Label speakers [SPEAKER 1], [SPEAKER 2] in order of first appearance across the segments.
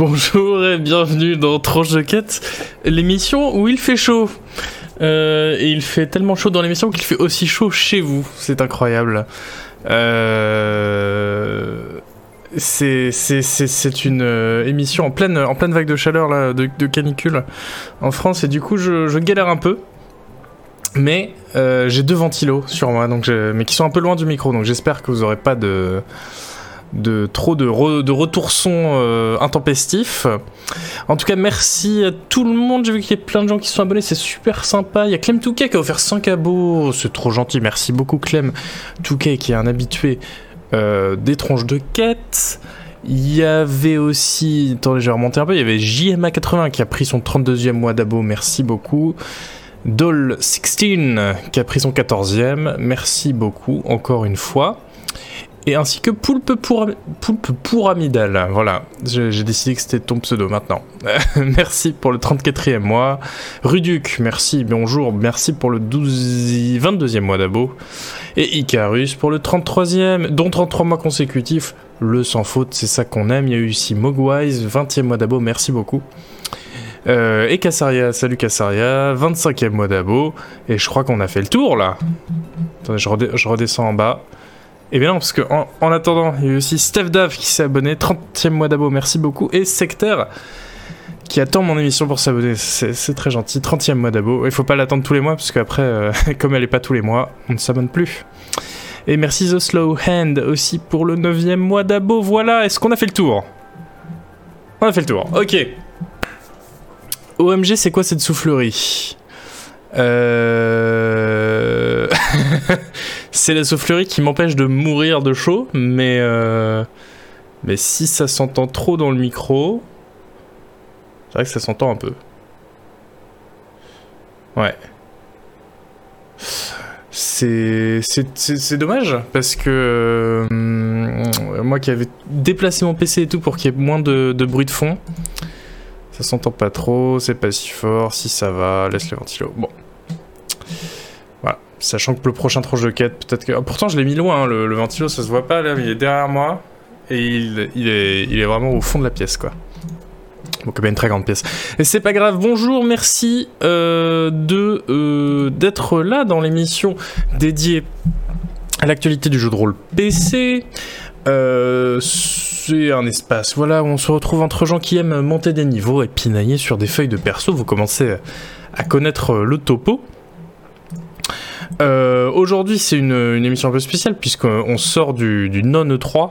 [SPEAKER 1] Bonjour et bienvenue dans Tranche de Quête, l'émission où il fait chaud. Euh, et il fait tellement chaud dans l'émission qu'il fait aussi chaud chez vous. C'est incroyable. Euh, c'est une euh, émission en pleine, vague de chaleur, de, canicule en France. Et du coup, je, galère un peu. Mais j'ai deux ventilos sur moi, donc mais qui sont un peu loin du micro. Donc j'espère que vous n'aurez pas de de trop de, son euh, intempestifs. En tout cas, merci à tout le monde. J'ai vu qu'il y a plein de gens qui sont abonnés, c'est super sympa. Il y a Clem Touquet qui a offert 5 abos, c'est trop gentil. Merci beaucoup, Clem Touquet, qui est un habitué euh, des tronches de quête. Il y avait aussi, attendez, je vais remonter un peu. Il y avait JMA80 qui a pris son 32e mois d'abo, merci beaucoup. Doll16 qui a pris son 14e, merci beaucoup encore une fois et ainsi que Poulpe pour, Poulpe pour Amidal. Voilà, j'ai décidé que c'était ton pseudo maintenant. merci pour le 34e mois. Ruduc, merci, bonjour, merci pour le 12... 22e mois d'abo. Et Icarus pour le 33e, dont 33 mois consécutifs. Le sans faute, c'est ça qu'on aime. Il y a eu ici Mogwise, 20e mois d'abo, merci beaucoup. Euh, et Kassaria, salut Kassaria, 25e mois d'abo. Et je crois qu'on a fait le tour là. Attendez, je redescends en bas. Et bien non, parce que en, attendant, il y a aussi Steph Dave qui s'est abonné, 30e mois d'abo, merci beaucoup. Et Secteur qui attend mon émission pour s'abonner, c'est très gentil, 30e mois d'abo. Il faut pas l'attendre tous les mois, parce qu'après, euh, comme elle est pas tous les mois, on ne s'abonne plus. Et merci The Slow Hand aussi pour le 9e mois d'abo. Voilà, est-ce qu'on a fait le tour? On a fait le tour, ok. OMG, c'est quoi cette soufflerie? Euh... c'est la soufflerie qui m'empêche de mourir de chaud, mais euh, mais si ça s'entend trop dans le micro, c'est vrai que ça s'entend un peu. Ouais. C'est dommage parce que euh, moi qui avais déplacé mon PC et tout pour qu'il y ait moins de, de bruit de fond, ça s'entend pas trop, c'est pas si fort, si ça va, laisse le ventilo. Bon. Sachant que le prochain tranche de quête, peut-être que. Pourtant, je l'ai mis loin, hein, le, ventilo, ça se voit pas là, mais il est derrière moi. Et il, est, vraiment au fond de la pièce, quoi. Donc, a une très grande pièce. Et c'est pas grave. Bonjour, merci euh, euh, d'être là dans l'émission dédiée à l'actualité du jeu de rôle PC. Euh, c'est un espace, voilà, où on se retrouve entre gens qui aiment monter des niveaux et pinailler sur des feuilles de perso. Vous commencez à connaître le topo. Euh, aujourd'hui, c'est une, émission un peu spéciale puisqu'on sort du, non-E3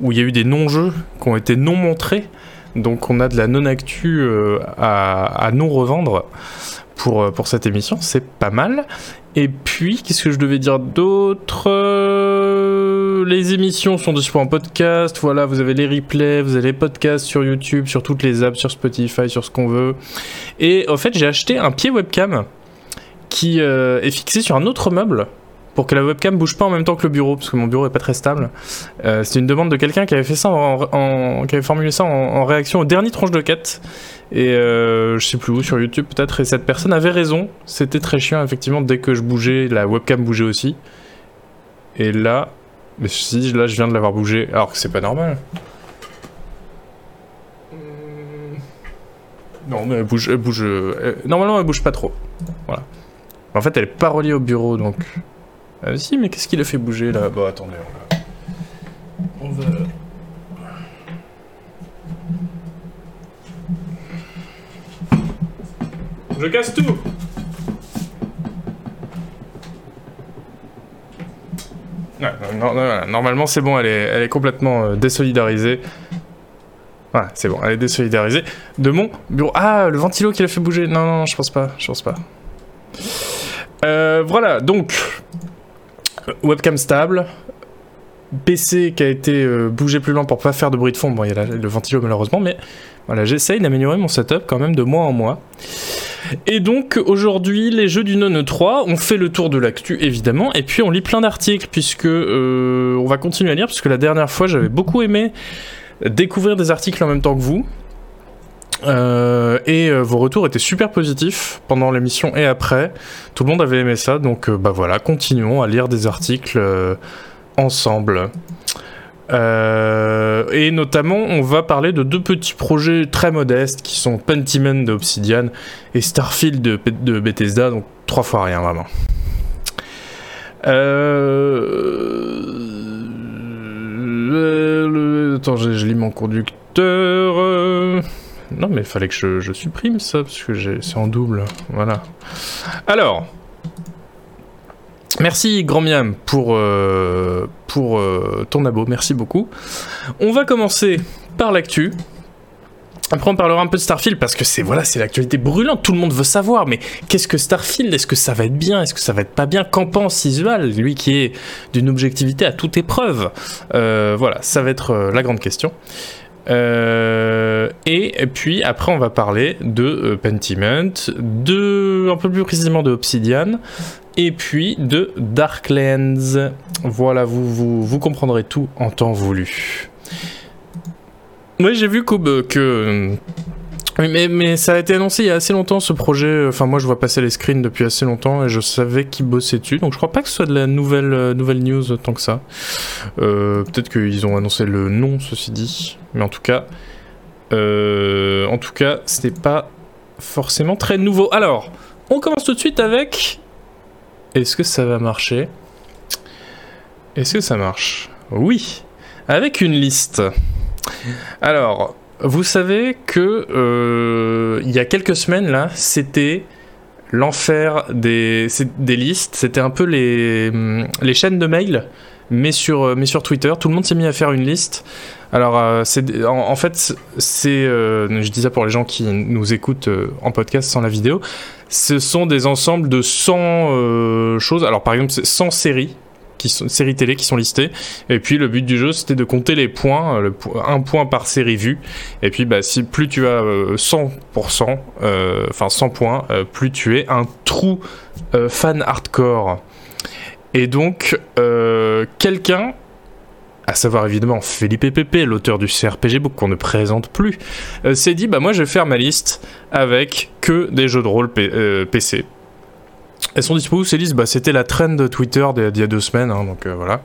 [SPEAKER 1] où il y a eu des non-jeux qui ont été non montrés. Donc on a de la non-actu euh, à, non revendre euh, pour cette émission. C'est pas mal. Et puis, qu'est-ce que je devais dire d'autre Les émissions sont disponibles en podcast. Voilà, vous avez les replays, vous avez les podcasts sur YouTube, sur toutes les apps, sur Spotify, sur ce qu'on veut. Et en fait, j'ai acheté un pied webcam qui euh, est fixé sur un autre meuble pour que la webcam bouge pas en même temps que le bureau, parce que mon bureau est pas très stable. Euh, c'est une demande de quelqu'un qui avait fait ça, en, qui avait formulé ça en, réaction au dernier tranche de quête. Et euh, je sais plus où, sur YouTube peut-être. Et cette personne avait raison. C'était très chiant, effectivement, dès que je bougeais, la webcam bougeait aussi. Et là, mais si, là, je viens de l'avoir bougé, alors que c'est pas normal. Non, mais elle bouge, elle bouge. normalement, elle bouge pas trop. Voilà. En fait, elle est pas reliée au bureau, donc... Euh, si, mais qu'est-ce qui le fait bouger, là? Bon, attendez, on va... Je casse tout normalement c'est bon, elle est, elle est complètement euh, désolidarisée. Voilà, c'est bon, elle est désolidarisée de mon bureau. Ah, le ventilo qui l'a fait bouger. Non, non, non, je pense pas, je pense pas. Euh, voilà, donc, webcam stable, PC qui a été euh, bougé plus loin pour pas faire de bruit de fond. Bon, il y a le ventilo malheureusement, mais voilà, j'essaye d'améliorer mon setup quand même de mois en mois. Et donc aujourd'hui, les jeux du non 3, on fait le tour de l'actu évidemment, et puis on lit plein d'articles puisque euh, on va continuer à lire puisque la dernière fois j'avais beaucoup aimé découvrir des articles en même temps que vous. Euh, et euh, vos retours étaient super positifs pendant l'émission et après. Tout le monde avait aimé ça, donc bah voilà, continuons à lire des articles ensemble. Euh, et notamment, on va parler de deux petits projets très modestes qui sont Pentiment de Obsidian et Starfield de, Bethesda, donc trois fois rien vraiment. Euh... Attends, je, je, lis mon conducteur. Non, mais il fallait que je, je, supprime ça parce que c'est en double. Voilà. Alors, Merci Grand Miam pour, euh, pour euh, ton abo, merci beaucoup. On va commencer par l'actu. Après on parlera un peu de Starfield parce que c'est voilà, c'est l'actualité brûlante, tout le monde veut savoir mais qu'est-ce que Starfield? Est-ce que ça va être bien? Est-ce que ça va être pas bien? Qu'en pense Isual, lui qui est d'une objectivité à toute épreuve? Euh, Voilà, ça va être la grande question. Et puis après, on va parler de Pentiment, de un peu plus précisément de Obsidian, et puis de Darklands. Voilà, vous, vous, comprendrez tout en temps voulu. Oui, j'ai vu que, que mais, mais, ça a été annoncé il y a assez longtemps ce projet. Enfin, moi je vois passer les screens depuis assez longtemps et je savais qu'ils bossaient dessus. Donc je crois pas que ce soit de la nouvelle, euh, nouvelle news tant que ça. Euh, Peut-être qu'ils ont annoncé le nom, ceci dit. Mais en tout cas, euh, en tout cas, c'était pas forcément très nouveau. Alors, on commence tout de suite avec. Est-ce que ça va marcher? Est-ce que ça marche? Oui, avec une liste. Alors, vous savez que euh, il y a quelques semaines là, c'était l'enfer des, listes. C'était un peu les, chaînes de mail, mais sur, mais sur Twitter. Tout le monde s'est mis à faire une liste. Alors, euh, en, fait, c'est, euh, je dis ça pour les gens qui nous écoutent en podcast sans la vidéo. Ce sont des ensembles de 100 choses. Alors, par exemple, c'est 100 séries qui sont, séries télé qui sont listées. Et puis le but du jeu, c'était de compter les points, le, un point par série vue. Et puis bah, plus tu as 100%, euh, euh, enfin 100 points, euh, plus tu es un trou fan hardcore. Et donc, quelqu'un à savoir évidemment Philippe Pépé, l'auteur du CRPG Book qu'on ne présente plus, s'est dit bah moi je vais faire ma liste avec que des jeux de rôle PC. Elles sont dispo ces listes bah, C'était la trend de Twitter d'il y a deux semaines, hein, donc euh, voilà.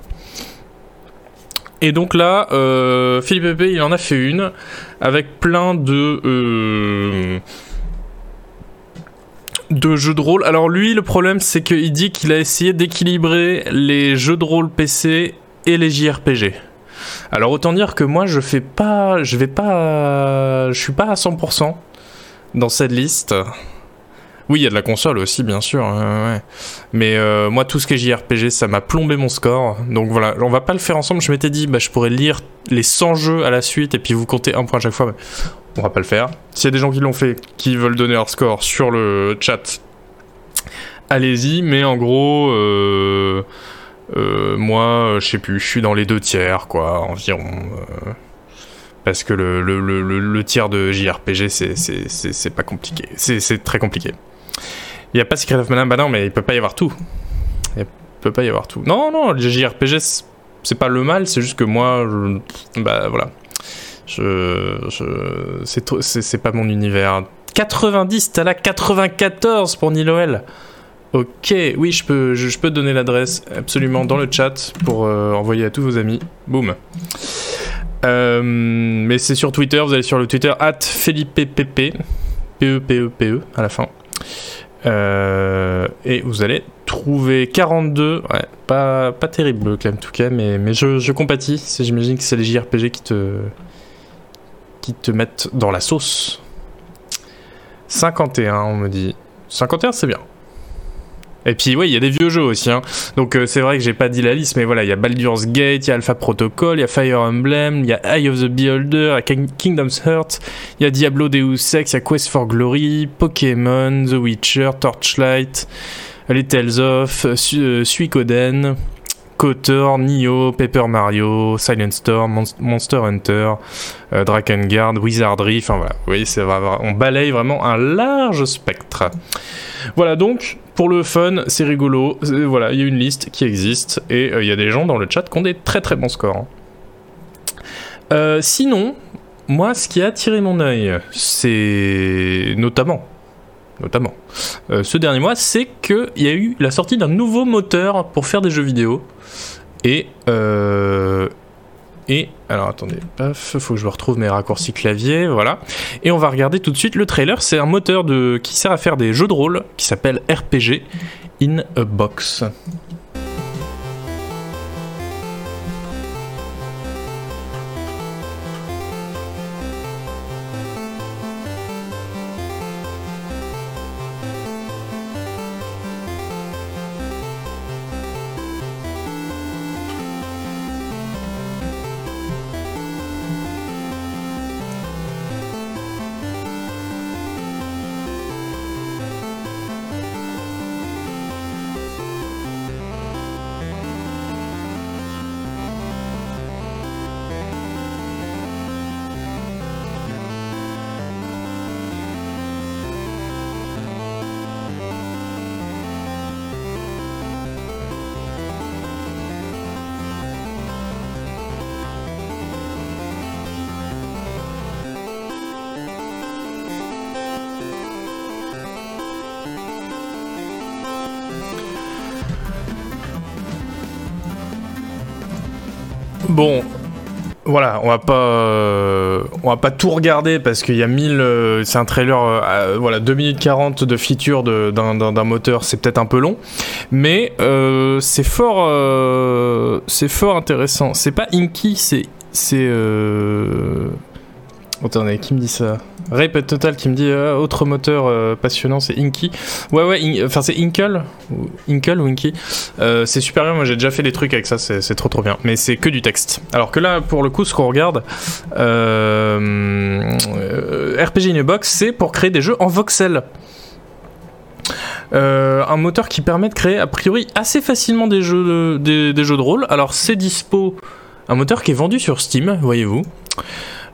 [SPEAKER 1] Et donc là, euh, Philippe Pepe, il en a fait une avec plein euh, de jeux de rôle. Alors lui, le problème, c'est qu'il dit qu'il a essayé d'équilibrer les jeux de rôle PC et les JRPG. Alors autant dire que moi, je fais pas, je vais pas, je suis pas à 100% dans cette liste. Oui, il y a de la console aussi, bien sûr. Mais euh, moi, tout ce qui est JRPG, ça m'a plombé mon score. Donc voilà, on va pas le faire ensemble. Je m'étais dit, bah, je pourrais lire les 100 jeux à la suite et puis vous compter un point à chaque fois. Mais on va pas le faire. S'il y a des gens qui l'ont fait, qui veulent donner leur score sur le chat, allez-y. Mais en gros, euh, euh, moi, je sais plus, je suis dans les deux tiers, quoi, environ parce que le, le, le, le, tiers de JRPG, c'est pas compliqué. C'est très compliqué. Il n'y a pas Secret of Mana, bah non, mais il peut pas y avoir tout. Il peut pas y avoir tout. Non, non, le JRPG, c'est pas le mal, c'est juste que moi, bah voilà. Je, je c'est pas mon univers. 90, t'as là 94 pour Niloel. Ok, oui, je peux, je, peux donner l'adresse absolument dans le chat pour euh, envoyer à tous vos amis. Boum. Euh, mais c'est sur Twitter, vous allez sur le Twitter at PhilippePP, P-E-P-E-P-E -E, à la fin. Euh, et vous allez trouver 42, ouais, pas, pas terrible tout cas, mais, mais je, je compatis, j'imagine que c'est les JRPG qui te, qui te mettent dans la sauce. 51 on me dit. 51 c'est bien. Et puis, oui, il y a des vieux jeux aussi. Hein. Donc, euh, c'est vrai que j'ai pas dit la liste, mais voilà, il y a Baldur's Gate, il y a Alpha Protocol, il y a Fire Emblem, il y a Eye of the Beholder, il y a Kingdom's Heart, il y a Diablo Deus Ex, il y a Quest for Glory, Pokémon, The Witcher, Torchlight, les Tales of, euh, Suikoden, KOTOR, Nioh, Paper Mario, Silent Storm, Monster Hunter, euh, Drakengard, Wizardry, enfin voilà, vous voyez, on balaye vraiment un large spectre. Voilà donc, pour le fun, c'est rigolo, voilà, il y a une liste qui existe et euh, il y a des gens dans le chat qui ont des très très bons scores. Hein. Euh, sinon, moi, ce qui a attiré mon œil, c'est notamment, notamment, euh, ce dernier mois, c'est qu'il y a eu la sortie d'un nouveau moteur pour faire des jeux vidéo. Et, Et alors attendez, paf, faut que je retrouve mes raccourcis clavier, voilà. Et on va regarder tout de suite le trailer. C'est un moteur de qui sert à faire des jeux de rôle qui s'appelle RPG in a Box. Bon, voilà, on va pas, euh, on va pas tout regarder parce qu'il y a 1000, euh, c'est un trailer, euh, voilà, 2 minutes 40 de feature d'un moteur, c'est peut-être un peu long, mais c'est fort, c'est fort intéressant. C'est pas Inky, c'est, c'est, attendez, qui me dit ça Rape Total qui me dit euh, autre moteur euh, passionnant, c'est Inky. Ouais, ouais, enfin c'est Inkle, Inkle ou Inky. Euh, c'est super bien, moi j'ai déjà fait des trucs avec ça, c'est trop trop bien. Mais c'est que du texte. Alors que là, pour le coup, ce qu'on regarde, RPG in Box, c'est pour créer des jeux en voxel. un moteur qui permet de créer a priori assez facilement des jeux des, des jeux de rôle. Alors c'est dispo, un moteur qui est vendu sur Steam, voyez-vous.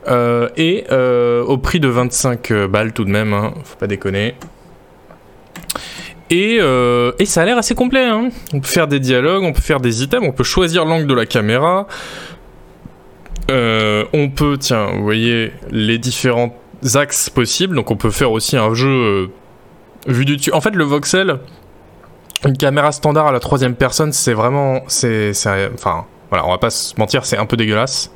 [SPEAKER 1] Euh, et euh, au prix de 25 euh, balles tout de même, hein, faut pas déconner. Et, et ça a l'air assez complet. Hein. On peut faire des dialogues, on peut faire des items, on peut choisir l'angle de la caméra. on peut, tiens, vous voyez les différents axes possibles. Donc on peut faire aussi un jeu vu du dessus. En fait, le voxel, une caméra standard à la troisième personne, c'est vraiment, enfin, voilà, on va pas se mentir, c'est un peu dégueulasse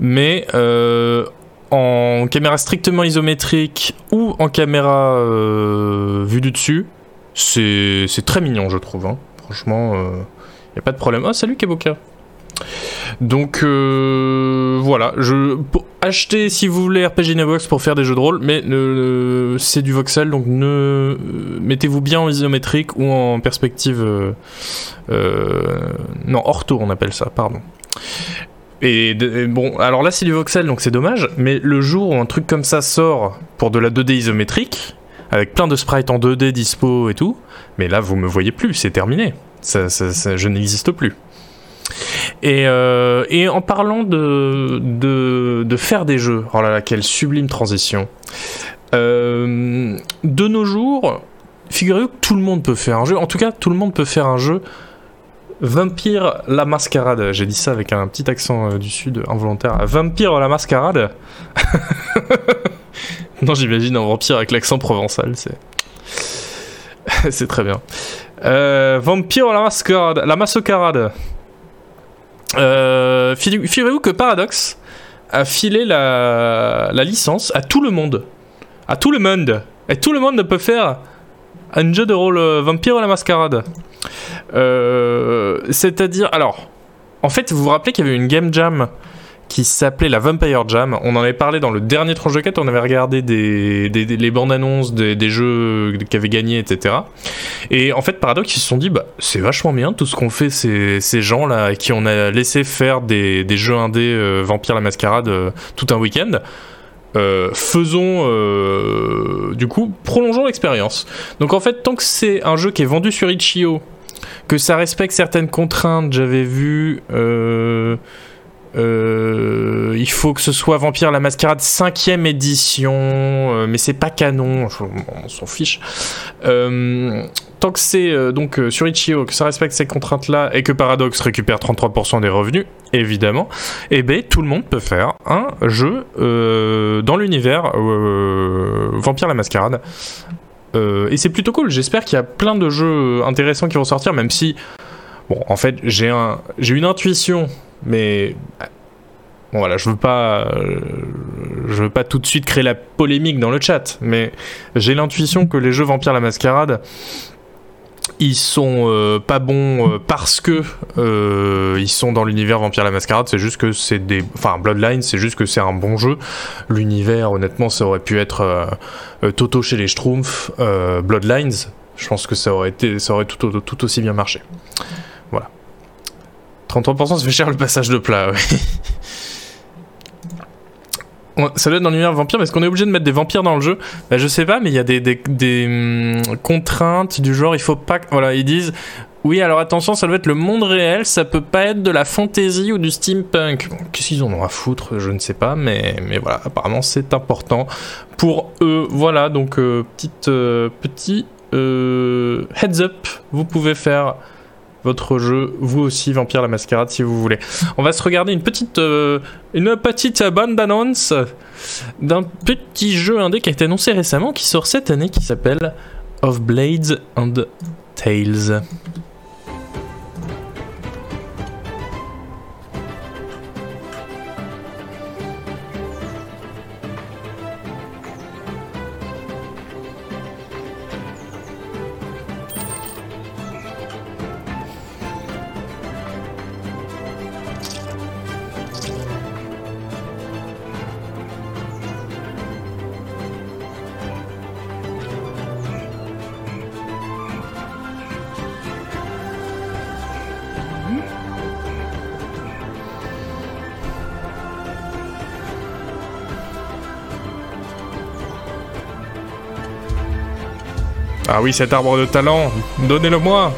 [SPEAKER 1] mais euh, en caméra strictement isométrique ou en caméra euh, vue du dessus, c'est très mignon, je trouve. Hein. Franchement, il euh, n'y a pas de problème. Oh, salut Kaboka donc voilà, je acheter si vous voulez RPG Box pour faire des jeux de rôle, mais c'est du voxel, donc mettez-vous bien en isométrique ou en perspective non ortho on appelle ça, pardon. Et, bon, alors là c'est du voxel donc c'est dommage, mais le jour où un truc comme ça sort pour de la 2D isométrique, avec plein de sprites en 2D dispo et tout, mais là vous me voyez plus, c'est terminé. Ça, je n'existe plus. Et, euh, en parlant de, de, faire des jeux, oh là là, quelle sublime transition. Euh, de nos jours, figurez-vous que tout le monde peut faire un jeu, en tout cas tout le monde peut faire un jeu Vampire la mascarade. J'ai dit ça avec un petit accent euh, du sud involontaire. Vampire la mascarade. non, j'imagine un vampire avec l'accent provençal. C'est c'est très bien. Euh, vampire la mascarade. La mascarade. Euh, Figurez-vous que Paradox a filé la, la licence à tout le monde. À tout le monde. Et tout le monde peut faire un jeu de rôle euh, Vampire la Mascarade. Euh, c'est-à-dire, alors, en fait, vous vous rappelez qu'il y avait une game jam qui s'appelait la Vampire Jam. On en avait parlé dans le dernier tranche de quête, on avait regardé des, les bandes annonces des, jeux qui avaient gagné, etc. Et en fait, Paradox, ils se sont dit, bah, c'est vachement bien tout ce qu'ont fait ces, ces gens-là, qui on a laissé faire des, jeux indés euh, Vampire la Mascarade tout un week-end. Euh, faisons euh, du coup prolongeons l'expérience. Donc en fait tant que c'est un jeu qui est vendu sur Itch.io, que ça respecte certaines contraintes, j'avais vu euh, il faut que ce soit Vampire la Mascarade 5ème édition, mais c'est pas canon, on s'en fiche tant que c'est euh, donc euh, sur Itch.io, que ça respecte ces contraintes-là et que Paradox récupère 33% des revenus, évidemment, et eh ben tout le monde peut faire un jeu euh, dans l'univers Vampire la Mascarade. et c'est plutôt cool. J'espère qu'il y a plein de jeux intéressants qui vont sortir, même si, bon, en fait, j'ai un, j'ai une intuition, mais Bon voilà, je veux pas, je veux pas tout de suite créer la polémique dans le chat, mais j'ai l'intuition que les jeux Vampire la Mascarade, ils sont euh, pas bons euh, parce que euh, ils sont dans l'univers Vampire la Mascarade. C'est juste que c'est des, enfin Bloodline, c'est juste que c'est un bon jeu. L'univers, honnêtement, ça aurait pu être Toto chez les Schtroumpfs, Bloodlines. Je pense que ça aurait été, ça aurait tout aussi bien marché. Voilà. 33%, ça fait cher le passage de plat. Oui. Ça doit être dans l'univers vampire, mais est-ce qu'on est obligé de mettre des vampires dans le jeu? Bah, Je sais pas, mais il y a des, hum, contraintes du genre, il faut pas... Voilà, ils disent, oui, alors attention, ça doit être le monde réel, ça peut pas être de la fantasy ou du steampunk. Qu'est-ce qu'ils en ont à foutre Je ne sais pas, mais, mais voilà, apparemment c'est important pour eux. Voilà, donc euh, petite, euh, petit euh, heads up, vous pouvez faire votre jeu, vous aussi, Vampire la Mascarade, si vous voulez. On va se regarder une petite, euh, une petite bande-annonce d'un petit jeu indé qui a été annoncé récemment, qui sort cette année, qui s'appelle Of Blades and Tales. Oui, cet arbre de talent, donnez-le-moi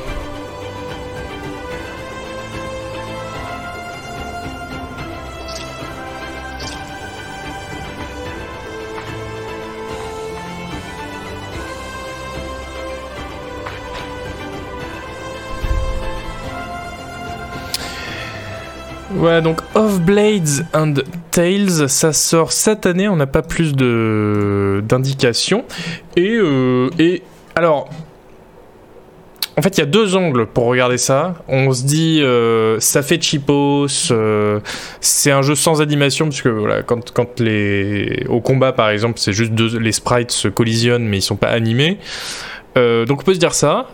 [SPEAKER 1] Ouais, donc Of Blades and Tales, ça sort cette année, on n'a pas plus de d'indications. Et, euh, et alors, en fait, il y a deux angles pour regarder ça. On se dit, euh, ça fait cheapos, euh, c'est un jeu sans animation, puisque voilà, quand, quand les. Au combat, par exemple, c'est juste les sprites se collisionnent, mais ils sont pas animés. Euh, donc on peut se dire ça.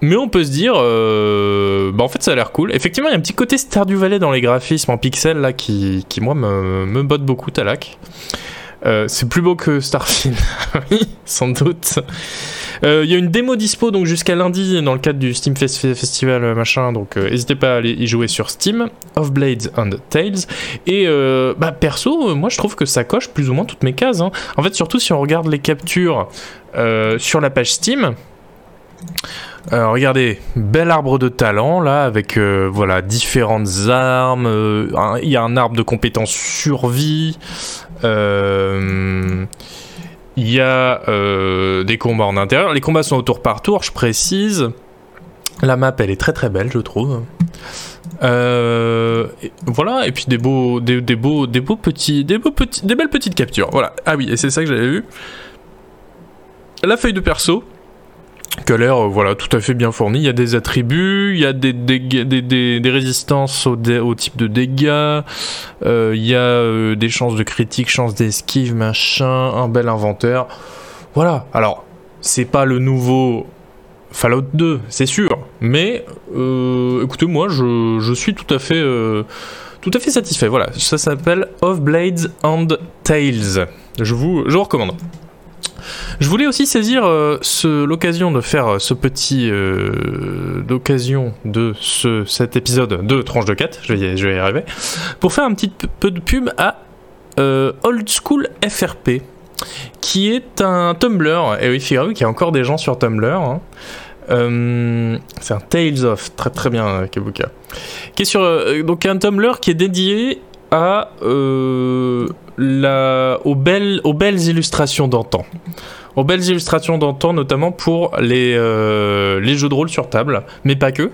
[SPEAKER 1] Mais on peut se dire, bah en fait ça a l'air cool. Effectivement, il y a un petit côté Stardew Valley dans les graphismes en pixels là qui, qui moi me, me botte beaucoup, Talak. c'est plus beau que Starfield, oui, sans doute. Euh, il y a une démo dispo donc jusqu'à lundi dans le cadre du Steam Festival euh, machin, donc euh, n'hésitez pas à aller y jouer sur Steam. Of Blades and Tales. Et bah perso, moi je trouve que ça coche plus ou moins toutes mes cases. Hein. En fait, surtout si on regarde les captures sur la page Steam. regardez, bel arbre de talent là avec voilà différentes armes. Il y a un arbre de compétences survie. Euh, il y a euh, des combats en intérieur. Les combats sont au tour par tour, je précise. La map, elle est très très belle, je trouve. Euh, voilà, et puis des beaux, des, beaux, des beaux petits, des beaux petits, des belles petites captures. Voilà. Ah oui, et c'est ça que j'avais vu. La feuille de perso qui a l'air voilà, tout à fait bien fourni. Il y a des attributs, il y a des, résistances au, type de dégâts, euh, il y a euh, des chances de critique, chances d'esquive, machin, un bel inventaire. Voilà, alors, c'est pas le nouveau Fallout 2, c'est sûr, mais euh, écoutez, moi je, suis tout à fait, tout à fait satisfait. Voilà, ça s'appelle Of Blades and Tales. Je vous, je vous recommande. Je voulais aussi saisir euh, l'occasion de faire euh, ce petit euh, d'occasion de ce, cet épisode de Tranche de 4, je vais, y, arriver, pour faire un petit peu de pub à Old School FRP, qui est un Tumblr, et oui, figurez-vous qu'il y a encore des gens sur Tumblr, hein. c'est un Tales of, très très bien Kebuka. Qui est sur donc un Tumblr qui est dédié la, aux, belles, illustrations d'antan. Aux belles illustrations d'antan, notamment pour les, euh, jeux de rôle sur table, mais pas que.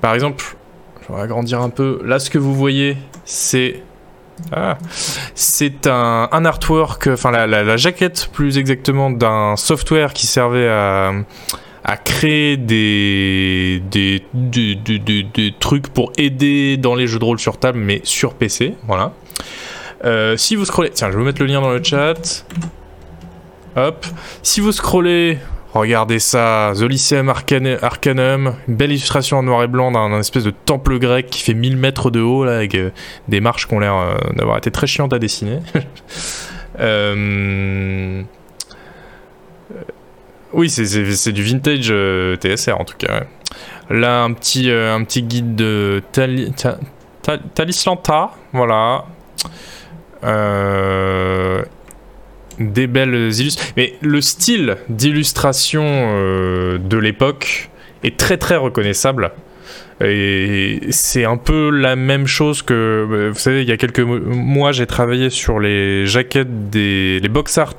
[SPEAKER 1] Par exemple, je vais agrandir un peu. Là, ce que vous voyez, c'est ah, c'est un, artwork, enfin la, jaquette plus exactement d'un software qui servait à, à créer des des, des, trucs pour aider dans les jeux de rôle sur table, mais sur PC, voilà. Euh, si vous scrollez, tiens, je vais vous mettre le lien dans le chat. Hop. Si vous scrollez, regardez ça, The Lyceum Arcanum, une belle illustration en noir et blanc d'un espèce de temple grec qui fait 1000 mètres de haut, là, avec euh, des marches qui ont l'air euh, d'avoir été très chiantes à dessiner. Oui, c'est du vintage TSR en tout cas. Là, un petit, un petit guide de Talislanta, voilà. Euh, des belles illustrations. Mais le style d'illustration euh, de l'époque est très très reconnaissable. Et c'est un peu la même chose que, euh, vous savez, il y a quelques mois, j'ai travaillé sur les jaquettes des les box art,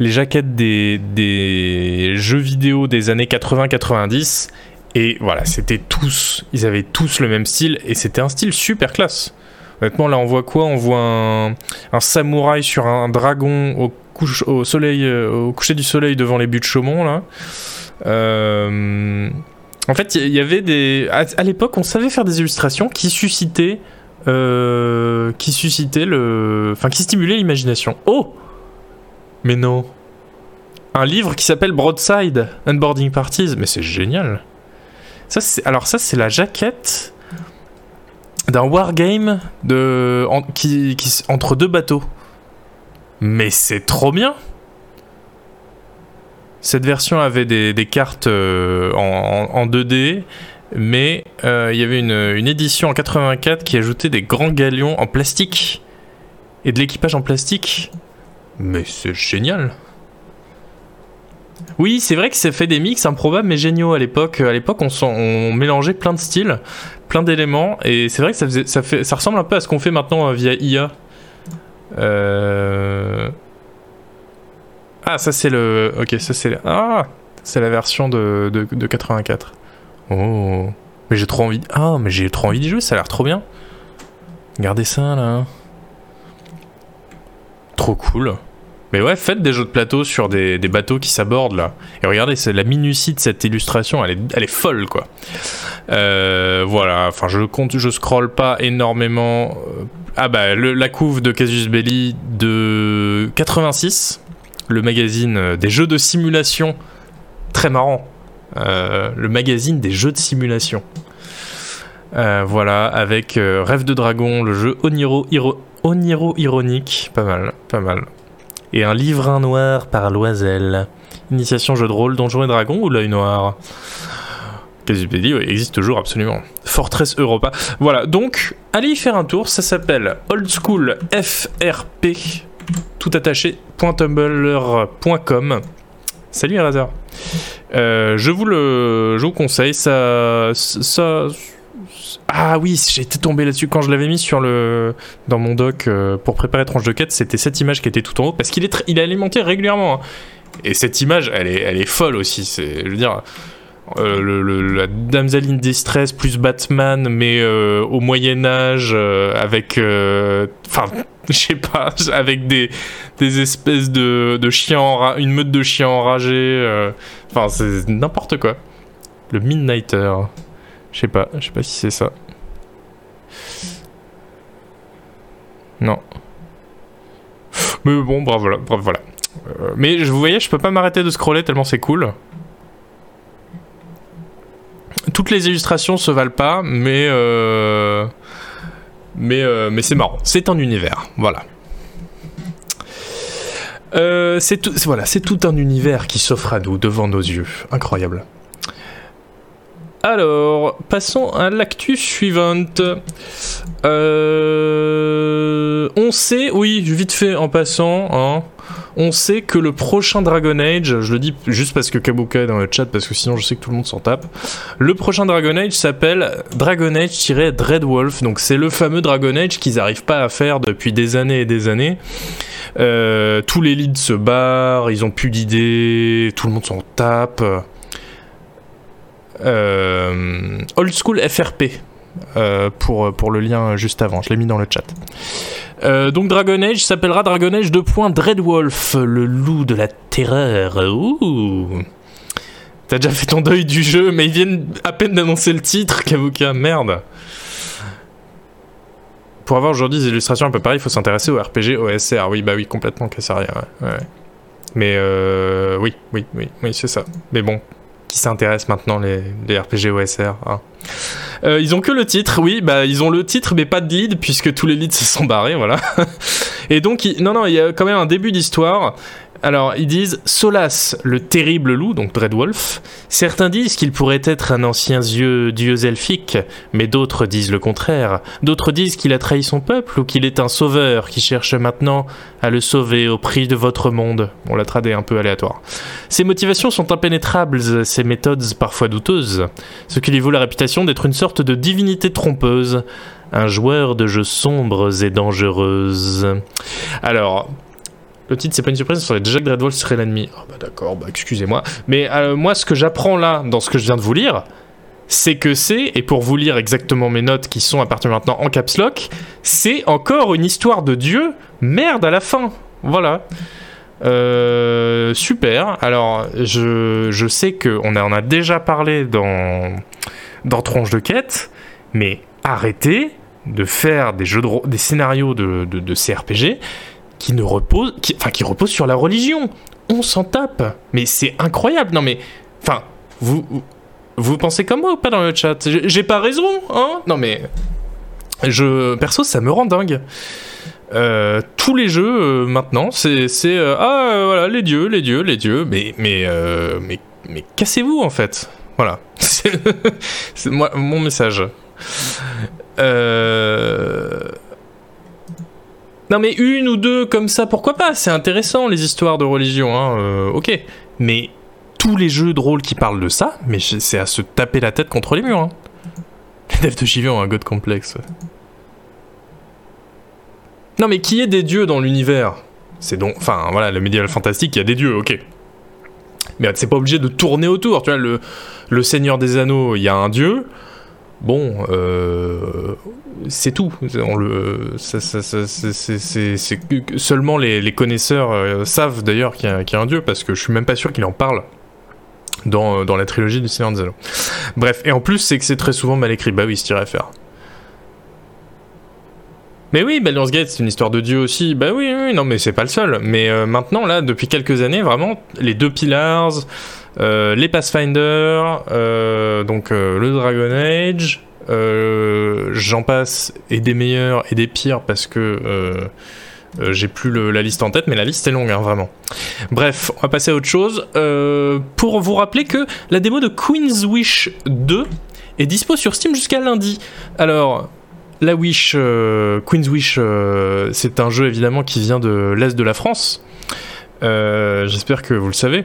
[SPEAKER 1] les jaquettes des, jeux vidéo des années 80-90. Et voilà, c'était tous, ils avaient tous le même style et c'était un style super classe. Honnêtement, là, on voit quoi? On voit un, samouraï sur un dragon au, au, soleil, euh, au coucher du soleil devant les buts de Chaumont, là. Euh, en fait, il y, avait des. À, l'époque, on savait faire des illustrations qui suscitaient. Euh, qui suscitaient le. Enfin, qui stimulaient l'imagination. Oh Mais non Un livre qui s'appelle Broadside Unboarding Parties. Mais c'est génial ça, Alors, ça, c'est la jaquette d'un wargame de, qui, entre deux bateaux. Mais c'est trop bien Cette version avait des, cartes euh, en, 2D, mais euh, il y avait une, une, édition en 84 qui ajoutait des grands galions en plastique et de l'équipage en plastique. Mais c'est génial oui, c'est vrai que ça fait des mix improbables mais géniaux à l'époque. À l'époque, on, mélangeait plein de styles, plein d'éléments, et c'est vrai que ça, ressemble un peu à ce qu'on fait maintenant euh, via IA. Euh... Ah, ça c'est le. Ok, ça c'est. Ah C'est la version de, de, de 84. Oh Mais j'ai trop envie. Ah, mais j'ai trop envie d'y jouer, ça a l'air trop bien. Regardez ça là. Trop cool. Mais ouais, faites des jeux de plateau sur des, bateaux qui s'abordent là. Et regardez, c'est la minutie de cette illustration, elle est, elle folle quoi. Euh, voilà, enfin je compte, je scroll pas énormément. Euh, ah bah la couve de Casus Belli de 86, le magazine euh, des jeux de simulation, très marrant. le magazine des jeux de simulation. voilà, avec Rêve de Dragon, le jeu Oniro, Oniro Ironique, pas mal, pas mal et un livre noir par Loisel. Initiation jeu de rôle, Donjons et Dragons ou l'œil noir? Casupédie oui, existe toujours absolument. Fortress Europa. Voilà, donc allez y faire un tour, ça s'appelle Old School FRP, tout attaché, .tumblr.com. Salut Eraser. Euh, je vous le je vous conseille, ça, ça ah oui, j'étais tombé là-dessus quand je l'avais mis sur le dans mon doc euh, pour préparer tranche de quête, c'était cette image qui était tout en haut parce qu'il est il est alimenté régulièrement. Hein. Et cette image, elle est elle est folle aussi, c'est je veux dire euh, le, la damsel in distress plus Batman mais euh, au Moyen Âge avec enfin je sais pas avec des, des espèces de, de chiens une meute de chiens enragés enfin c'est n'importe quoi. Le Midnighter. Je sais pas, sais pas si c'est ça. Non. Mais bon, bravo, voilà. Bravo, voilà. Euh, mais vous voyez, je peux pas m'arrêter de scroller tellement c'est cool. Toutes les illustrations se valent pas, mais euh, mais euh, mais c'est marrant. C'est un univers, voilà. c'est tout, voilà, c'est tout un univers qui s'offre à nous devant nos yeux. Incroyable. Alors, passons à l'actu suivante. Euh, on sait, oui, vite fait en passant, hein, on sait que le prochain Dragon Age, je le dis juste parce que Kabuka est dans le chat, parce que sinon je sais que tout le monde s'en tape. Le prochain Dragon Age s'appelle Dragon Age-Dreadwolf, donc c'est le fameux Dragon Age qu'ils n'arrivent pas à faire depuis des années et des années. Euh, tous les leads se barrent, ils ont plus d'idées, tout le monde s'en tape. Euh, old School FRP. Euh, pour, pour le lien juste avant, je l'ai mis dans le chat. Euh, donc Dragon Age s'appellera Dragon Age 2. Dreadwolf, le loup de la terreur. Ouh. T'as déjà fait ton deuil du jeu, mais ils viennent à peine d'annoncer le titre, Kavuka, merde. pour avoir aujourd'hui des illustrations un peu pareilles, il faut s'intéresser au RPG OSR. Oui, bah oui, complètement, Cassaria. Ouais. ouais. Mais oui, oui, oui, oui, c'est ça. Mais bon, qui s'intéresse maintenant les, RPG OSR hein. euh, Ils ont que le titre, oui, bah ils ont le titre, mais pas de lead puisque tous les leads se sont barrés, voilà. Et donc, non, non, il y a quand même un début d'histoire. Alors, ils disent Solas, le terrible loup, donc Dreadwolf. Certains disent qu'il pourrait être un ancien dieu, dieu elfique, mais d'autres disent le contraire. D'autres disent qu'il a trahi son peuple ou qu'il est un sauveur qui cherche maintenant à le sauver au prix de votre monde. On l'a tradé un peu aléatoire. Ses motivations sont impénétrables, ses méthodes parfois douteuses, ce qui lui vaut la réputation d'être une sorte de divinité trompeuse un joueur de jeux sombres et dangereuses. Alors, le titre, c'est pas une surprise, ça serait déjà que Dreadwolf serait l'ennemi. Oh bah d'accord, bah excusez-moi. Mais euh, moi, ce que j'apprends là, dans ce que je viens de vous lire, c'est que c'est, et pour vous lire exactement mes notes qui sont à partir de maintenant en caps lock, c'est encore une histoire de Dieu, merde à la fin. Voilà. Euh, super. Alors, je, je sais qu'on a, on a déjà parlé dans, dans de Quête, mais arrêtez de faire des jeux de, des scénarios de, de CRPG qui ne repose, enfin qui repose sur la religion. On s'en tape. Mais c'est incroyable. Non mais, enfin, vous, vous pensez comme moi ou pas dans le chat? J'ai pas raison, hein? Non mais, je perso ça me rend dingue. Euh, tous les jeux euh, maintenant, c'est euh, ah voilà les dieux, les dieux, les dieux. Mais mais mais mais cassez-vous en fait. Voilà. c'est mon message. Euh non mais une ou deux comme ça, pourquoi pas? C'est intéressant les histoires de religion, hein, euh, ok. Mais tous les jeux de rôle qui parlent de ça, mais c'est à se taper la tête contre les murs. Hein. Les devs de JV ont un god complexe. Non mais qui est des dieux dans l'univers? C'est donc... Enfin voilà, le médiéval fantastique, il y a des dieux, ok. Mais c'est pas obligé de tourner autour, tu vois, le, le Seigneur des Anneaux, il y a un dieu. Bon, euh, c'est tout. Seulement les, connaisseurs euh, savent d'ailleurs qu'il y, a, un dieu, parce que je suis même pas sûr qu'il en parle dans, dans, la trilogie du Seigneur des Anneaux. Bref, et en plus, c'est que c'est très souvent mal écrit. Bah oui, c'est à faire. Mais oui, Baldur's Gate, c'est une histoire de dieu aussi. Bah oui, oui non, mais c'est pas le seul. Mais euh, maintenant, là, depuis quelques années, vraiment, les deux Pillars, euh, les Pathfinder, euh, donc euh, le Dragon Age, j'en passe, et des meilleurs et des pires parce que j'ai plus la liste en tête, mais la liste est longue, hein, vraiment. Bref, on va passer à autre chose. pour vous rappeler que la démo de Queen's Wish 2 est dispo sur Steam jusqu'à lundi. Alors, la Wish, Queen's Wish, c'est un jeu évidemment qui vient de l'Est de la France. J'espère que vous le savez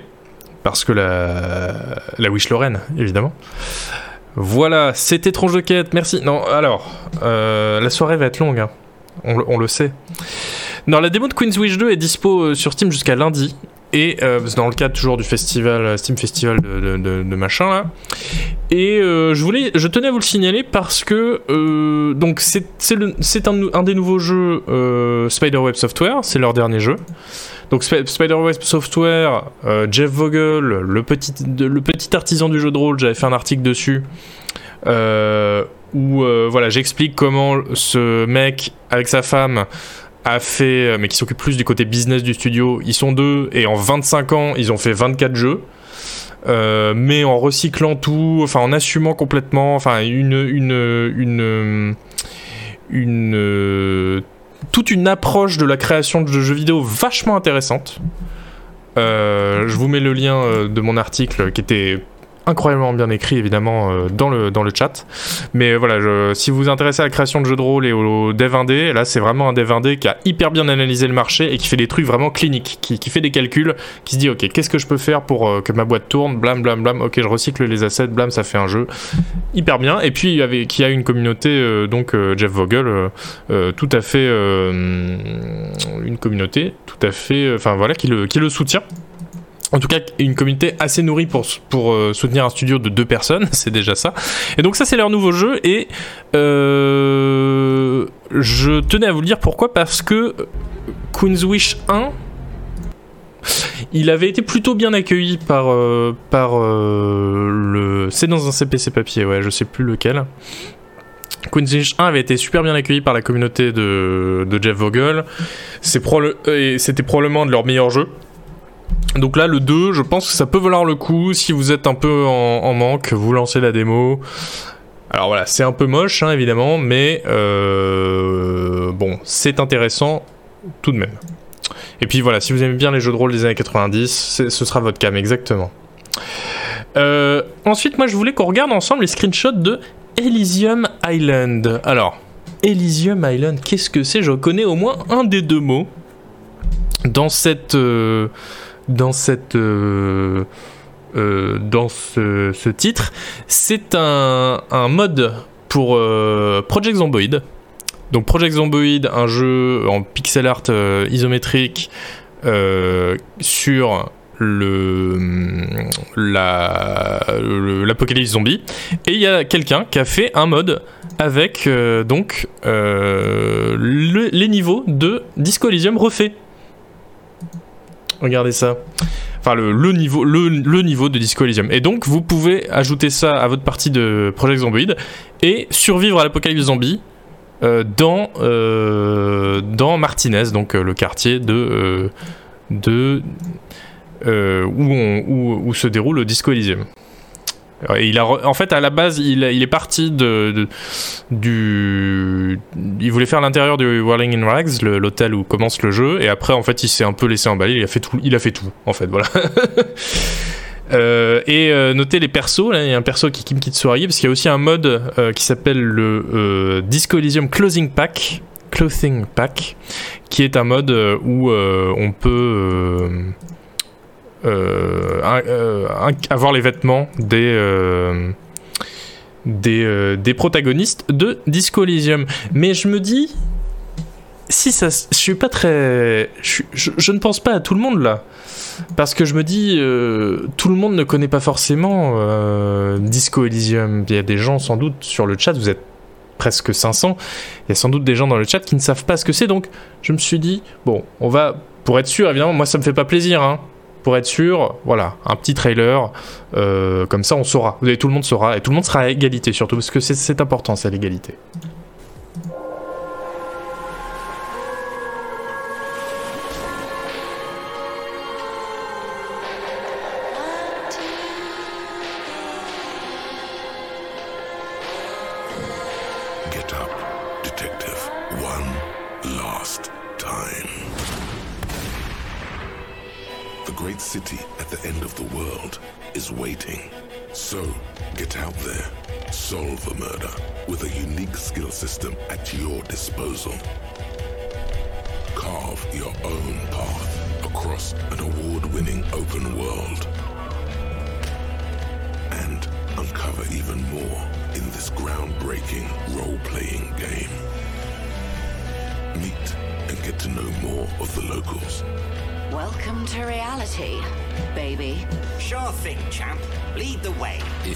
[SPEAKER 1] parce que la, la Wish Lorraine, évidemment. Voilà, c'était Tronche de Quête, merci. Non, alors, euh, la soirée va être longue, hein. on, le sait. Non, la démo de Queen's Wish 2 est dispo euh, sur Steam jusqu'à lundi. Et euh, dans le cadre toujours du festival, Steam Festival de, machin là. Et je voulais, je tenais à vous le signaler parce que donc c'est un, des nouveaux jeux Spiderweb Software, c'est leur dernier jeu. Donc Spider-Web Software, euh, Jeff Vogel, le petit, le petit artisan du jeu de rôle, j'avais fait un article dessus. Euh, où euh, voilà, j'explique comment ce mec avec sa femme a fait, mais qui s'occupe plus du côté business du studio. Ils sont deux et en 25 ans, ils ont fait 24 jeux. mais en recyclant tout, enfin en assumant complètement, enfin une une une une toute une approche de la création de jeux vidéo vachement intéressante. Euh, je vous mets le lien euh, de mon article qui était incroyablement bien écrit évidemment euh, dans, le, chat. Mais voilà, si vous vous intéressez à la création de jeux de rôle et au, dev indé, là c'est vraiment un dev indé qui a hyper bien analysé le marché et qui fait des trucs vraiment cliniques, qui, fait des calculs, qui se dit ok qu'est-ce que je peux faire pour euh, que ma boîte tourne, blam blam blam, ok je recycle les assets, blam ça fait un jeu hyper bien. Et puis il y avait, qui a une communauté euh, donc Jeff Vogel tout à fait une communauté tout à fait, enfin voilà qui le soutient en tout cas, une communauté assez nourrie pour, pour euh, soutenir un studio de deux personnes, c'est déjà ça. Et donc ça, c'est leur nouveau jeu. Et euh, je tenais à vous le dire pourquoi? Parce que Queen's Wish 1, il avait été plutôt bien accueilli par, euh, par le... C'est dans un CPC papier, ouais, je sais plus lequel. Queen's English 1 avait été super bien accueilli par la communauté de, de Jeff Vogel. C'était probablement de leur meilleur jeu. Donc là, le 2, je pense que ça peut valoir le coup. Si vous êtes un peu en, manque, vous lancez la démo. Alors voilà, c'est un peu moche, hein, évidemment, mais euh, bon, c'est intéressant tout de même. Et puis voilà, si vous aimez bien les jeux de rôle des années 90, ce sera votre cam, exactement. Euh, ensuite, moi, je voulais qu'on regarde ensemble les screenshots de Elysium Island. Alors, Elysium Island, qu'est-ce que c'est? Je connais au moins un des deux mots dans cette... Euh, dans cette... Euh, dans ce, titre, c'est un, un, mode pour Project Zomboid. Donc Project Zomboid, un jeu en pixel art isométrique sur le l'apocalypse zombie. Et il y a quelqu'un qui a fait un mode avec euh, donc euh, les niveaux de Disco Elysium refait regardez ça enfin le, niveau le, de Disco Elysium et donc vous pouvez ajouter ça à votre partie de Project Zomboid et survivre à l'apocalypse zombie euh, dans dans Martinez donc le quartier de euh, où, se déroule le Disco Elysium. Et il a, en fait, à la base, il, il est parti de, du. Il voulait faire l'intérieur du Whirling in Rags, l'hôtel où commence le jeu, et après, en fait, il s'est un peu laissé emballer. Il a fait tout, il a fait tout en fait, voilà. Euh, et euh, notez les persos, là, il y a un perso qui, me quitte soirée, parce qu'il y a aussi un mode qui s'appelle le Disco Elysium Closing Pack, Clothing Pack, qui est un mode où on peut euh, euh, avoir les vêtements des euh, des, des, protagonistes de Disco Elysium. Mais je me dis, si ça, je suis pas très, je, ne pense pas à tout le monde là, parce que je me dis, tout le monde ne connaît pas forcément Disco Elysium. Il y a des gens sans doute sur le chat, vous êtes presque 500, il y a sans doute des gens dans le chat qui ne savent pas ce que c'est, donc je me suis dit, bon, on va, pour être sûr, évidemment, moi ça me fait pas plaisir, hein, pour être sûr, voilà, un petit trailer, euh, comme ça on saura, et tout le monde saura, et tout le monde sera à égalité surtout, parce que c'est important, c'est l'égalité.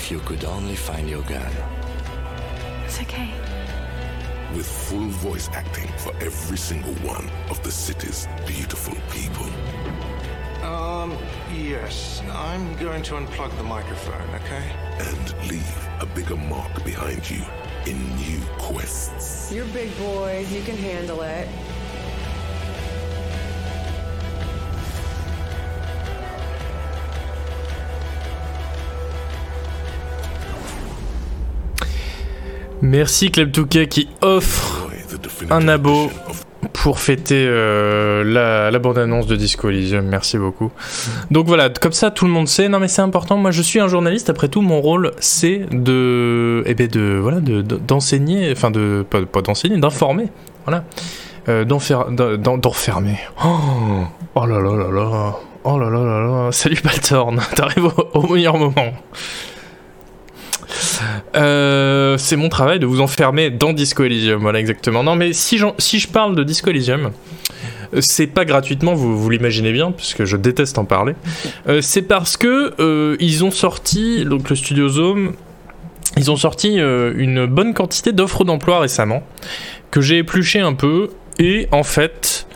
[SPEAKER 2] If you could only find your gun.
[SPEAKER 3] It's okay.
[SPEAKER 4] With full voice acting for every single one of the city's beautiful people.
[SPEAKER 5] Um, yes. I'm going to unplug the microphone, okay?
[SPEAKER 4] And leave a bigger mark behind you in new quests.
[SPEAKER 3] You're big boys, you can handle it.
[SPEAKER 1] Merci Club Touquet qui offre un abo pour fêter euh, la, bande-annonce de Disco Elysium. Merci beaucoup. Donc voilà, comme ça tout le monde sait. Non mais c'est important. Moi je suis un journaliste. Après tout, mon rôle c'est de, eh ben de voilà, d'enseigner, enfin de pas, d'enseigner, d'informer. Voilà, euh, d'enfermer. Oh, oh là là là là. Oh là là là là. Salut Baltorn. T'arrives au meilleur moment. Euh, c'est mon travail de vous enfermer dans Disco Elysium, voilà exactement. Non, mais si, si je parle de Disco Elysium, euh, c'est pas gratuitement, vous, l'imaginez bien, puisque je déteste en parler. Euh, c'est parce que ils ont sorti, donc le studio Zome, ils ont sorti une bonne quantité d'offres d'emploi récemment, que j'ai épluché un peu, et en fait,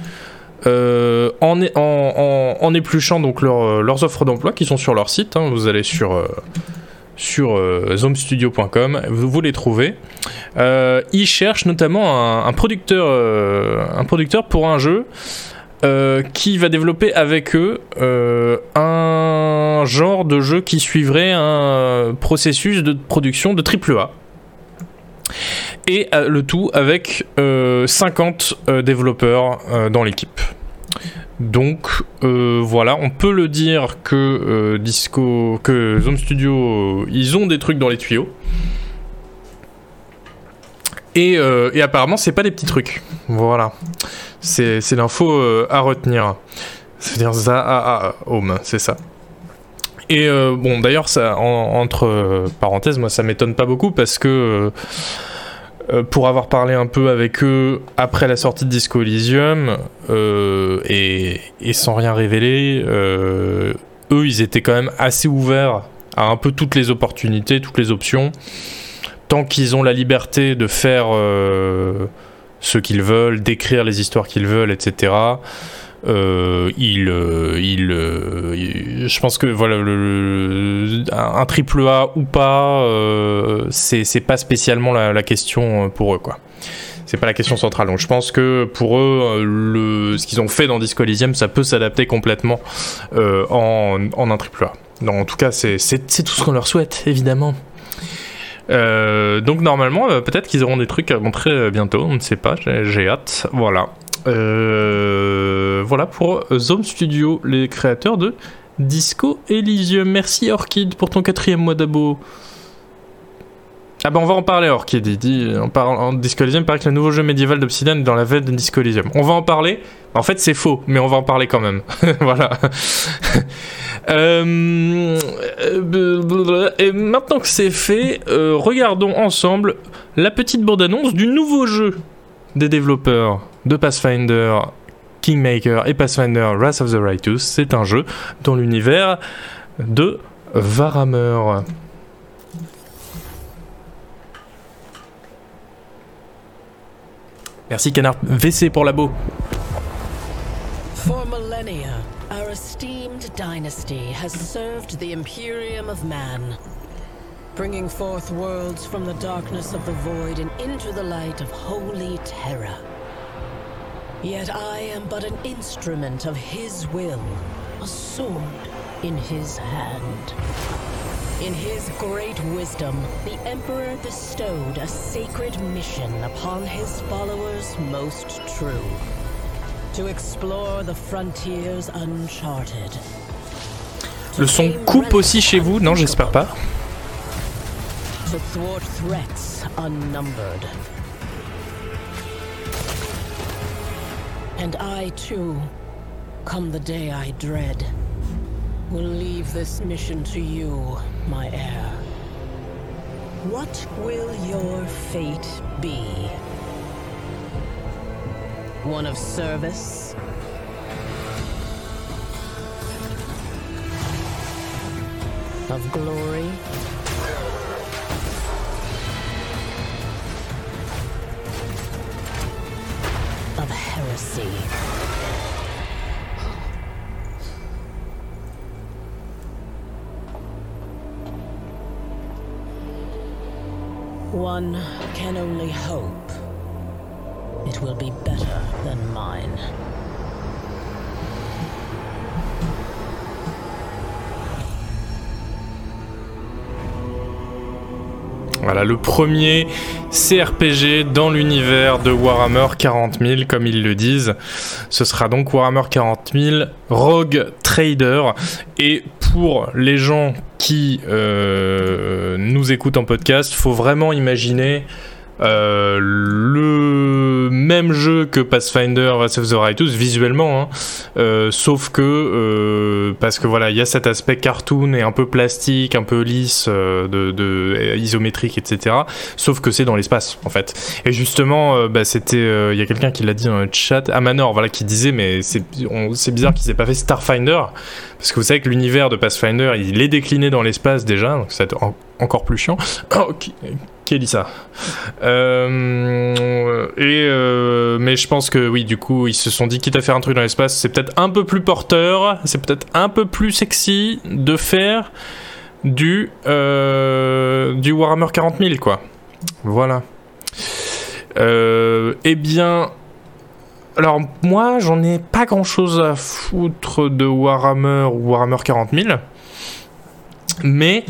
[SPEAKER 1] en, épluchant donc leurs offres d'emploi qui sont sur leur site, hein, vous allez sur sur zoomstudio.com, vous, les trouvez. ils cherchent notamment un, producteur, un producteur pour un jeu qui va développer avec eux un genre de jeu qui suivrait un processus de production de AAA et euh, le tout avec 50 euh, euh, développeurs dans l'équipe. Donc voilà, on peut le dire que Disco, que Zone Studio, ils ont des trucs dans les tuyaux. Et, apparemment, c'est pas des petits trucs. Voilà, c'est l'info à retenir. C'est-à-dire ça, Home, c'est ça. Et bon, d'ailleurs, ça, entre parenthèses, moi, ça m'étonne pas beaucoup parce que euh, pour avoir parlé un peu avec eux après la sortie de Disco Elysium euh, et, sans rien révéler, euh, eux ils étaient quand même assez ouverts à un peu toutes les opportunités, toutes les options, tant qu'ils ont la liberté de faire ce qu'ils veulent, d'écrire les histoires qu'ils veulent, etc. Euh, il, euh, euh, je pense que voilà, un triple A ou pas, c'est pas spécialement la, question pour eux, quoi. C'est pas la question centrale. Donc je pense que pour eux, ce qu'ils ont fait dans Disco Elysium, ça peut s'adapter complètement en, un triple A. Donc, en tout cas, c'est tout ce qu'on leur souhaite, évidemment. donc normalement, peut-être qu'ils auront des trucs à montrer bientôt, on ne sait pas, j'ai hâte. Voilà. Euh, voilà pour Zone Studio, les créateurs de Disco Elysium. Merci Orchid pour ton quatrième mois d'abo. Ah bah on va en parler Orchid, il dit, on parle en Disco Elysium, il paraît que le nouveau jeu médiéval d'Obsidian est dans la veine de Disco Elysium. On va en parler, en fait c'est faux, mais on va en parler quand même. voilà. Euh, et maintenant que c'est fait, euh, regardons ensemble la petite bande-annonce du nouveau jeu des développeurs de Pathfinder, Kingmaker et Pathfinder Wrath of the Righteous. C'est un jeu dans l'univers de Warhammer. Merci Canard VC pour labo. For millennia, our esteemed dynasty has served the Imperium of Man, bringing forth worlds from the darkness of the void and into the light of holy terror. Yet I am but an instrument of his will, a sword in his hand. In his great wisdom, the Emperor bestowed a sacred mission upon his followers most true. To explore the frontiers uncharted. Le son coupe aussi chez vous Non, j'espère pas. To thwart threats unnumbered. And I too, come the day I dread, will leave this mission to you, my heir. What will your fate be? One of service? Of glory? Heresy. One can only hope it will be better than mine. Voilà, le premier CRPG dans l'univers de Warhammer 40 000, comme ils le disent. Ce sera donc Warhammer 40 000 Rogue Trader. Et pour les gens qui euh, nous écoutent en podcast, faut vraiment imaginer euh, le même jeu que Pathfinder Wrath of the Righteous visuellement, hein. euh, sauf que euh, parce que voilà, il y a cet aspect cartoon et un peu plastique, un peu lisse, de, isométrique, etc. Sauf que c'est dans l'espace en fait. Et justement, bah, c'était, il y a quelqu'un qui l'a dit dans le chat, Amanor, voilà, qui disait mais c'est, bizarre qu'il s'est pas fait Starfinder parce que vous savez que l'univers de Pathfinder, il est décliné dans l'espace déjà, donc c'est encore plus chiant. Oh, qui dit ça euh, euh, mais je pense que oui, du coup, ils se sont dit quitte à faire un truc dans l'espace, c'est peut-être un peu plus porteur, c'est peut-être un peu plus sexy de faire du, du Warhammer 40 000, quoi. Voilà. eh bien, alors moi, j'en ai pas grand-chose à foutre de Warhammer ou Warhammer 40 000, mais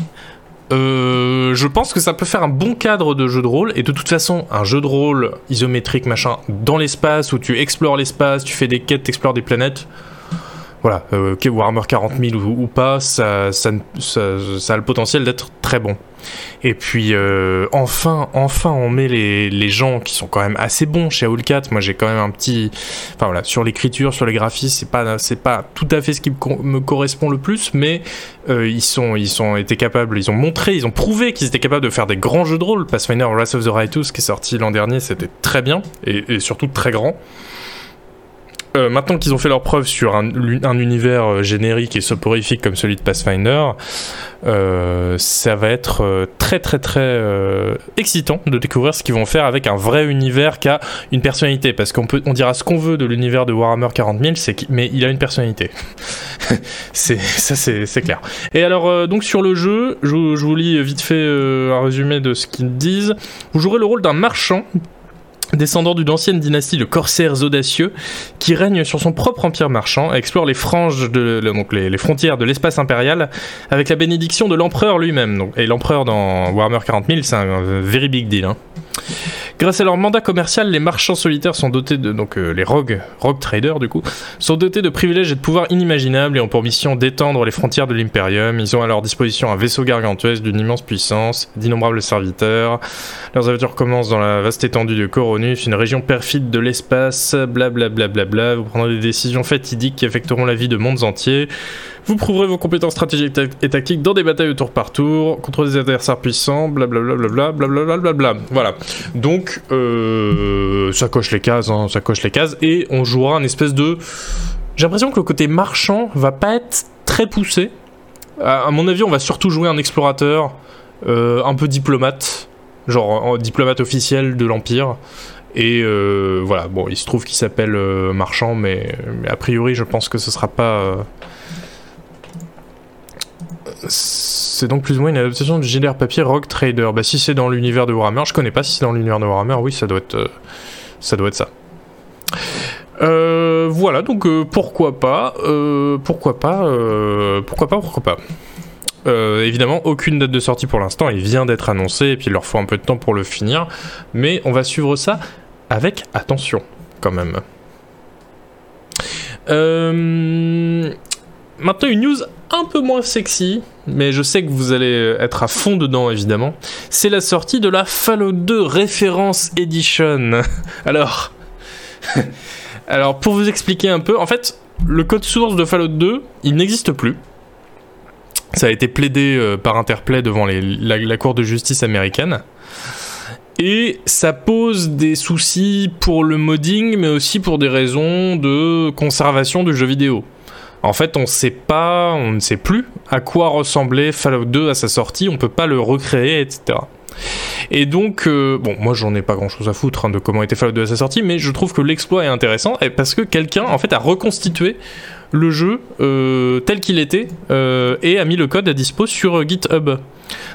[SPEAKER 1] euh, je pense que ça peut faire un bon cadre de jeu de rôle. Et de toute façon, un jeu de rôle isométrique, machin, dans l'espace, où tu explores l'espace, tu fais des quêtes, tu explores des planètes, voilà, euh, Warhammer 40 000 ou, pas, ça, ça, a le potentiel d'être très bon. Et puis euh, enfin, enfin, on met les, gens qui sont quand même assez bons chez Owlcat. Moi, j'ai quand même un petit, enfin voilà, sur l'écriture, sur les graphismes, c'est pas, c'est pas tout à fait ce qui me correspond le plus, mais euh, ils sont, ils sont été capables, ils ont montré, ils ont prouvé qu'ils étaient capables de faire des grands jeux de rôle. Pathfinder Wrath of the Righteous qui est sorti l'an dernier, c'était très bien et surtout très grand. Euh, maintenant qu'ils ont fait leur preuve sur un, univers euh, générique et soporifique comme celui de Pathfinder, euh, ça va être très très très excitant de découvrir ce qu'ils vont faire avec un vrai univers qui a une personnalité. Parce qu'on peut, on dira ce qu'on veut de l'univers de Warhammer 40 000, mais il a une personnalité. ça, c'est clair. Et alors donc sur le jeu, je, je vous lis vite fait un résumé de ce qu'ils disent. Vous jouerez le rôle d'un marchand descendant d'une ancienne dynastie de corsaires audacieux, qui règne sur son propre empire marchand, explore les franges de, donc les, frontières de l'espace impérial avec la bénédiction de l'empereur lui-même. Et l'empereur dans Warhammer 40 000, c'est un, very big deal. Hein. Grâce à leur mandat commercial, les marchands solitaires sont dotés de donc euh, les rogues, rogue traders du coup, sont dotés de privilèges et de pouvoirs inimaginables et ont pour mission d'étendre les frontières de l'impérium. Ils ont à leur disposition un vaisseau gargantuesque d'une immense puissance, d'innombrables serviteurs. Leurs aventures commencent dans la vaste étendue de Coronus, une région perfide de l'espace, blablabla. Bla, bla, bla, Vous prendrez des décisions fatidiques qui affecteront la vie de mondes entiers. Vous prouverez vos compétences stratégiques et tactiques dans des batailles au tour par tour, contre des adversaires puissants, blablabla, blablabla, blablabla. Voilà. Donc, euh, ça coche les cases, hein, ça coche les cases, et on jouera un espèce de. J'ai l'impression que le côté marchand va pas être très poussé. À, mon avis, on va surtout jouer un explorateur, euh, un peu diplomate, genre diplomate officiel de l'Empire. Et euh, voilà, bon, il se trouve qu'il s'appelle Marchand, mais, mais, a priori, je pense que ce sera pas c'est donc plus ou moins une adaptation du GDR papier Rogue Trader. Bah si c'est dans l'univers de Warhammer, je connais pas si c'est dans l'univers de Warhammer, oui ça doit être euh, ça. Euh, voilà, donc euh, pourquoi pas, pourquoi pas, pourquoi pas, pourquoi pas. évidemment, aucune date de sortie pour l'instant, il vient d'être annoncé, et puis il leur faut un peu de temps pour le finir, mais on va suivre ça avec attention, quand même. Maintenant, une news un peu moins sexy, mais je sais que vous allez être à fond dedans évidemment. C'est la sortie de la Fallout 2 Reference Edition. Alors, pour vous expliquer un peu, en fait, le code source de Fallout 2, il n'existe plus. Ça a été plaidé euh, par Interplay devant la, Cour de justice américaine. Et ça pose des soucis pour le modding, mais aussi pour des raisons de conservation du jeu vidéo. En fait, on sait pas, on ne sait plus à quoi ressemblait Fallout 2 à sa sortie, on peut pas le recréer, etc. Et donc, euh, bon, moi j'en ai pas grand chose à foutre hein, de comment était Fallout 2 à sa sortie, mais je trouve que l'exploit est intéressant parce que quelqu'un en fait a reconstitué le jeu euh, tel qu'il était euh, et a mis le code à dispo sur GitHub.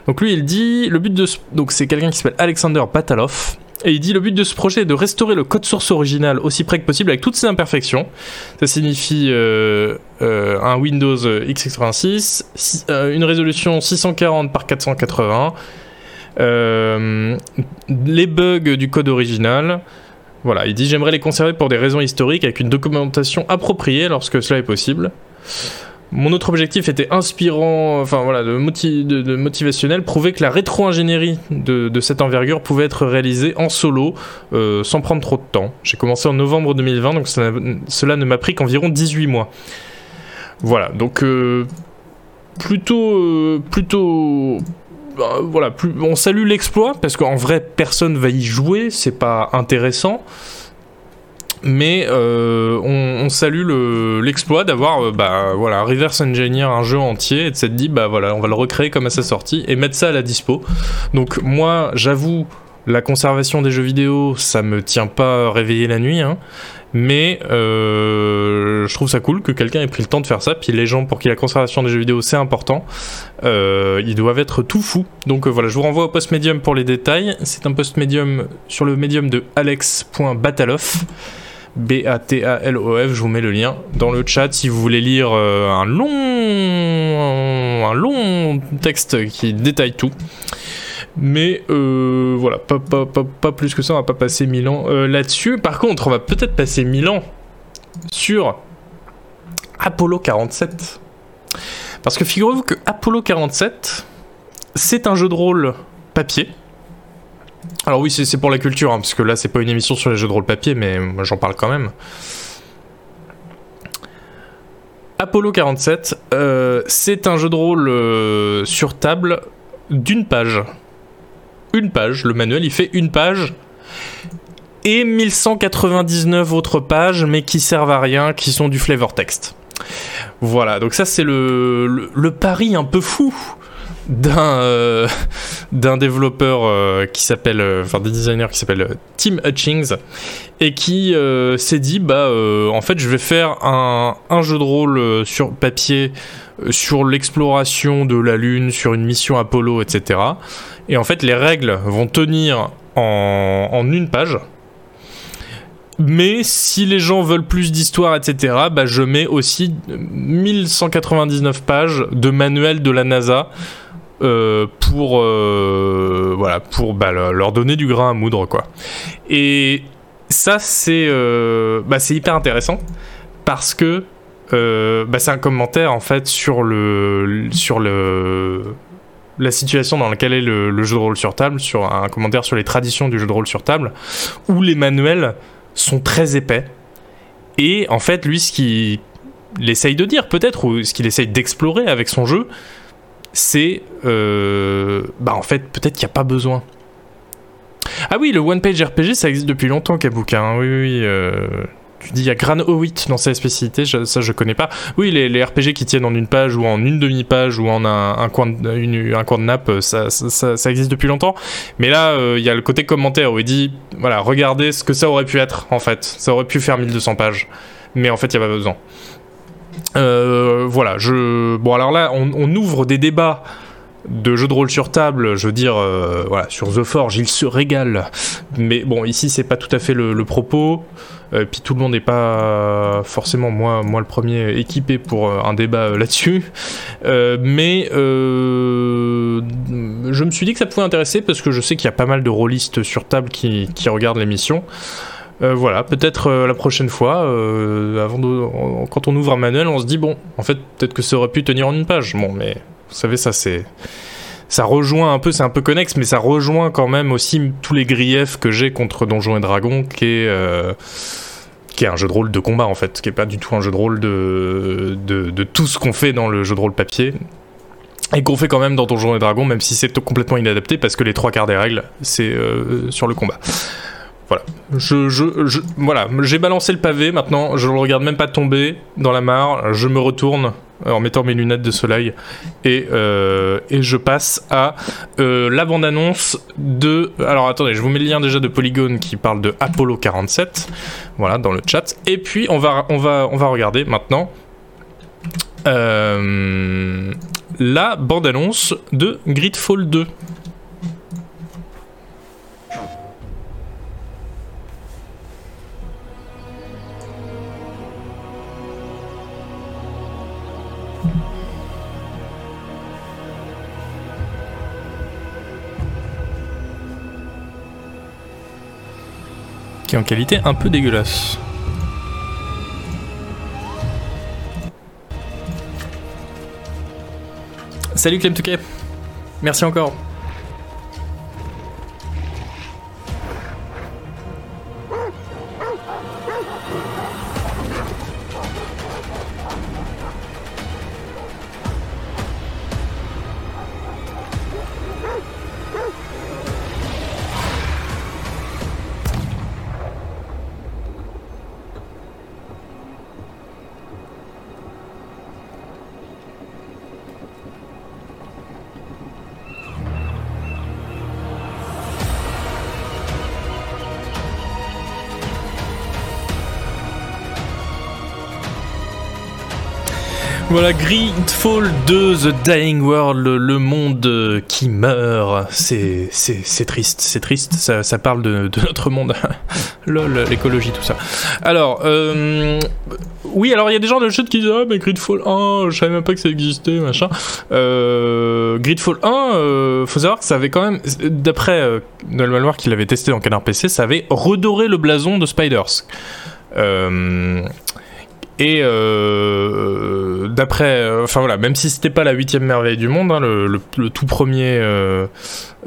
[SPEAKER 1] Donc lui il dit le but de donc c'est quelqu'un qui s'appelle Alexander Batalov et il dit le but de ce projet est de restaurer le code source original aussi près que possible avec toutes ses imperfections. Ça signifie euh, euh, un Windows x86, euh, une résolution 640 par 480, les bugs du code original. Voilà, il dit j'aimerais les conserver pour des raisons historiques avec une documentation appropriée lorsque cela est possible. Mon autre objectif était inspirant, enfin voilà, de, motivationnel, prouver que la rétro-ingénierie de, cette envergure pouvait être réalisée en solo, euh, sans prendre trop de temps. J'ai commencé en novembre 2020, donc cela ne m'a pris qu'environ 18 mois. Voilà, donc euh, plutôt, euh, plutôt, bah, voilà, on salue l'exploit parce qu'en vrai personne va y jouer, c'est pas intéressant mais euh, on, salue l'exploit d'avoir euh, bah, voilà, reverse engineer un jeu entier et de s'être dit bah voilà on va le recréer comme à sa sortie et mettre ça à la dispo donc moi j'avoue la conservation des jeux vidéo ça me tient pas réveillé la nuit hein. Mais euh, je trouve ça cool que quelqu'un ait pris le temps de faire ça. Puis les gens pour qui la conservation des jeux vidéo c'est important, ils doivent être tout fous. Donc voilà, je vous renvoie au post médium pour les détails. C'est un post médium sur le médium de alex.bataloff. B-A-T-A-L-O-F, je vous mets le lien dans le chat si vous voulez lire un long un long texte qui détaille tout. Mais euh, voilà, pas, pas, plus que ça, on va pas passer mille ans euh, là-dessus. Par contre, on va peut-être passer mille ans sur Apollo 47. Parce que figurez-vous que Apollo 47, c'est un jeu de rôle papier. Alors oui, c'est pour la culture, hein, parce que là, c'est pas une émission sur les jeux de rôle papier, mais j'en parle quand même. Apollo 47, euh, c'est un jeu de rôle sur table d'une page une page. Le manuel, il fait une page et 1199 autres pages, mais qui servent à rien, qui sont du flavor text. Voilà, donc ça c'est le, pari un peu fou d'un euh, d'un développeur euh, qui s'appelle, euh, enfin des designers qui s'appelle Tim Hutchings et qui s'est dit bah en fait je vais faire un, un jeu de rôle sur papier sur l'exploration de la lune, sur une mission Apollo, etc. Et en fait, les règles vont tenir en, une page. Mais si les gens veulent plus d'histoire, etc., bah, je mets aussi 1199 pages de manuel de la NASA euh, pour, euh, voilà, pour bah, leur donner du grain à moudre. Quoi. Et ça, c'est euh, bah, hyper intéressant parce que bah, c'est un commentaire en fait sur le, sur le, la situation dans laquelle est le, jeu de rôle sur table, sur un commentaire sur les traditions du jeu de rôle sur table, où les manuels sont très épais. Et en fait, lui, ce qu'il essaye de dire, peut-être, ou ce qu'il essaye d'explorer avec son jeu, c'est. Euh, bah, en fait, peut-être qu'il n'y a pas besoin. Ah oui, le One Page RPG, ça existe depuis longtemps, Kabuka. Hein. Oui, oui. Euh, tu dis il y a Gran Howitt dans sa spécialité, ça je connais pas. Oui, les, RPG qui tiennent en une page ou en une demi-page ou en un, coin de, un coin de nappe, ça, ça, existe depuis longtemps. Mais là, euh, il y a le côté commentaire où il dit voilà, regardez ce que ça aurait pu être en fait. Ça aurait pu faire 1200 pages. Mais en fait, il n'y a pas besoin. Euh, voilà, je. Bon, alors là, on, ouvre des débats de jeux de rôle sur table, je veux dire, euh, voilà, sur The Forge, il se régale. Mais bon, ici, c'est pas tout à fait le propos. Euh, puis tout le monde n'est pas forcément moi, moi le premier équipé pour euh, un débat là-dessus. mais je me suis dit que ça pouvait intéresser parce que je sais qu'il y a pas mal de rôlistes sur table qui regardent l'émission. Voilà, peut-être la prochaine fois, avant quand on ouvre un manuel, on se dit bon, en fait, peut-être que ça aurait pu tenir en une page. Bon, mais vous savez, ça c'est ça rejoint un peu, c'est un peu connexe, mais ça rejoint quand même aussi tous les griefs que j'ai contre Donjons et Dragons, qui est, euh, un jeu de rôle de combat en fait, qui est pas du tout un jeu de rôle de, de, tout ce qu'on fait dans le jeu de rôle papier. Et qu'on fait quand même dans Donjons et Dragons, même si c'est complètement inadapté, parce que les trois quarts des règles, c'est euh, sur le combat. Voilà. Je, je, voilà, j'ai balancé le pavé, maintenant je le regarde même pas tomber dans la mare, je me retourne euh, en mettant mes lunettes de soleil et, euh, je passe à euh, la bande-annonce de... Alors attendez, je vous mets le lien déjà de Polygon qui parle de Apollo 47, voilà, dans le chat. Et puis on va regarder maintenant la bande-annonce de Gridfall 2. Qui est en qualité un peu dégueulasse. Salut Clem Touquet, merci encore. Voilà, Gridfall 2, The Dying World, le, monde qui meurt. C'est, triste, c'est triste. Ça, ça parle de, notre monde. Lol, l'écologie, tout ça. Alors, euh, oui, alors il y a des gens de le chat qui disent Ah, mais Gridfall 1, je savais même pas que ça existait, machin. Euh, Gridfall 1, euh, faut savoir que ça avait quand même, d'après euh, Noël Maloir qui l'avait testé dans Canard PC, ça avait redoré le blason de Spiders. Euh, et euh, d'après, euh, enfin voilà, même si c'était pas la huitième merveille du monde, hein, le, tout premier euh,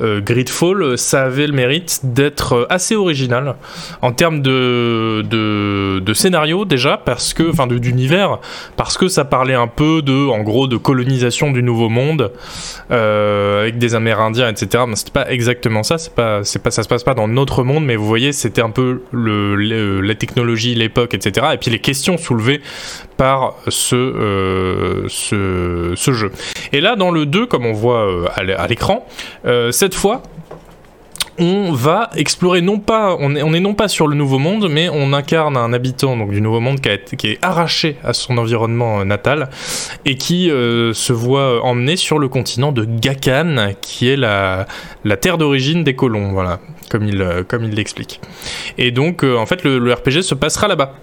[SPEAKER 1] Gridfall, ça avait le mérite d'être assez original en termes de, de, scénario déjà, parce que, enfin d'univers, parce que ça parlait un peu de, en gros, de colonisation du Nouveau Monde avec des Amérindiens, etc. Mais c'était pas exactement ça, c'est pas, c'est pas, ça se passe pas dans notre monde, mais vous voyez, c'était un peu le, la technologie, l'époque, etc. Et puis les questions soulevées par ce, euh, ce, jeu. Et là, dans le 2, comme on voit euh, à l'écran, euh, cette fois, on va explorer non pas, on est, on est, non pas sur le Nouveau Monde, mais on incarne un habitant donc, du Nouveau Monde qui, a qui est arraché à son environnement natal et qui se voit emmené sur le continent de Gakan, qui est la, la terre d'origine des colons, voilà, comme il, l'explique. Et donc, en fait, le RPG se passera là-bas.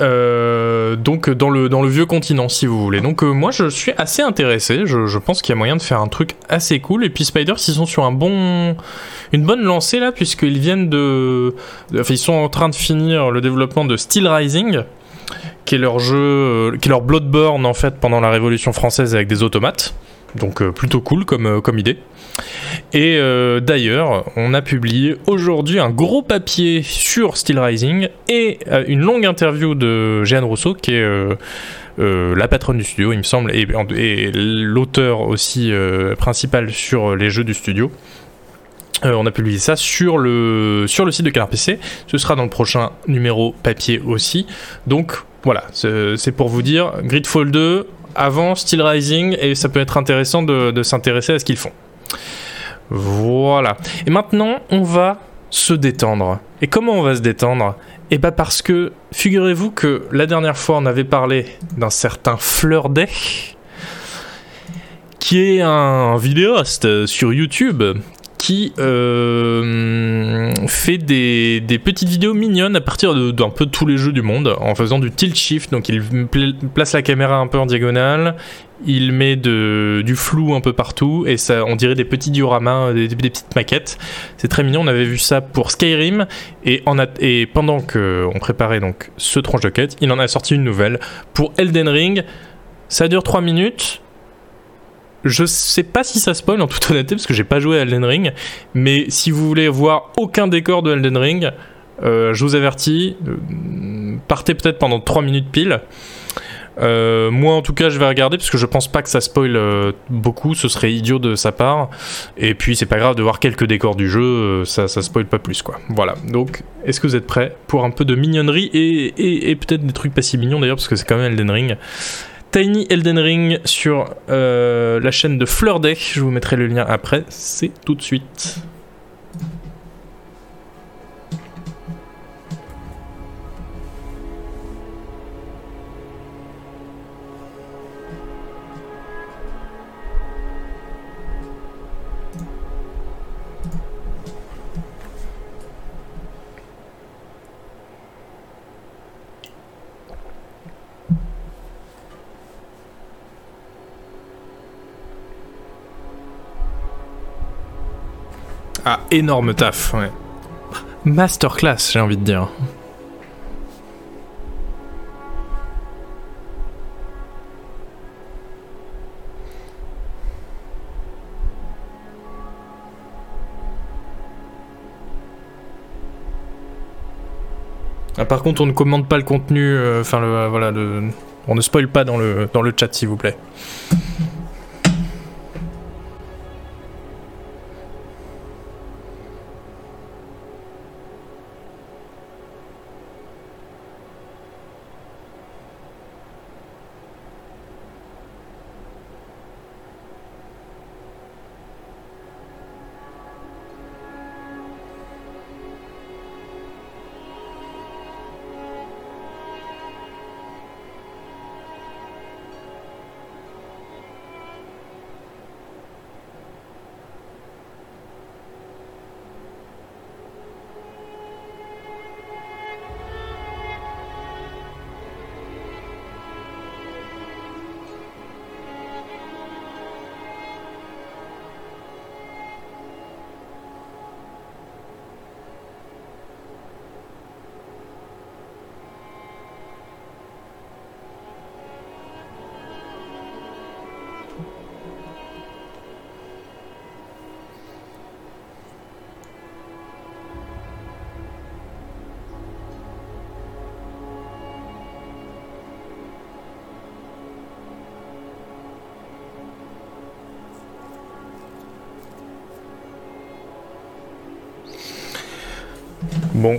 [SPEAKER 1] Euh, donc dans le, dans le vieux continent si vous voulez. Donc euh, moi je suis assez intéressé, je, pense qu'il y a moyen de faire un truc assez cool. Et puis Spiders ils sont sur un bon, une bonne lancée là puisqu'ils viennent de, ils sont en train de finir le développement de Steel Rising qui est leur jeu, euh, qui est leur Bloodborne en fait pendant la Révolution française avec des automates. Donc plutôt cool comme, comme idée. Et euh, d'ailleurs, on a publié aujourd'hui un gros papier sur Steel Rising et euh, une longue interview de Jeanne Rousseau, qui est euh, la patronne du studio, il me semble, et, et l'auteur aussi principal sur les jeux du studio. on a publié ça sur le, sur le site de Canard PC. Ce sera dans le prochain numéro papier aussi. Donc voilà, c'est pour vous dire, Gridfall 2, avant Steel Rising, et ça peut être intéressant de, s'intéresser à ce qu'ils font. Voilà. Et maintenant, on va se détendre. Et comment on va se détendre? Eh bah parce que, figurez-vous que la dernière fois, on avait parlé d'un certain Fleur qui est un vidéaste sur YouTube qui euh, fait des, petites vidéos mignonnes à partir d'un peu tous les jeux du monde en faisant du tilt shift. Donc il place la caméra un peu en diagonale, il met du flou un peu partout et ça, on dirait des petits dioramas, des, petites maquettes. C'est très mignon. On avait vu ça pour Skyrim et, en et pendant qu'on préparait donc ce tranche de quête, il en a sorti une nouvelle pour Elden Ring. Ça dure 3 minutes je sais pas si ça spoil en toute honnêteté parce que j'ai pas joué à Elden Ring, mais si vous voulez voir aucun décor de Elden Ring, euh, je vous avertis, euh, partez peut-être pendant 3 minutes pile. Euh, moi en tout cas je vais regarder parce que je pense pas que ça spoil beaucoup, ce serait idiot de sa part. Et puis c'est pas grave de voir quelques décors du jeu, ça, ça spoil pas plus quoi. Voilà, donc est-ce que vous êtes prêts pour un peu de mignonnerie et, et peut-être des trucs pas si mignons d'ailleurs parce que c'est quand même Elden Ring. Tiny Elden Ring sur euh, la chaîne de Fleur Deck. Je vous mettrai le lien après. C'est tout de suite. Ah, énorme taf, ouais. Masterclass, j'ai envie de dire. Ah, par contre, on ne commande pas le contenu, euh, enfin, voilà, on ne spoil pas dans le, dans le chat, s'il vous plaît.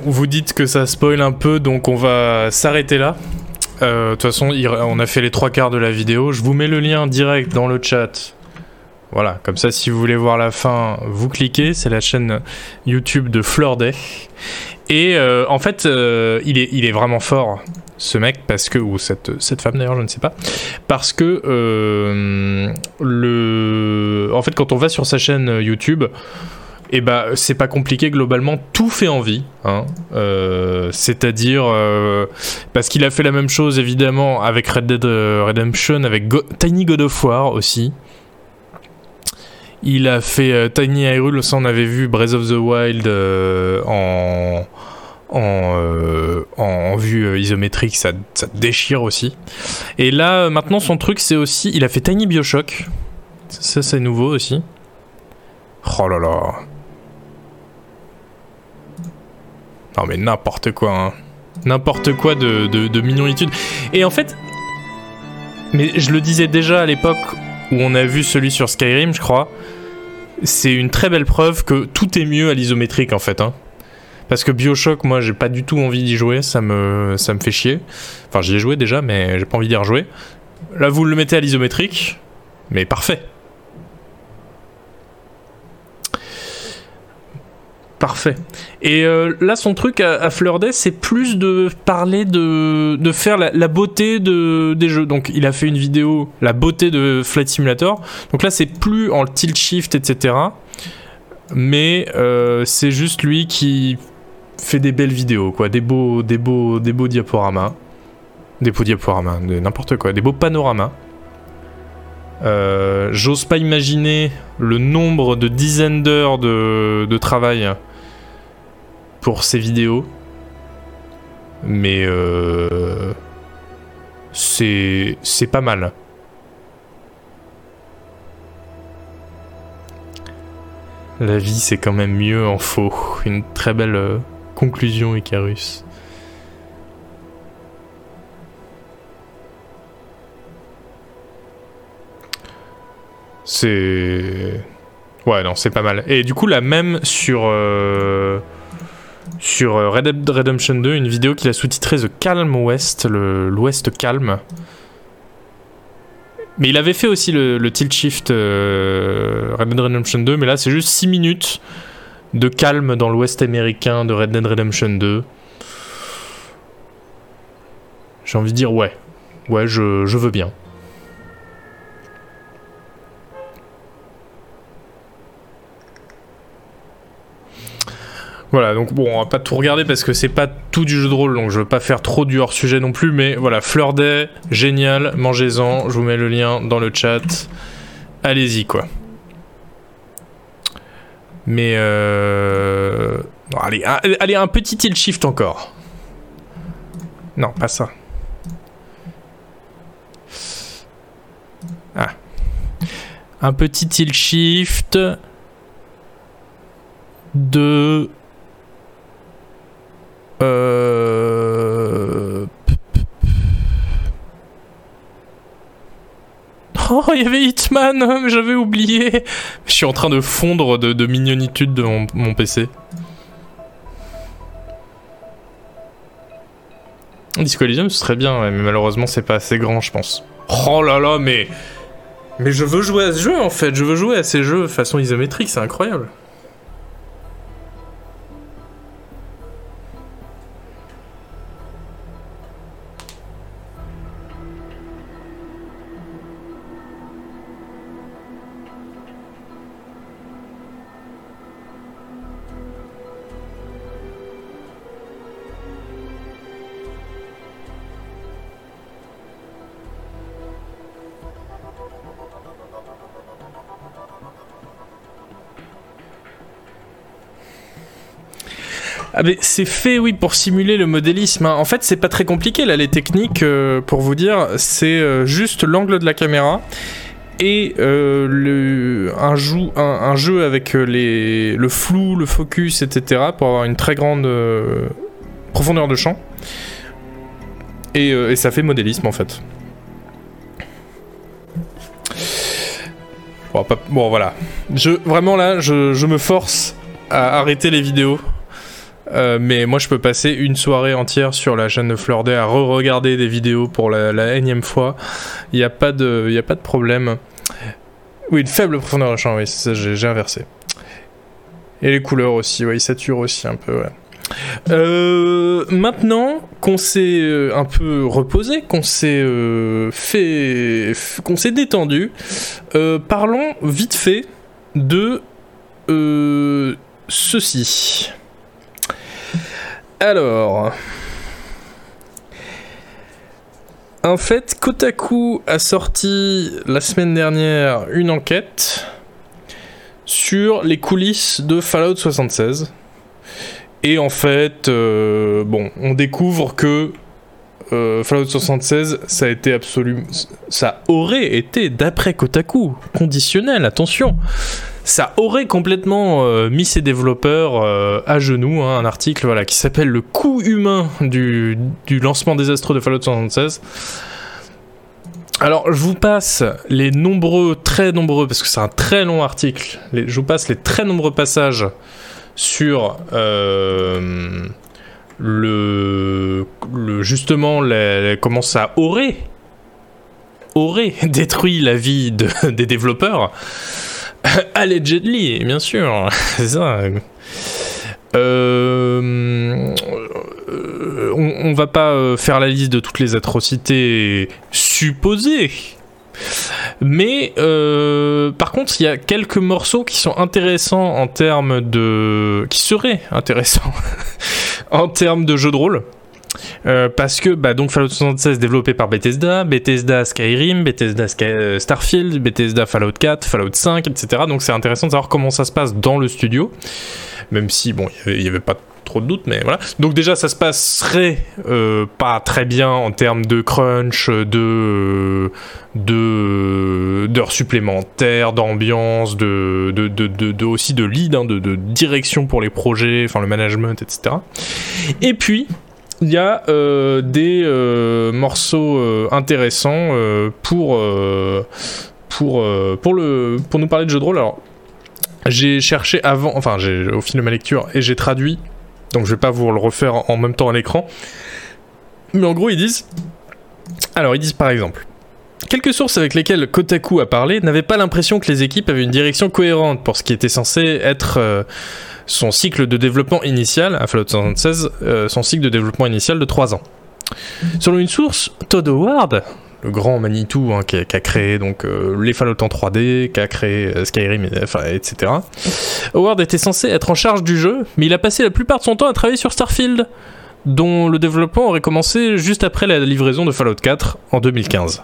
[SPEAKER 1] Vous dites que ça spoil un peu, donc on va s'arrêter là. Euh, De toute façon, on a fait les trois quarts de la vidéo. Je vous mets le lien direct dans le chat. Voilà, comme ça, si vous voulez voir la fin, vous cliquez. C'est la chaîne YouTube de Fleur Day. Et euh, en fait, euh, il, est, vraiment fort, ce mec, parce que, ou cette, femme d'ailleurs, je ne sais pas, parce que le, en fait, quand on va sur sa chaîne YouTube, et bah, c'est pas compliqué globalement, tout fait envie, hein. Euh, c'est-à-dire euh, parce qu'il a fait la même chose évidemment avec Red Dead euh, Redemption, avec Tiny God of War aussi. Il a fait Tiny Hyrule, ça on avait vu Breath of the Wild en, en, vue isométrique, ça, ça déchire aussi. Et là, maintenant, son truc, c'est aussi. Il a fait Tiny Bioshock. Ça, c'est nouveau aussi. Oh là là. Non, mais n'importe quoi, hein. N'importe quoi de, de, de mignonitude. Et en fait. Mais je le disais déjà à l'époque où on a vu celui sur Skyrim, je crois. C'est une très belle preuve que tout est mieux à l'isométrique en fait. Hein. Parce que Bioshock, moi j'ai pas du tout envie d'y jouer, ça me, ça me fait chier. Enfin j'y ai joué déjà, mais j'ai pas envie d'y rejouer. Là vous le mettez à l'isométrique, mais parfait. Parfait. Et euh, là, son truc à, Fleur Day, c'est plus de parler de, de faire la, beauté de, des jeux. Donc, il a fait une vidéo, la beauté de Flight Simulator. Donc là, c'est plus en tilt shift, etc. Mais euh, c'est juste lui qui fait des belles vidéos, quoi. Des beaux, des beaux, des beaux diaporamas. Des beaux diaporamas, n'importe quoi. Des beaux panoramas. Euh, J'ose pas imaginer le nombre de dizaines d'heures de, travail pour ces vidéos. Mais euh, c'est c'est pas mal. La vie, c'est quand même mieux en faux. Une très belle euh, conclusion, Icarus. C'est. Ouais, non, c'est pas mal. Et du coup, la même sur. euh, Sur euh, Red Dead Redemption 2, une vidéo qu'il a sous-titrée The Calm West, l'Ouest calme. Mais il avait fait aussi le, tilt shift euh, Red Dead Redemption 2, mais là c'est juste 6 minutes de calme dans l'Ouest américain de Red Dead Redemption 2. J'ai envie de dire ouais. Ouais, je veux bien. Voilà, donc bon, on va pas tout regarder parce que c'est pas tout du jeu de rôle, donc je veux pas faire trop du hors sujet non plus, mais voilà, Fleur Day, génial, mangez-en, je vous mets le lien dans le chat. Allez-y, quoi. Mais euh... allez, un, allez, un petit tilt shift encore. Non, pas ça. Ah. Un petit tilt shift de euh... Oh, il y avait Hitman, j'avais oublié. Je suis en train de fondre de, de mignonitude de mon, PC. Disco Elysium, ce serait bien, mais malheureusement, c'est pas assez grand, je pense. Oh là là, mais. Mais je veux jouer à ce jeu en fait, je veux jouer à ces jeux façon isométrique, c'est incroyable. Ah c'est fait oui pour simuler le modélisme. hein. En fait c'est pas très compliqué là les techniques euh, pour vous dire c'est euh, juste l'angle de la caméra et euh, un, jeu avec le flou, le focus, etc. pour avoir une très grande profondeur de champ. Et, ça fait modélisme en fait. Bon, voilà. Je, vraiment là, je me force à arrêter les vidéos Euh, mais moi, je peux passer une soirée entière sur la chaîne de Fleur à re-regarder des vidéos pour la, énième fois. Il n'y a, pas de, a pas de problème. Oui, une faible profondeur de champ, oui, c'est ça, j'ai inversé. Et les couleurs aussi, oui, ils saturent aussi un peu, ouais. Euh, maintenant qu'on s'est euh, un peu reposé, qu'on s'est fait, qu'on s'est détendu, parlons vite fait de ceci. Alors, en fait, Kotaku a sorti la semaine dernière une enquête sur les coulisses de Fallout 76 et en fait, euh, bon, on découvre que euh, Fallout 76, ça a été absolument. Ça aurait été, d'après Kotaku, conditionnel, attention. Ça aurait complètement euh, mis ses développeurs à genoux. Hein, un article voilà, qui s'appelle Le coût humain du, lancement désastreux de Fallout 76. Alors, je vous passe les nombreux, très nombreux, parce que c'est un très long article, je vous passe les très nombreux passages sur euh, le, justement comment ça aurait aurait détruit la vie des développeurs allegedly bien sûr euh, on, on, va pas euh, faire la liste de toutes les atrocités supposées mais euh, par contre, il y a quelques morceaux qui sont intéressants en termes de. qui seraient intéressants en termes de jeu de rôle. Euh, parce que bah, donc Fallout 76 développé par Bethesda, Bethesda Skyrim, Bethesda euh, Starfield, Bethesda Fallout 4, Fallout 5, etc. Donc c'est intéressant de savoir comment ça se passe dans le studio, même si bon il n'y avait, pas trop de doutes, mais voilà. Donc déjà, ça se passerait euh, pas très bien en termes de crunch, de d'heures supplémentaires, d'ambiance, de, de, de, aussi de lead, hein, de, direction pour les projets, enfin le management, etc. Et puis il y a euh, des euh, morceaux intéressants pour pour pour le pour nous parler de jeux de rôle. Alors j'ai cherché avant, enfin j'ai au fil de ma lecture et j'ai traduit donc je vais pas vous le refaire en même temps à l'écran. Mais en gros, ils disent. Alors, ils disent par exemple. Quelques sources avec lesquelles Kotaku a parlé n'avaient pas l'impression que les équipes avaient une direction cohérente pour ce qui était censé être euh, son cycle de développement initial, à Fallout 76, euh, son cycle de développement initial de 3 ans. Selon une source, Todd Howard, le grand Manitou hein, qui, a, créé donc euh, les Fallout en 3D, qui a créé Skyrim, etc. Howard était censé être en charge du jeu, mais il a passé la plupart de son temps à travailler sur Starfield, dont le développement aurait commencé juste après la livraison de Fallout 4 en 2015.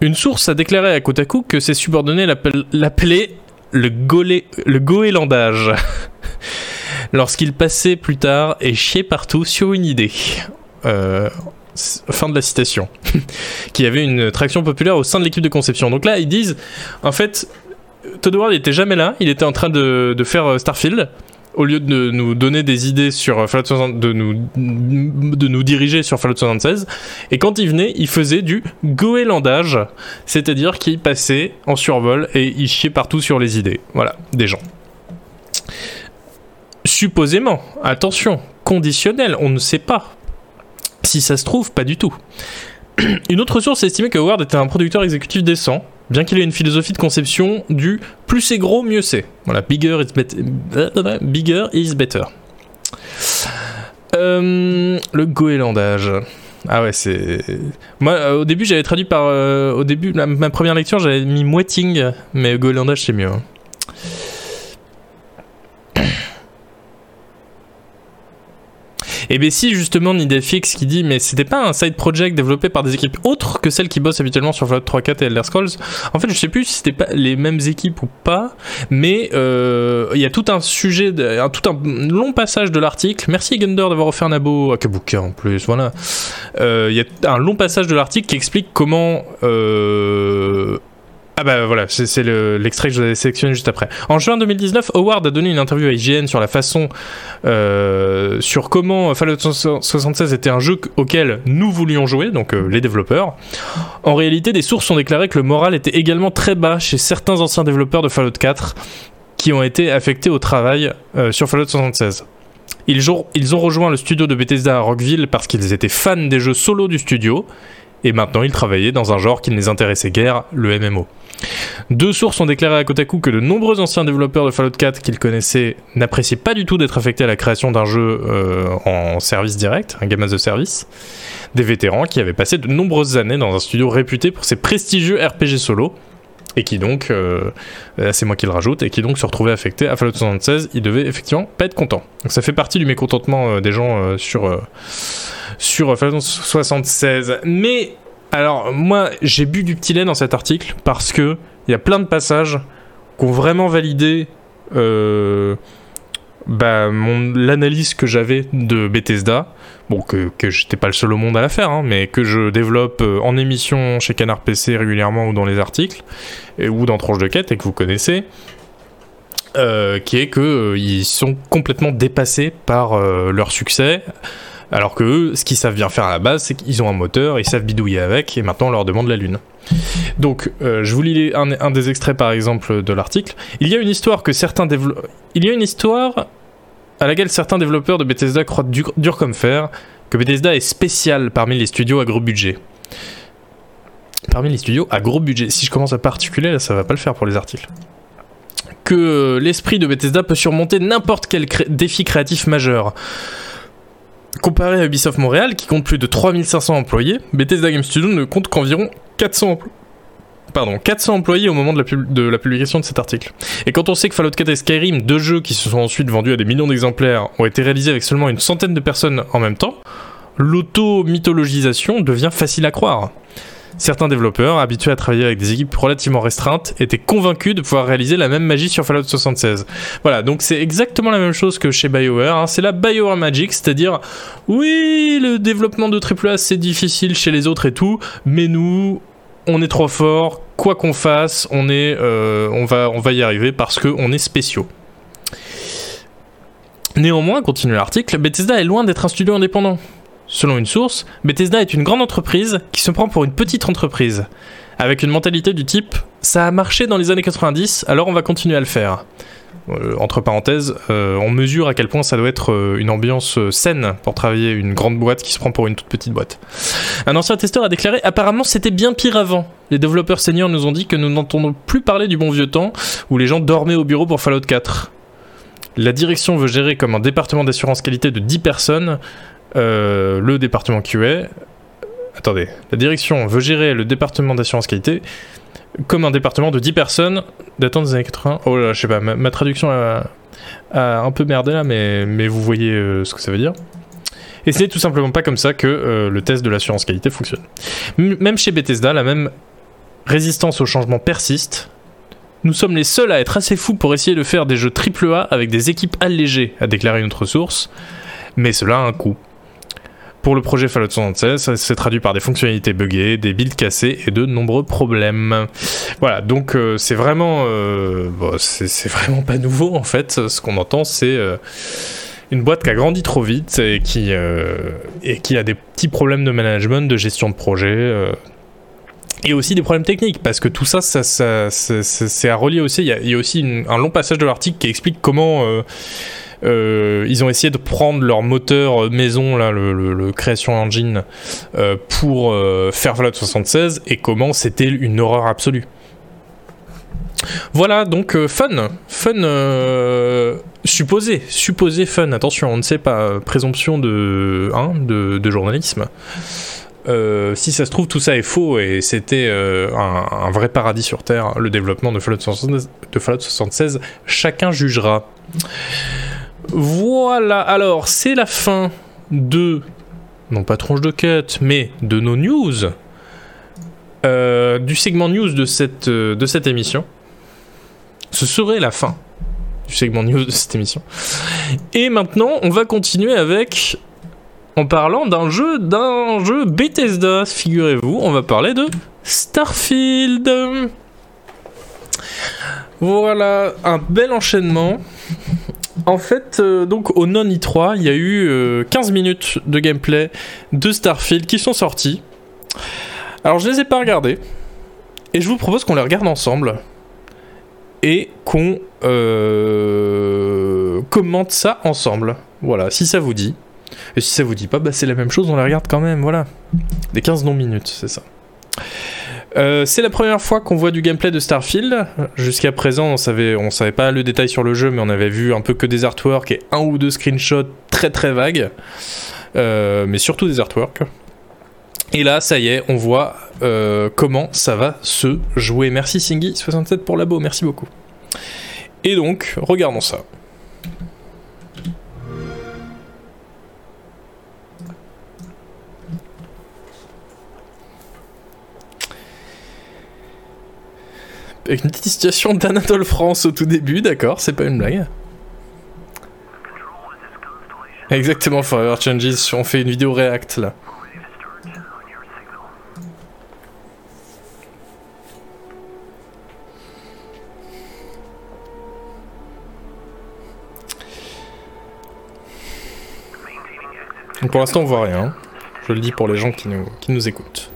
[SPEAKER 1] Une source a déclaré à Kotaku que ses subordonnés l'appelaient le, le goélandage lorsqu'il passait plus tard et chiait partout sur une idée. Euh, Fin de la citation. qui avait une traction populaire au sein de l'équipe de conception. Donc là, ils disent, en fait, Todd Howard n'était jamais là, il était en train de, faire euh, Starfield. Au lieu de nous donner des idées sur Fallout 76, de nous, de nous diriger sur Fallout 76. Et quand il venait, il faisait du goélandage. C'est-à-dire qu'il passait en survol et il chiait partout sur les idées. Voilà, des gens. Supposément, attention, conditionnel, on ne sait pas. Si ça se trouve, pas du tout. Une autre source a estimé que Howard était un producteur exécutif décent, bien qu'il ait une philosophie de conception du plus c'est gros, mieux c'est. Voilà, bigger is, better. Euh, le goélandage. Ah ouais, c'est. Moi, euh, au début, j'avais traduit par. Euh, au début, ma première lecture, j'avais mis moiting, mais goélandage, c'est mieux. Hein. Et bien si justement Nidafix qui dit mais c'était pas un side project développé par des équipes autres que celles qui bossent habituellement sur Fallout 3, 4 et Elder Scrolls. En fait je sais plus si c'était pas les mêmes équipes ou pas, mais euh, il y a tout un sujet, de, tout un long passage de l'article. Merci Gunder d'avoir offert un abo à Kabuka en plus. Voilà, euh, il y a un long passage de l'article qui explique comment euh, ah bah voilà, c'est l'extrait que je vous avais sélectionné juste après. En juin 2019, Howard a donné une interview à IGN sur la façon, euh, sur comment Fallout 76 était un jeu auquel nous voulions jouer, donc euh, les développeurs. En réalité, des sources ont déclaré que le moral était également très bas chez certains anciens développeurs de Fallout 4 qui ont été affectés au travail euh, sur Fallout 76. Ils ont, ils ont rejoint le studio de Bethesda à Rockville parce qu'ils étaient fans des jeux solo du studio, et maintenant ils travaillaient dans un genre qui ne les intéressait guère, le MMO. Deux sources ont déclaré à Kotaku que de nombreux anciens développeurs de Fallout 4 qu'ils connaissaient n'appréciaient pas du tout d'être affectés à la création d'un jeu euh, en service direct, un game as a service. Des vétérans qui avaient passé de nombreuses années dans un studio réputé pour ses prestigieux RPG solo, et qui donc, euh, c'est moi qui le rajoute, et qui donc se retrouvaient affectés à Fallout 76, ils devaient effectivement pas être contents. Donc ça fait partie du mécontentement euh, des gens euh, sur, sur Fallout 76. Mais, alors, moi, j'ai bu du petit lait dans cet article, parce que il y a plein de passages qui ont vraiment validé bah, l'analyse que j'avais de Bethesda, bon, que, que j'étais pas le seul au monde à la faire, hein, mais que je développe euh, en émission chez Canard PC régulièrement ou dans les articles, et, ou dans Tranche de Quête, et que vous connaissez, euh, qui est qu'ils euh, ils sont complètement dépassés par leur succès, alors que eux, ce qu'ils savent bien faire à la base, c'est qu'ils ont un moteur, ils savent bidouiller avec, et maintenant on leur demande la lune. Donc, je vous lis un, un, des extraits par exemple de l'article. Il y a une histoire que certains développeurs. Il y a une histoire à laquelle certains développeurs de Bethesda croient dur, comme fer, que Bethesda est spécial parmi les studios à gros budget. Parmi les studios à gros budget. Si je commence à particuler, là, ça va pas le faire pour les articles. Que l'esprit de Bethesda peut surmonter n'importe quel défi créatif majeur. Comparé à Ubisoft Montréal, qui compte plus de 3500 employés, Bethesda Game Studio ne compte qu'environ 400 employés pardon, 400 employés au moment de la, publication de cet article. Et quand on sait que Fallout 4 et Skyrim, deux jeux qui se sont ensuite vendus à des millions d'exemplaires, ont été réalisés avec seulement une centaine de personnes en même temps, l'auto-mythologisation devient facile à croire. Certains développeurs, habitués à travailler avec des équipes relativement restreintes, étaient convaincus de pouvoir réaliser la même magie sur Fallout 76. Voilà, donc c'est exactement la même chose que chez BioWare. Hein. C'est la BioWare Magic, c'est-à-dire, oui, le développement de AAA c'est difficile chez les autres et tout, mais nous, on est trop fort, quoi qu'on fasse, on, euh, va, on va y arriver parce qu'on est spéciaux. Néanmoins, continue l'article, Bethesda est loin d'être un studio indépendant. Selon une source, Bethesda est une grande entreprise qui se prend pour une petite entreprise, avec une mentalité du type ça a marché dans les années 90, alors on va continuer à le faire. Euh, entre parenthèses, euh, on mesure à quel point ça doit être euh, une ambiance saine pour travailler une grande boîte qui se prend pour une toute petite boîte. Un ancien testeur a déclaré apparemment c'était bien pire avant. Les développeurs seniors nous ont dit que nous n'entendons plus parler du bon vieux temps où les gens dormaient au bureau pour Fallout 4. La direction veut gérer comme un département d'assurance qualité de 10 personnes le département QA. Attendez, la direction veut gérer le département d'assurance qualité comme un département de 10 personnes datant des années 80. Oh là, je sais pas, ma, traduction a, un peu merdé là, mais, mais vous voyez euh, ce que ça veut dire. Et c'est tout simplement pas comme ça que euh, le test de l'assurance qualité fonctionne. même chez Bethesda, la même résistance au changement persiste. Nous sommes les seuls à être assez fous pour essayer de faire des jeux AAA avec des équipes allégées, a déclaré une autre source. Mais cela a un coût. Pour le projet Fallout 76, ça s'est traduit par des fonctionnalités buggées, des builds cassés et de nombreux problèmes. Voilà, donc euh, c'est vraiment, euh, c'est vraiment pas nouveau en fait. Ce qu'on entend, c'est euh, une boîte qui a grandi trop vite et qui, a des petits problèmes de management, de gestion de projet. et aussi des problèmes techniques, parce que tout ça, c'est à relier aussi. Il y a, aussi un long passage de l'article qui explique comment ils ont essayé de prendre leur moteur maison, là, le, Creation Engine, euh, pour euh, faire Fallout 76 et comment c'était une horreur absolue. Voilà, donc fun, fun supposé, supposé fun, attention, on ne sait pas, présomption de, hein, de, journalisme. si ça se trouve, tout ça est faux et c'était un, vrai paradis sur Terre, le développement de Fallout 76, de Fallout 76 chacun jugera. Voilà, alors c'est la fin de, non pas tronche de quête, mais de nos news, euh, du segment news de cette, euh, de cette émission. Ce serait la fin du segment news de cette émission. Et maintenant, on va continuer avec, en parlant d'un jeu, d'un jeu Bethesda, figurez-vous, on va parler de Starfield. Voilà, un bel enchaînement. En fait, euh, donc au non i3, il y a eu 15 euh, minutes de gameplay de Starfield qui sont sortis. Alors je les ai pas regardés. Et je vous propose qu'on les regarde ensemble. Et qu'on... Euh, commente ça ensemble. Voilà, si ça vous dit. Et si ça vous dit pas, bah c'est la même chose, on la regarde quand même, voilà. Des 15 non minutes, c'est ça. Euh, c'est la première fois qu'on voit du gameplay de Starfield. Jusqu'à présent, on savait, on savait pas le détail sur le jeu, mais on avait vu un peu que des artworks et un ou deux screenshots très très vagues. Euh, mais surtout des artworks. Et là, ça y est, on voit euh, comment ça va se jouer. Merci Singy67 pour l'abo, merci beaucoup. Et donc, regardons ça. Une petite situation d'Anatole France au tout début, d'accord, c'est pas une blague. Exactement, Forever Changes, on fait une vidéo React là. Donc pour l'instant on voit rien. Je le dis pour les gens qui nous, qui nous écoutent.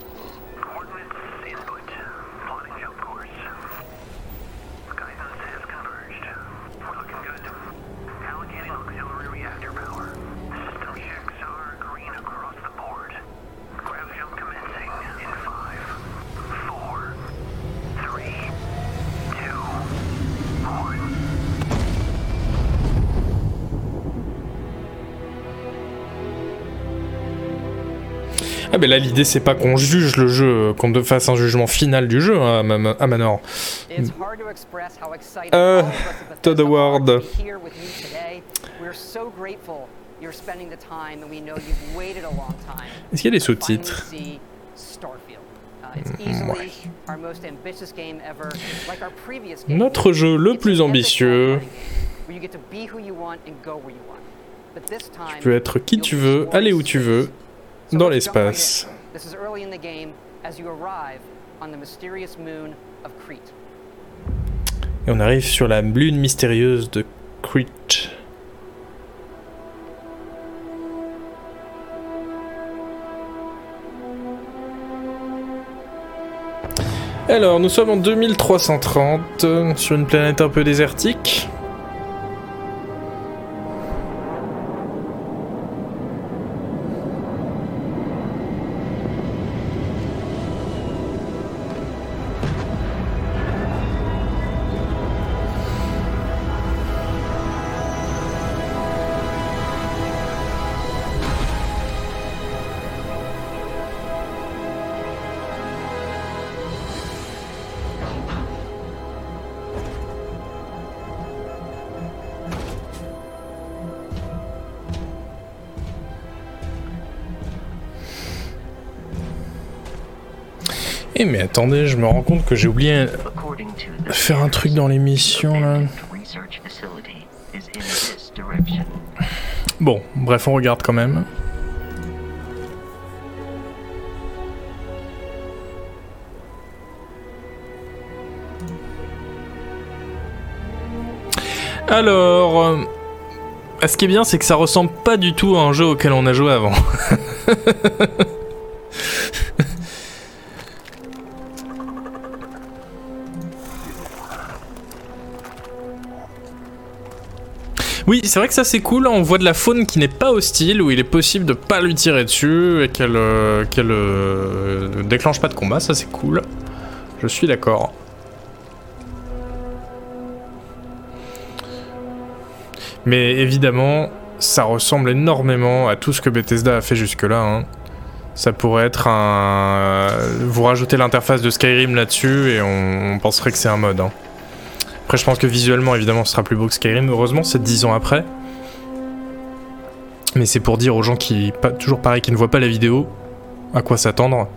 [SPEAKER 1] Ah ben là l'idée c'est pas qu'on juge le jeu, qu'on fasse un jugement final du jeu hein, à, Manor. Euh, Todd Award. Est-ce qu'il y a des sous-titres? Notre jeu le plus ambitieux. Tu peux être qui tu veux, aller où tu veux, dans l'espace. Et on arrive sur la lune mystérieuse de Crete. Alors, nous sommes en 2330, sur une planète un peu désertique. Attendez, je me rends compte que j'ai oublié de faire un truc dans l'émission là. Bon, bref, on regarde quand même. Alors, euh, ce qui est bien, c'est que ça ressemble pas du tout à un jeu auquel on a joué avant. Oui, c'est vrai que ça c'est cool, on voit de la faune qui n'est pas hostile, où il est possible de pas lui tirer dessus et qu'elle euh, euh, déclenche pas de combat, ça c'est cool. Je suis d'accord. Mais évidemment, ça ressemble énormément à tout ce que Bethesda a fait jusque-là. Hein. Ça pourrait être un... Vous rajoutez l'interface de Skyrim là-dessus et on... penserait que c'est un mode. Hein. Après, je pense que visuellement, évidemment, ce sera plus beau que Skyrim. Heureusement, c'est 10 ans après. Mais c'est pour dire aux gens qui, pas, toujours pareil, qui ne voient pas la vidéo, à quoi s'attendre.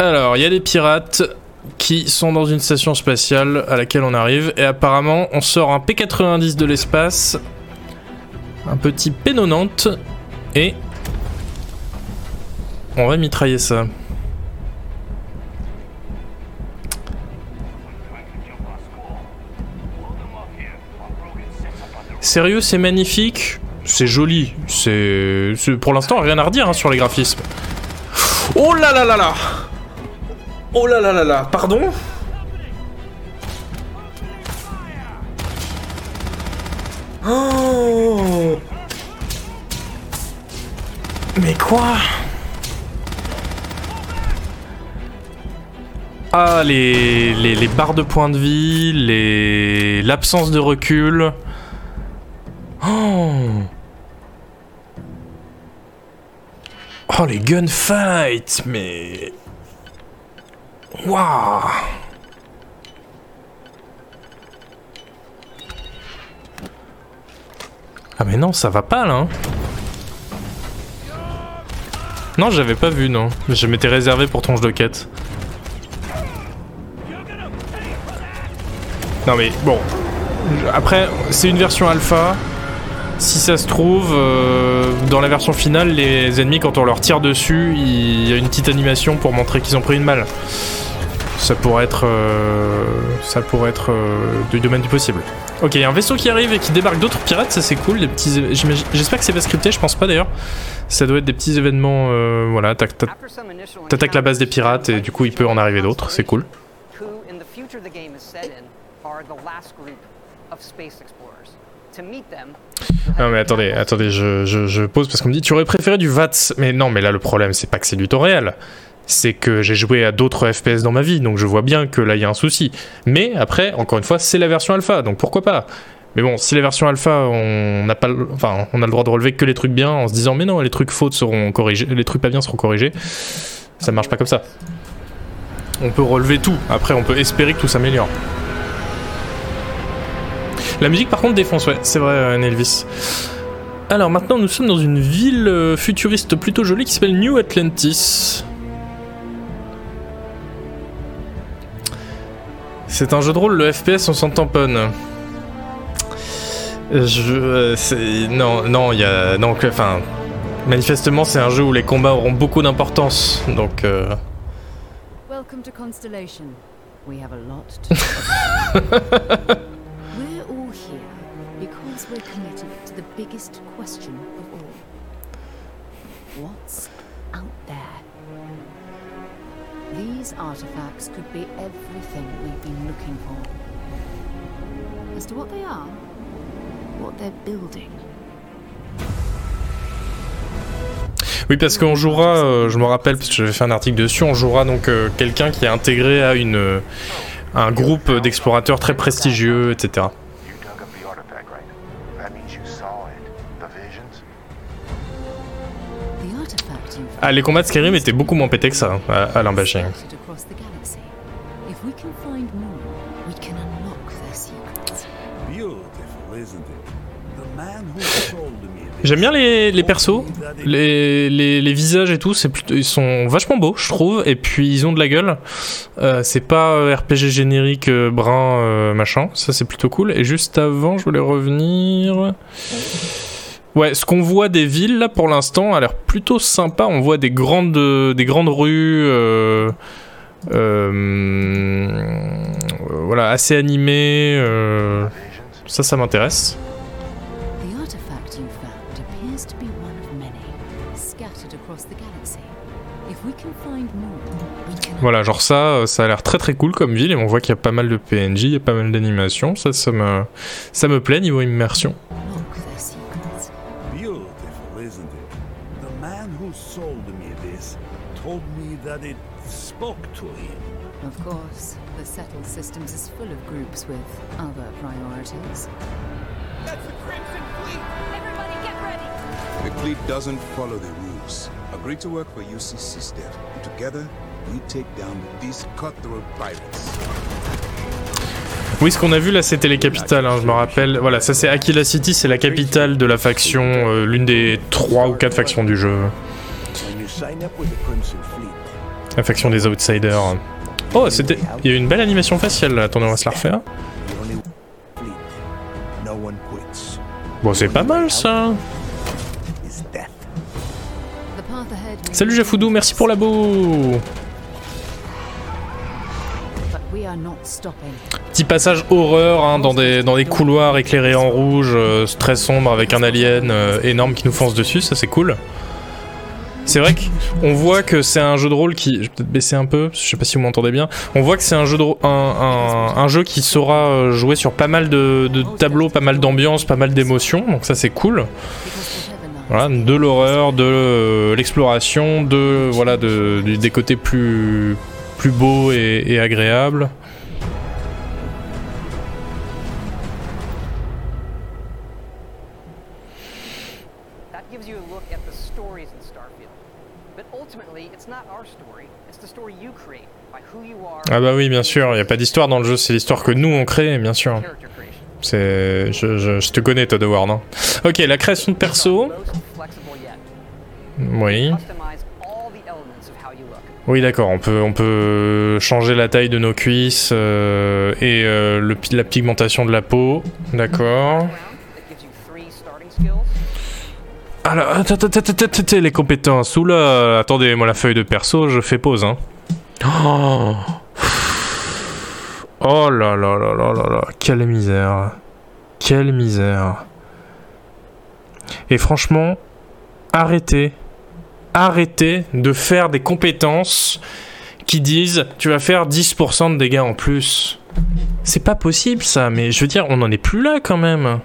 [SPEAKER 1] Alors, il y a des pirates qui sont dans une station spatiale à laquelle on arrive. Et apparemment, on sort un P90 de l'espace, un petit P90, et on va mitrailler ça. sérieux, c'est magnifique. C'est joli. C'est. Pour l'instant, rien à redire hein, sur les graphismes. Oh là là là là Oh là là là là Pardon Oh Mais quoi Ah, les, les, les, barres de points de vie, les l'absence de recul. Oh Oh, les gunfights, mais... Waouh Ah mais non, ça va pas là. Hein. Non, j'avais pas vu, non. Je m'étais réservé pour jeu de quête. Non mais bon. Après, c'est une version alpha. Si ça se trouve, euh, dans la version finale, les ennemis, quand on leur tire dessus, il y a une petite animation pour montrer qu'ils ont pris une balle. Ça pourrait être, euh, ça pourrait être euh, du domaine du possible. Ok, il y a un vaisseau qui arrive et qui débarque d'autres pirates, ça c'est cool. Des petits, j'espère que c'est pas scripté, je pense pas d'ailleurs. Ça doit être des petits événements, voilà. T'attaques la base des pirates et du coup il peut en arriver d'autres, c'est cool. Non mais attendez, attendez, je, je, pose parce qu'on me dit tu aurais préféré du VATS. Mais non, mais là le problème c'est pas que c'est du temps réel. C'est que j'ai joué à d'autres FPS dans ma vie, donc je vois bien que là il y a un souci. Mais après, encore une fois, c'est la version alpha, donc pourquoi pas? Mais bon, si la version alpha, on n'a pas, enfin, on a le droit de relever que les trucs bien en se disant mais non, les trucs fautes seront corrigés, les trucs pas bien seront corrigés. Ça marche pas comme ça. On peut relever tout. Après, on peut espérer que tout s'améliore. La musique par contre défonce, ouais, c'est vrai, euh, Elvis. Alors maintenant nous sommes dans une ville euh, futuriste plutôt jolie qui s'appelle New Atlantis. C'est un jeu de rôle, le FPS on s'en tamponne. Je... Euh, non, non, il y a... Non, enfin... Manifestement c'est un jeu où les combats auront beaucoup d'importance, donc... Euh... Welcome to Constellation. We have a lot to we're committed to the biggest question of all. What's out there? These artifacts could be everything we've been looking for. As to what they are, what they're building. Oui, parce qu'on jouera, euh, je me rappelle, parce que j'avais fait un article dessus, on jouera donc euh, quelqu'un qui est intégré à une, euh, un groupe d'explorateurs très prestigieux, etc. Ah, les combats de Skyrim étaient beaucoup moins pétés que ça, à, à l'imbashing. J'aime bien les, les persos, les, les, les, visages et tout, c'est ils sont vachement beaux, je trouve, et puis ils ont de la gueule. Euh, c'est pas RPG générique euh, brun euh, machin, ça c'est plutôt cool. Et juste avant, je voulais revenir. Ouais, ce qu'on voit des villes là pour l'instant a l'air plutôt sympa. On voit des grandes, des grandes rues, euh, euh, voilà, assez animées. Euh, ça, ça m'intéresse. Voilà, genre ça, ça a l'air très très cool comme ville et on voit qu'il y a pas mal de PNJ, il y a pas mal d'animations. Ça, ça me, ça me plaît niveau immersion. Systems is full of groups with other priorities. That's the Crimson Fleet! Everybody get ready! The fleet doesn't follow the rules. Agree to work for UCC instead. Together, we take down these cutthroat pirates. Oui, ce qu'on a vu là, c'était les capitales, hein, je me rappelle. Voilà, ça c'est Aquila City, c'est la capitale de la faction, euh, l'une des trois ou quatre factions du jeu. La faction des Outsiders. Oh, c'était. Il y a eu une belle animation faciale là. Attendez, on va se la refaire. Bon, c'est pas mal ça. Salut Jafoudou, merci pour la boue. Petit passage horreur hein, dans, des, dans des couloirs éclairés en rouge, euh, très sombre avec un alien euh, énorme qui nous fonce dessus, ça c'est cool. C'est vrai qu'on voit que c'est un jeu de rôle qui... Je vais peut-être baisser un peu, je sais pas si vous m'entendez bien. On voit que c'est un, jeu de un, un, jeu qui saura euh, jouer sur pas mal de, tableaux, pas mal d'ambiance, pas mal d'émotions, donc ça c'est cool. Voilà, de l'horreur, de euh, l'exploration, de voilà, de, des côtés plus beaux et agréables. Ah bah oui, bien sûr, il n'y a pas d'histoire dans le jeu, c'est l'histoire que nous on crée, bien sûr. C'est... Je, te connais, Todd Howard, hein. Ok, la création de perso. Oui. Oui, d'accord, on peut, on peut changer la taille de nos cuisses euh, et euh, le, la pigmentation de la peau. D'accord. Alors, les compétences. Oula, attendez, moi la feuille de perso, je fais pause, hein. Oh Oh là là là là là là, quelle misère. Quelle misère. Et franchement, arrêtez, arrêtez de faire des compétences qui disent tu vas faire 10% de dégâts en plus. C'est pas possible ça, mais je veux dire, on n'en est plus là quand même.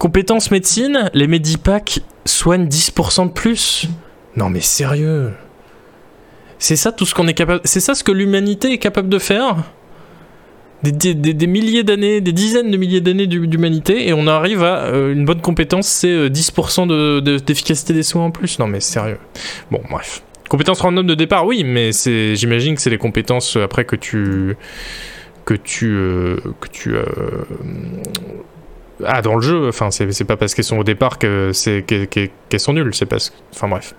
[SPEAKER 1] Compétences médecine, les Medipacks soignent 10% de plus. Non mais sérieux. C'est ça tout ce qu'on est capable. C'est ça ce que l'humanité est capable de faire des, milliers d'années, des dizaines de milliers d'années d'humanité, et on arrive à euh, une bonne compétence, c'est 10% euh, d'efficacité des soins en plus. Non mais sérieux. Bon, bref. Compétences random de départ, oui, mais c'est, j'imagine que c'est les compétences euh, après que tu, que tu, que tu ah dans le jeu. Enfin, c'est, pas parce qu'elles sont au départ que c'est qu'elles sont nulles. C'est parce, enfin bref.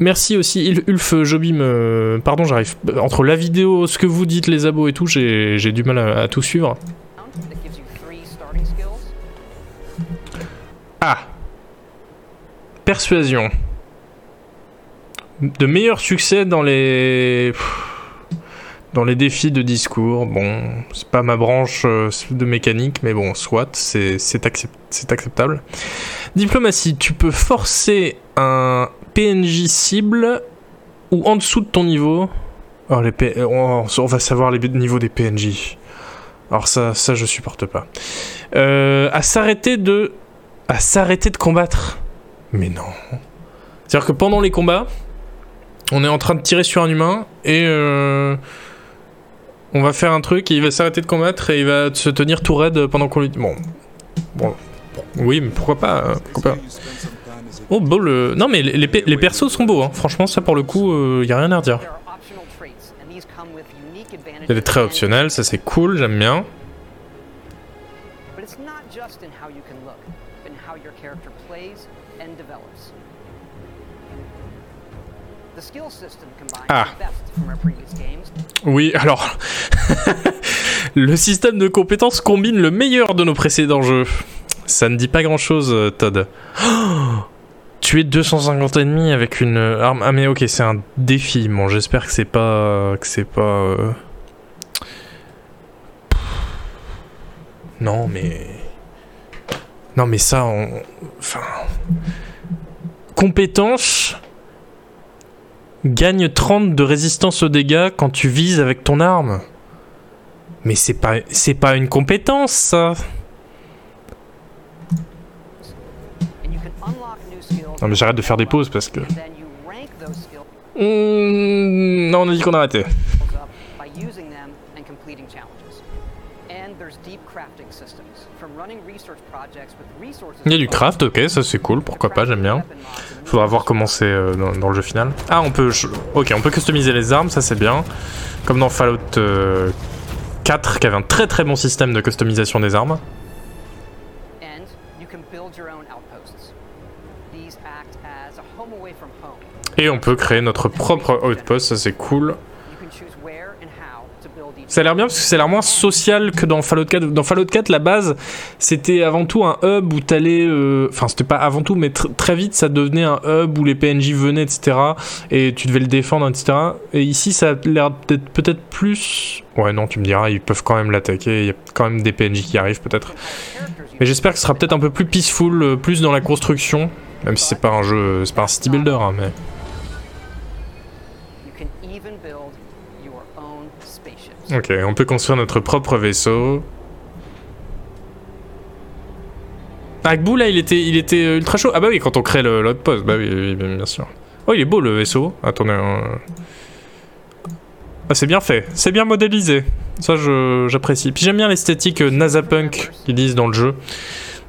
[SPEAKER 1] Merci aussi Ulf Jobim. Euh, pardon, j'arrive. Entre la vidéo, ce que vous dites, les abos et tout, j'ai du mal à, tout suivre. Ah Persuasion. De meilleurs succès dans les. Dans les défis de discours. Bon, c'est pas ma branche euh, de mécanique, mais bon, soit, c'est acceptable. Diplomatie, tu peux forcer un PNJ cible ou en dessous de ton niveau. Oh, les P... on, va savoir les niveaux des PNJ. Alors ça, ça je supporte pas. Euh, à s'arrêter de... À s'arrêter de combattre. Mais non. C'est-à-dire que pendant les combats, on est en train de tirer sur un humain et... Euh, on va faire un truc et il va s'arrêter de combattre et il va se tenir tout raide pendant qu'on lui... Bon. Bon. Oui, mais pourquoi pas, pourquoi pas Oh, beau le... Non, mais les, les, persos sont beaux, hein. franchement, ça pour le coup, il euh, y a rien à redire. Elle est très optionnelle, ça c'est cool, j'aime bien. Ah. Oui, alors... le système de compétences combine le meilleur de nos précédents jeux. Ça ne dit pas grand-chose, euh, Todd. Oh tuer 250 ennemis avec une arme. Ah mais ok, c'est un défi. Bon, j'espère que c'est pas que c'est pas. Euh, non mais. Non mais ça, on... enfin. Compétence. Gagne 30 de résistance aux dégâts quand tu vises avec ton arme. Mais c'est pas c'est pas une compétence ça. Non mais j'arrête de faire des pauses parce que... Mmh, non, on a dit qu'on arrêtait. Il y a du craft, ok, ça c'est cool, pourquoi pas, j'aime bien. Faudra voir comment c'est euh, dans, le jeu final. Ah, on peut... Ok, on peut customiser les armes, ça c'est bien. Comme dans Fallout 4, euh, qui avait un très très bon système de customisation des armes. Et on peut créer notre propre outpost, ça c'est cool. Ça a l'air bien parce que c'est l'air moins social que dans Fallout 4. Dans Fallout 4, la base, c'était avant tout un hub où t'allais. euh, Enfin, c'était pas avant tout, mais tr- très vite, ça devenait un hub où les PNJ venaient, etc. Et tu devais le défendre, etc. Et ici, ça a l'air peut-être plus. Ouais, non, tu me diras, ils peuvent quand même l'attaquer. Il y a quand même des PNJ qui arrivent, peut-être. Mais j'espère que ce sera peut-être un peu plus peaceful, euh, plus dans la construction. Même si c'est pas un jeu. C'est pas un city builder, hein, mais. Ok, on peut construire notre propre vaisseau. Agbu là, il était, il était euh, ultra chaud. Ah bah oui, quand on crée poste, bah oui, oui, bien sûr. Oh, il est beau le vaisseau. Attendez. euh. Ah, c'est bien fait, c'est bien modélisé. Ça, j'apprécie. Puis j'aime bien l'esthétique euh, NASA punk qu'ils disent dans le jeu.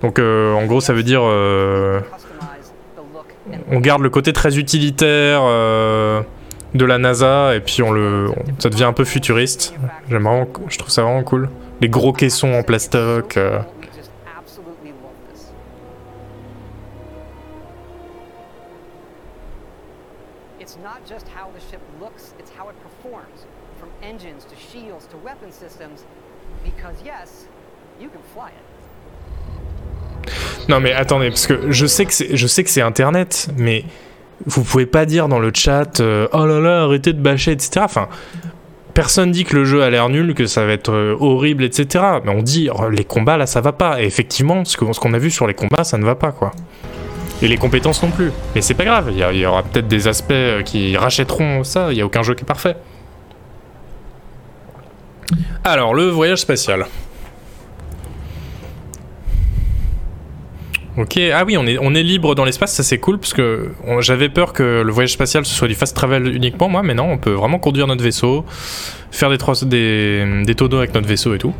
[SPEAKER 1] Donc, en gros, ça veut dire, on garde le côté très utilitaire de la NASA et puis on le, on- ça devient un peu futuriste. J'aime vraiment, je trouve ça vraiment cool. Les gros caissons en plastoc. euh. Non mais attendez, parce que je sais que c'est, je sais que c'est Internet, mais vous pouvez pas dire dans le chat, euh, oh là là, arrêtez de bâcher, etc. Enfin, personne dit que le jeu a l'air nul, que ça va être euh, horrible, etc. Mais on dit, oh, les combats là, ça va pas. Et effectivement, ce qu'on a vu sur les combats, ça ne va pas, quoi. Et les compétences non plus. Mais c'est pas grave, il y, y aura peut-être des aspects euh, qui rachèteront ça, il y a aucun jeu qui est parfait. Alors, le voyage spatial. Ok, ah oui, on est, on est libre dans l'espace, ça c'est cool, parce que j'avais peur que le voyage spatial ce soit du fast travel uniquement, moi, mais non, on peut vraiment conduire notre vaisseau, faire des, trois- des, des tonneaux avec notre vaisseau et tout.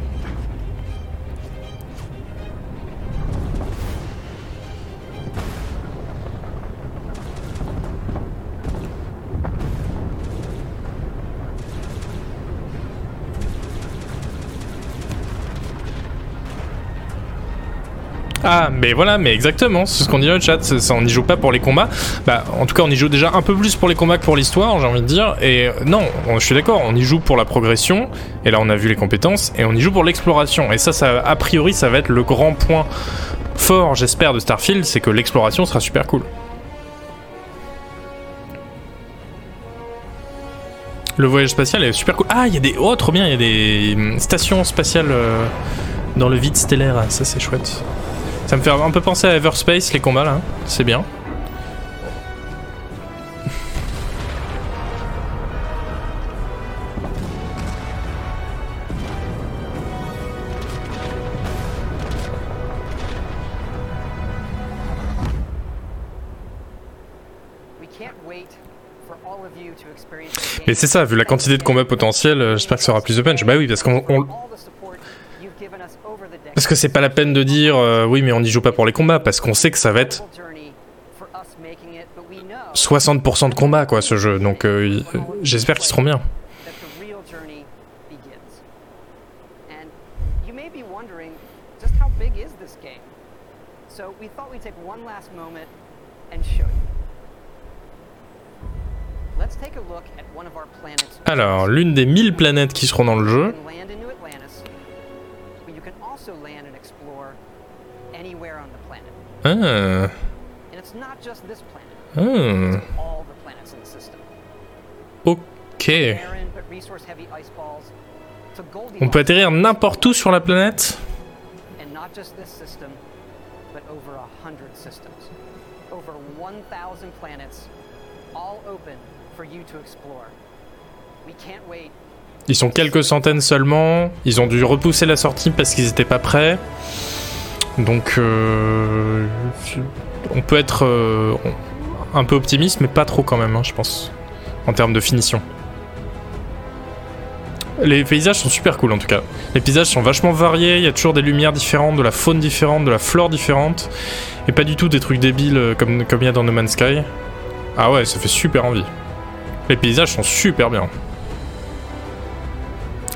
[SPEAKER 1] Ah, mais voilà, mais exactement, c'est ce qu'on dit dans le chat, on n'y joue pas pour les combats. Bah, en tout cas, on y joue déjà un peu plus pour les combats que pour l'histoire, j'ai envie de dire. Et euh, non, on- je suis d'accord, on y joue pour la progression, et là on a vu les compétences, et on y joue pour l'exploration. Et ça, ça, a priori, ça va être le grand point fort, j'espère, de Starfield, c'est que l'exploration sera super cool. Le voyage spatial est super cool. Ah, il y a des. Oh, trop bien, il y a des hum, stations spatiales euh, dans le vide stellaire, ça c'est chouette. Ça me fait un peu penser à Everspace, les combats là, c'est bien. Mais c'est ça, vu la quantité de combats potentiels, euh, j'espère que ça aura plus de punch. Bah oui, parce qu'on. on-
[SPEAKER 6] all the support you've given us over the decades.
[SPEAKER 1] Parce que c'est pas la peine de dire euh, oui, mais on n'y joue pas pour les combats, parce qu'on sait que ça va être
[SPEAKER 6] journey for us making it, but we know
[SPEAKER 1] 60% de combats quoi ce jeu, donc euh, euh, j'espère qu'ils seront bien. Alors, l'une des 1000 planètes qui seront dans le jeu. Ah, ah, ok. On peut atterrir n'importe où sur la planète
[SPEAKER 6] And not just this system, but over a hundred systems. Over 1,000 planets, all open for you to explore. We can't wait.
[SPEAKER 1] Ils sont quelques centaines seulement. Ils ont dû repousser la sortie parce qu'ils étaient pas prêts. Donc, euh, on peut être euh, un peu optimiste, mais pas trop quand même, hein, je pense, en termes de finition. Les paysages sont super cool en tout cas. Les paysages sont vachement variés, il y a toujours des lumières différentes, de la faune différente, de la flore différente, et pas du tout des trucs débiles euh, comme comme il y a dans No Man's Sky. Ah ouais, ça fait super envie. Les paysages sont super bien.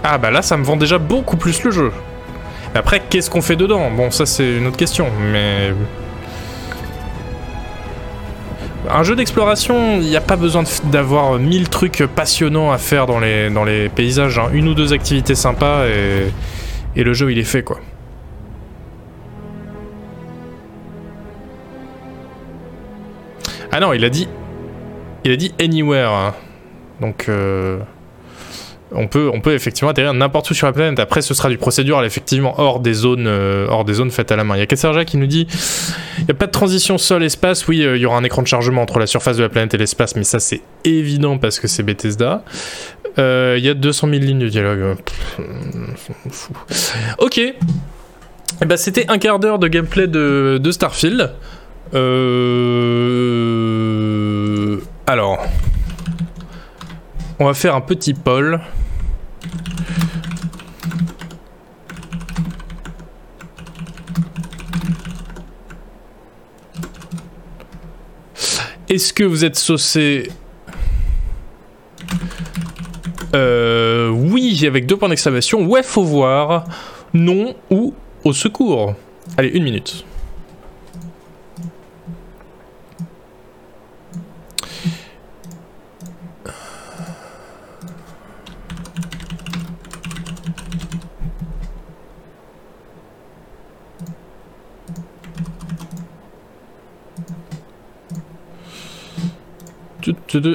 [SPEAKER 1] Ah bah là, ça me vend déjà beaucoup plus le jeu. Après, qu'est-ce qu'on fait dedans? Bon, ça c'est une autre question, mais... Un jeu d'exploration, il n'y a pas besoin d'avoir mille trucs passionnants à faire dans les, paysages. Hein. Une ou deux activités sympas et, et le jeu il est fait quoi. Ah non, il a dit. Il a dit anywhere. Hein. Donc. Euh, on peut, effectivement atterrir n'importe où sur la planète. Après, ce sera du procédural, effectivement, hors des zones, euh, hors des zones faites à la main. Il y a Kesserja qui nous dit il n'y a pas de transition sol-espace. Oui, euh, il y aura un écran de chargement entre la surface de la planète et l'espace, mais ça, c'est évident parce que c'est Bethesda. Il y a 200 000 lignes de dialogue. Ok. Eh ben, c'était un quart d'heure de gameplay de, Starfield. Euh... Alors, on va faire un petit poll. Est-ce que vous êtes saucé? Euh, Oui, avec deux points d'exclamation. Ouais, faut voir. Non ou au secours. Allez, une minute.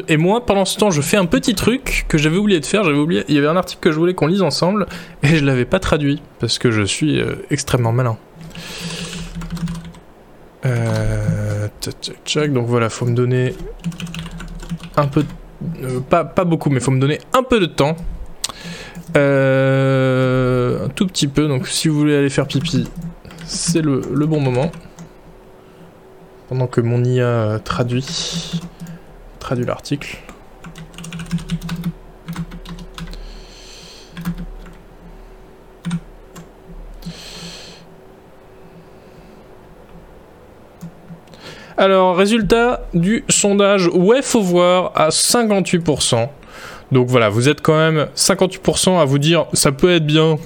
[SPEAKER 1] Et moi, pendant ce temps, je fais un petit truc que j'avais oublié de faire. J'avais oublié. Il y avait un article que je voulais qu'on lise ensemble et je l'avais pas traduit parce que je suis euh, extrêmement malin. Euh, donc voilà, faut me donner un peu, euh, pas, pas beaucoup, mais faut me donner un peu de temps. un tout petit peu. Donc si vous voulez aller faire pipi, c'est le, le bon moment. Pendant que mon IA traduit traduit l'article. Alors, résultat du sondage Ouais, faut voir à 58%. Donc voilà, vous êtes quand même 58% à vous dire ça peut être bien,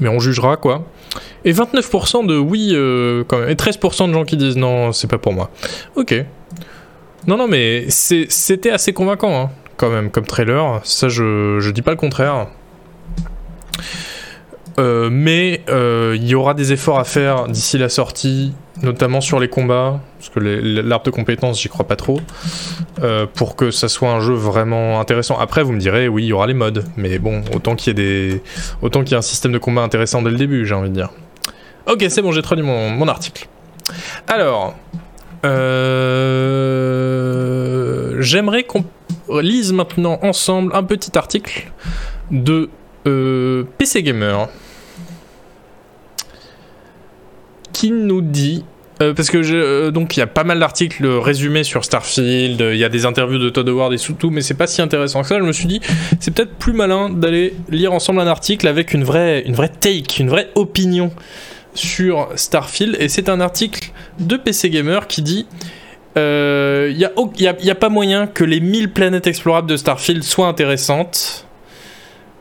[SPEAKER 1] mais on jugera quoi. Et 29% de oui euh, quand même. Et 13% de gens qui disent non, c'est pas pour moi. Ok. Non, non, mais c'était assez convaincant, hein, quand même, comme trailer. Ça, je, je dis pas le contraire. Euh, mais euh, il y aura des efforts à faire d'ici la sortie, notamment sur les combats, parce que l'arbre de compétences, j'y crois pas trop, euh, pour que ça soit un jeu vraiment intéressant. Après, vous me direz, oui, il y aura les modes, mais bon, autant qu'il y ait des, autant qu'il y ait un système de combat intéressant dès le début, j'ai envie de dire. Ok, c'est bon, j'ai traduit mon, article. Alors, j'aimerais qu'on lise maintenant ensemble un petit article de euh, PC Gamer qui nous dit euh, parce que donc il y a pas mal d'articles résumés sur Starfield, il y a des interviews de Todd Howard et tout, mais c'est pas si intéressant que ça. Je me suis dit c'est peut-être plus malin d'aller lire ensemble un article avec une vraie une vraie take, une vraie opinion sur Starfield et c'est un article de PC Gamer qui dit il euh, n'y a, pas moyen que les 1000 planètes explorables de Starfield soient intéressantes.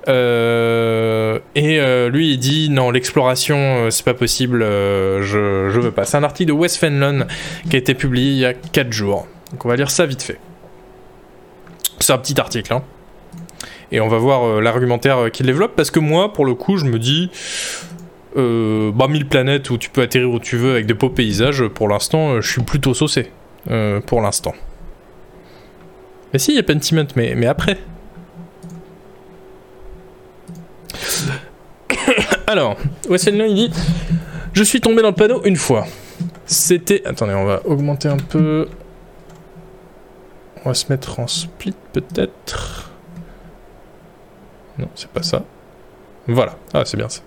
[SPEAKER 1] Euh, et euh, lui il dit non l'exploration c'est pas possible je, veux pas c'est un article de Wes Fenlon qui a été publié il y a 4 jours donc on va lire ça vite fait c'est un petit article hein. et on va voir l'argumentaire qu'il développe parce que moi pour le coup je me dis euh, bah, 1000 planètes où tu peux atterrir où tu veux avec des beaux paysages, pour l'instant, euh, je suis plutôt saucé. Euh, pour l'instant. Mais si, il y a Pentiment, mais, mais après. Alors, Wesley il dit Je suis tombé dans le panneau une fois. C'était. Attendez, on va augmenter un peu. On va se mettre en split peut-être. Non, c'est pas ça. Voilà. Ah, c'est bien ça.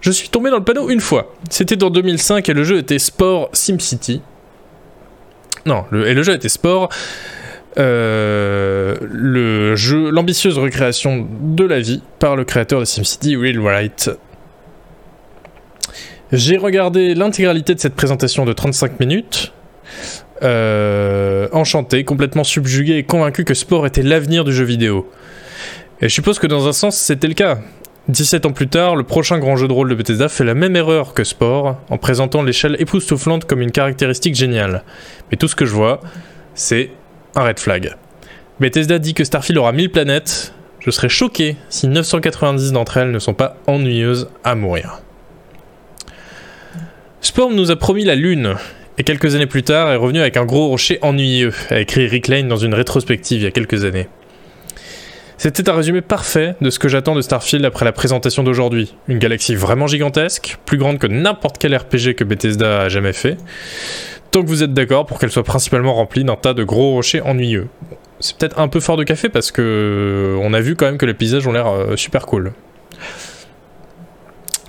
[SPEAKER 1] Je suis tombé dans le panneau une fois. C'était en 2005 et le jeu était Sport SimCity. Non, et le jeu était Sport. Euh, le jeu, l'ambitieuse recréation de la vie par le créateur de SimCity, Will Wright. J'ai regardé l'intégralité de cette présentation de 35 minutes. Euh, enchanté, complètement subjugué et convaincu que Sport était l'avenir du jeu vidéo. Et je suppose que dans un sens c'était le cas. 17 ans plus tard, le prochain grand jeu de rôle de Bethesda fait la même erreur que Spore en présentant l'échelle époustouflante comme une caractéristique géniale. Mais tout ce que je vois, c'est un red flag. Bethesda dit que Starfield aura 1000 planètes. Je serais choqué si 990 d'entre elles ne sont pas ennuyeuses à mourir. Spore nous a promis la Lune, et quelques années plus tard est revenu avec un gros rocher ennuyeux, a écrit Rick Lane dans une rétrospective il y a quelques années. C'était un résumé parfait de ce que j'attends de Starfield après la présentation d'aujourd'hui. Une galaxie vraiment gigantesque, plus grande que n'importe quel RPG que Bethesda a jamais fait. Tant que vous êtes d'accord pour qu'elle soit principalement remplie d'un tas de gros rochers ennuyeux. C'est peut-être un peu fort de café parce que on a vu quand même que les paysages ont l'air euh, super cool.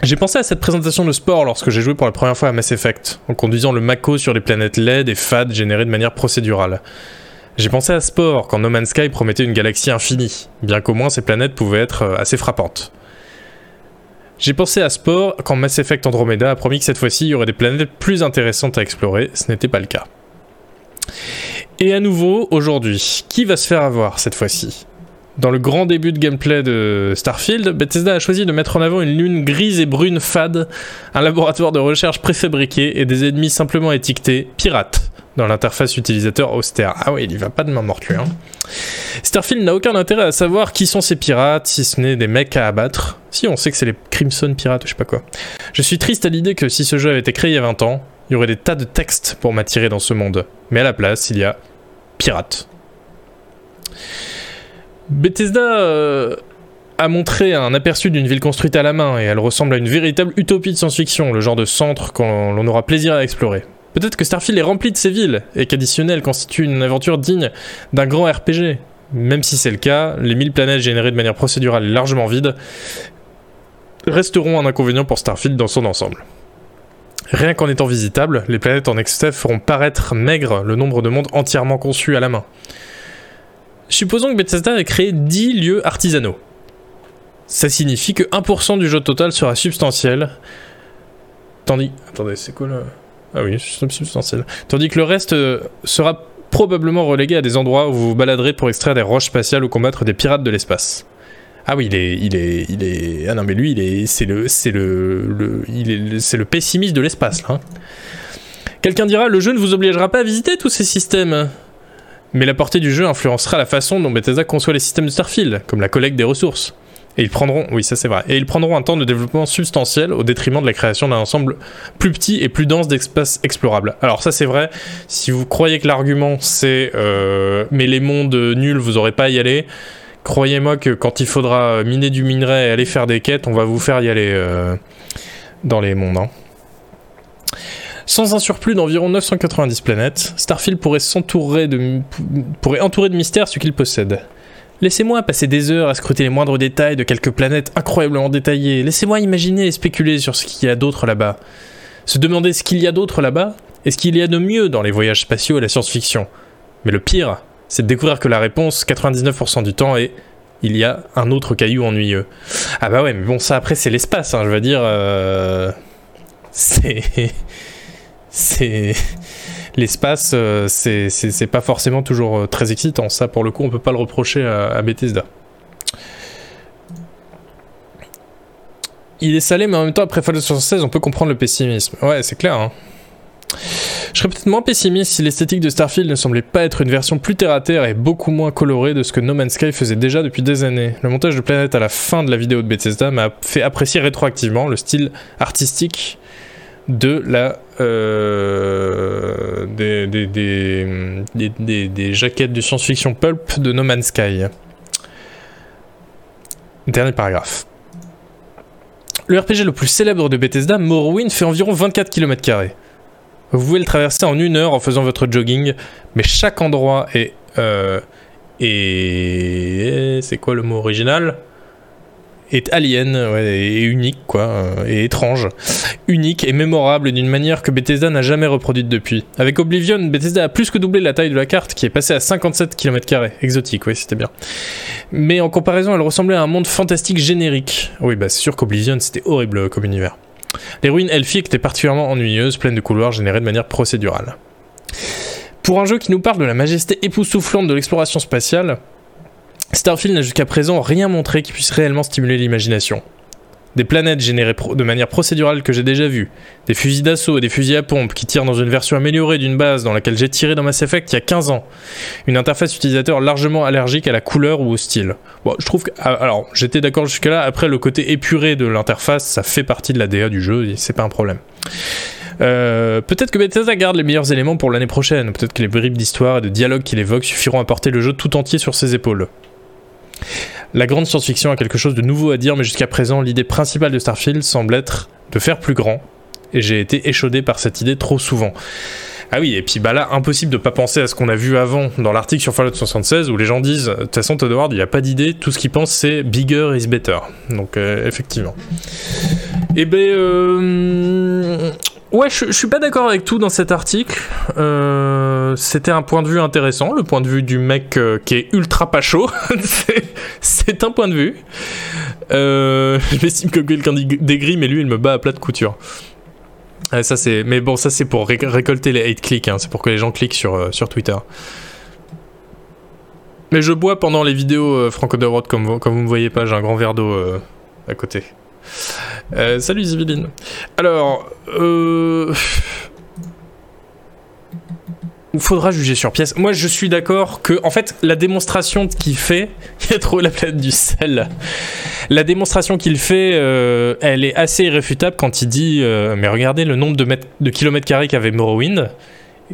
[SPEAKER 1] J'ai pensé à cette présentation de sport lorsque j'ai joué pour la première fois à Mass Effect, en conduisant le Mako sur les planètes LED et FAD générées de manière procédurale. J'ai pensé à Sport quand No Man's Sky promettait une galaxie infinie, bien qu'au moins ces planètes pouvaient être euh, assez frappantes. J'ai pensé à Sport quand Mass Effect Andromeda a promis que cette fois-ci il y aurait des planètes plus intéressantes à explorer, ce n'était pas le cas. Et à nouveau, aujourd'hui, qui va se faire avoir cette fois-ci? Dans le grand début de gameplay de Starfield, Bethesda a choisi de mettre en avant une lune grise et brune fade, un laboratoire de recherche préfabriqué et des ennemis simplement étiquetés pirates dans l'interface utilisateur austère. Ah oui, il y va pas de main morte lui. Hein. Starfield n'a aucun intérêt à savoir qui sont ces pirates, si ce n'est des mecs à abattre. Si, on sait que c'est les Crimson Pirates, je sais pas quoi. Je suis triste à l'idée que si ce jeu avait été créé il y a 20 ans, il y aurait des tas de textes pour m'attirer dans ce monde. Mais à la place, il y a pirates. Bethesda euh, a montré un aperçu d'une ville construite à la main et elle ressemble à une véritable utopie de science-fiction, le genre de centre qu'on aura plaisir à explorer. Peut-être que Starfield est rempli de ces villes et qu'additionnel constitue une aventure digne d'un grand RPG. Même si c'est le cas, les 1000 planètes générées de manière procédurale largement vides resteront un inconvénient pour Starfield dans son ensemble. Rien qu'en étant visitables, les planètes en XF feront paraître maigre le nombre de mondes entièrement conçus à la main. Supposons que Bethesda ait créé 10 lieux artisanaux. Ça signifie que 1% du jeu total sera substantiel. Tandis. Attendez, c'est quoi là? Ah oui, substantiel. Tandis que le reste euh, sera probablement relégué à des endroits où vous vous baladerez pour extraire des roches spatiales ou combattre des pirates de l'espace. Ah oui, il est, il est, il est. Ah non, mais lui, il est, c'est le, c'est le, il est, c'est le pessimiste de l'espace là. Hein. Quelqu'un dira, le jeu ne vous obligera pas à visiter tous ces systèmes. Mais la portée du jeu influencera la façon dont Bethesda conçoit les systèmes de Starfield, comme la collecte des ressources. Et ils prendront, oui, ça c'est vrai, et ils prendront un temps de développement substantiel au détriment de la création d'un ensemble plus petit et plus dense d'espaces explorables. Alors ça c'est vrai, si vous croyez que l'argument c'est euh, mais les mondes nuls, vous aurez pas à y aller, croyez-moi que quand il faudra miner du minerai et aller faire des quêtes, on va vous faire y aller euh, dans les mondes. Hein. Sans un surplus d'environ 990 planètes, Starfield pourrait, s'entourer de, pourrait entourer de mystères ce qu'il possède. Laissez-moi passer des heures à scruter les moindres détails de quelques planètes incroyablement détaillées. Laissez-moi imaginer et spéculer sur ce qu'il y a d'autre là-bas. Se demander ce qu'il y a d'autre là-bas et ce qu'il y a de mieux dans les voyages spatiaux et la science-fiction. Mais le pire, c'est de découvrir que la réponse, 99% du temps, est il y a un autre caillou ennuyeux. Ah bah ouais, mais bon, ça après, c'est l'espace, hein, je veux dire. Euh, c'est. c'est l'espace, euh, c'est pas forcément toujours euh, très excitant. Ça, pour le coup, on peut pas le reprocher à, Bethesda. Il est salé, mais en même temps, après Fallout 76, on peut comprendre le pessimisme. Ouais, c'est clair. Hein. Je serais peut-être moins pessimiste si l'esthétique de Starfield ne semblait pas être une version plus terre-à-terre et beaucoup moins colorée de ce que No Man's Sky faisait déjà depuis des années. Le montage de planète à la fin de la vidéo de Bethesda m'a fait apprécier rétroactivement le style artistique de la euh, des, des, des, jaquettes de science-fiction pulp de No Man's Sky. Dernier paragraphe. Le RPG le plus célèbre de Bethesda, Morrowind, fait environ 24 km. Vous pouvez le traverser en une heure en faisant votre jogging, mais chaque endroit est... Euh, et c'est quoi le mot original? Est alien et unique, quoi, euh, et étrange. Unique et mémorable d'une manière que Bethesda n'a jamais reproduite depuis. Avec Oblivion, Bethesda a plus que doublé la taille de la carte, qui est passée à 57 km. Exotique, oui, c'était bien. Mais en comparaison, elle ressemblait à un monde fantastique générique. Oui, bah c'est sûr qu'Oblivion, c'était horrible comme univers. Les ruines elfiques étaient particulièrement ennuyeuses, pleines de couloirs générés de manière procédurale. Pour un jeu qui nous parle de la majesté époustouflante de l'exploration spatiale, Starfield n'a jusqu'à présent rien montré qui puisse réellement stimuler l'imagination. des planètes générées de manière procédurale que j'ai déjà vues, des fusils d'assaut et des fusils à pompe qui tirent dans une version améliorée d'une base dans laquelle j'ai tiré dans Mass Effect il y a 15 ans, une interface utilisateur largement allergique à la couleur ou au style. Bon, je trouve que. Ah, alors, j'étais d'accord jusque-là, après le côté épuré de l'interface, ça fait partie de la DA du jeu et c'est pas un problème. Euh, peut-être que Bethesda garde les meilleurs éléments pour l'année prochaine. Peut-être que les bribes d'histoire et de dialogue qu'il évoque suffiront à porter le jeu tout entier sur ses épaules. La grande science-fiction a quelque chose de nouveau à dire, mais jusqu'à présent, l'idée principale de Starfield semble être de faire plus grand. Et j'ai été échaudé par cette idée trop souvent. Ah oui, et puis bah là, impossible de pas penser à ce qu'on a vu avant dans l'article sur Fallout 76 où les gens disent de toute façon, Todd Howard, il a pas d'idée, tout ce qu'il pense c'est bigger is better. Donc, euh, effectivement. Et eh ben, euh, Ouais, je, suis pas d'accord avec tout dans cet article. Euh, c'était un point de vue intéressant, le point de vue du mec euh, qui est ultra pas chaud. c'est un point de vue. Euh, je m'estime que quelqu'un gris, mais lui, il me bat à plat de couture. ça mais bon, ça c'est pour récolter les hate clics. Hein. c'est pour que les gens cliquent sur sur Twitter. Mais je bois pendant les vidéos Franco de comme vous, comme vous me voyez pas, j'ai un grand verre d'eau à côté. Euh, salut Ziviline. Alors, euh... Il faudra juger sur pièce. Moi, je suis d'accord que, en fait, la démonstration qu'il fait, il a trouvé la planète du sel. La démonstration qu'il fait, euh, elle est assez irréfutable quand il dit, mais regardez le nombre de, mètres, de kilomètres carrés qu'avait Morrowind.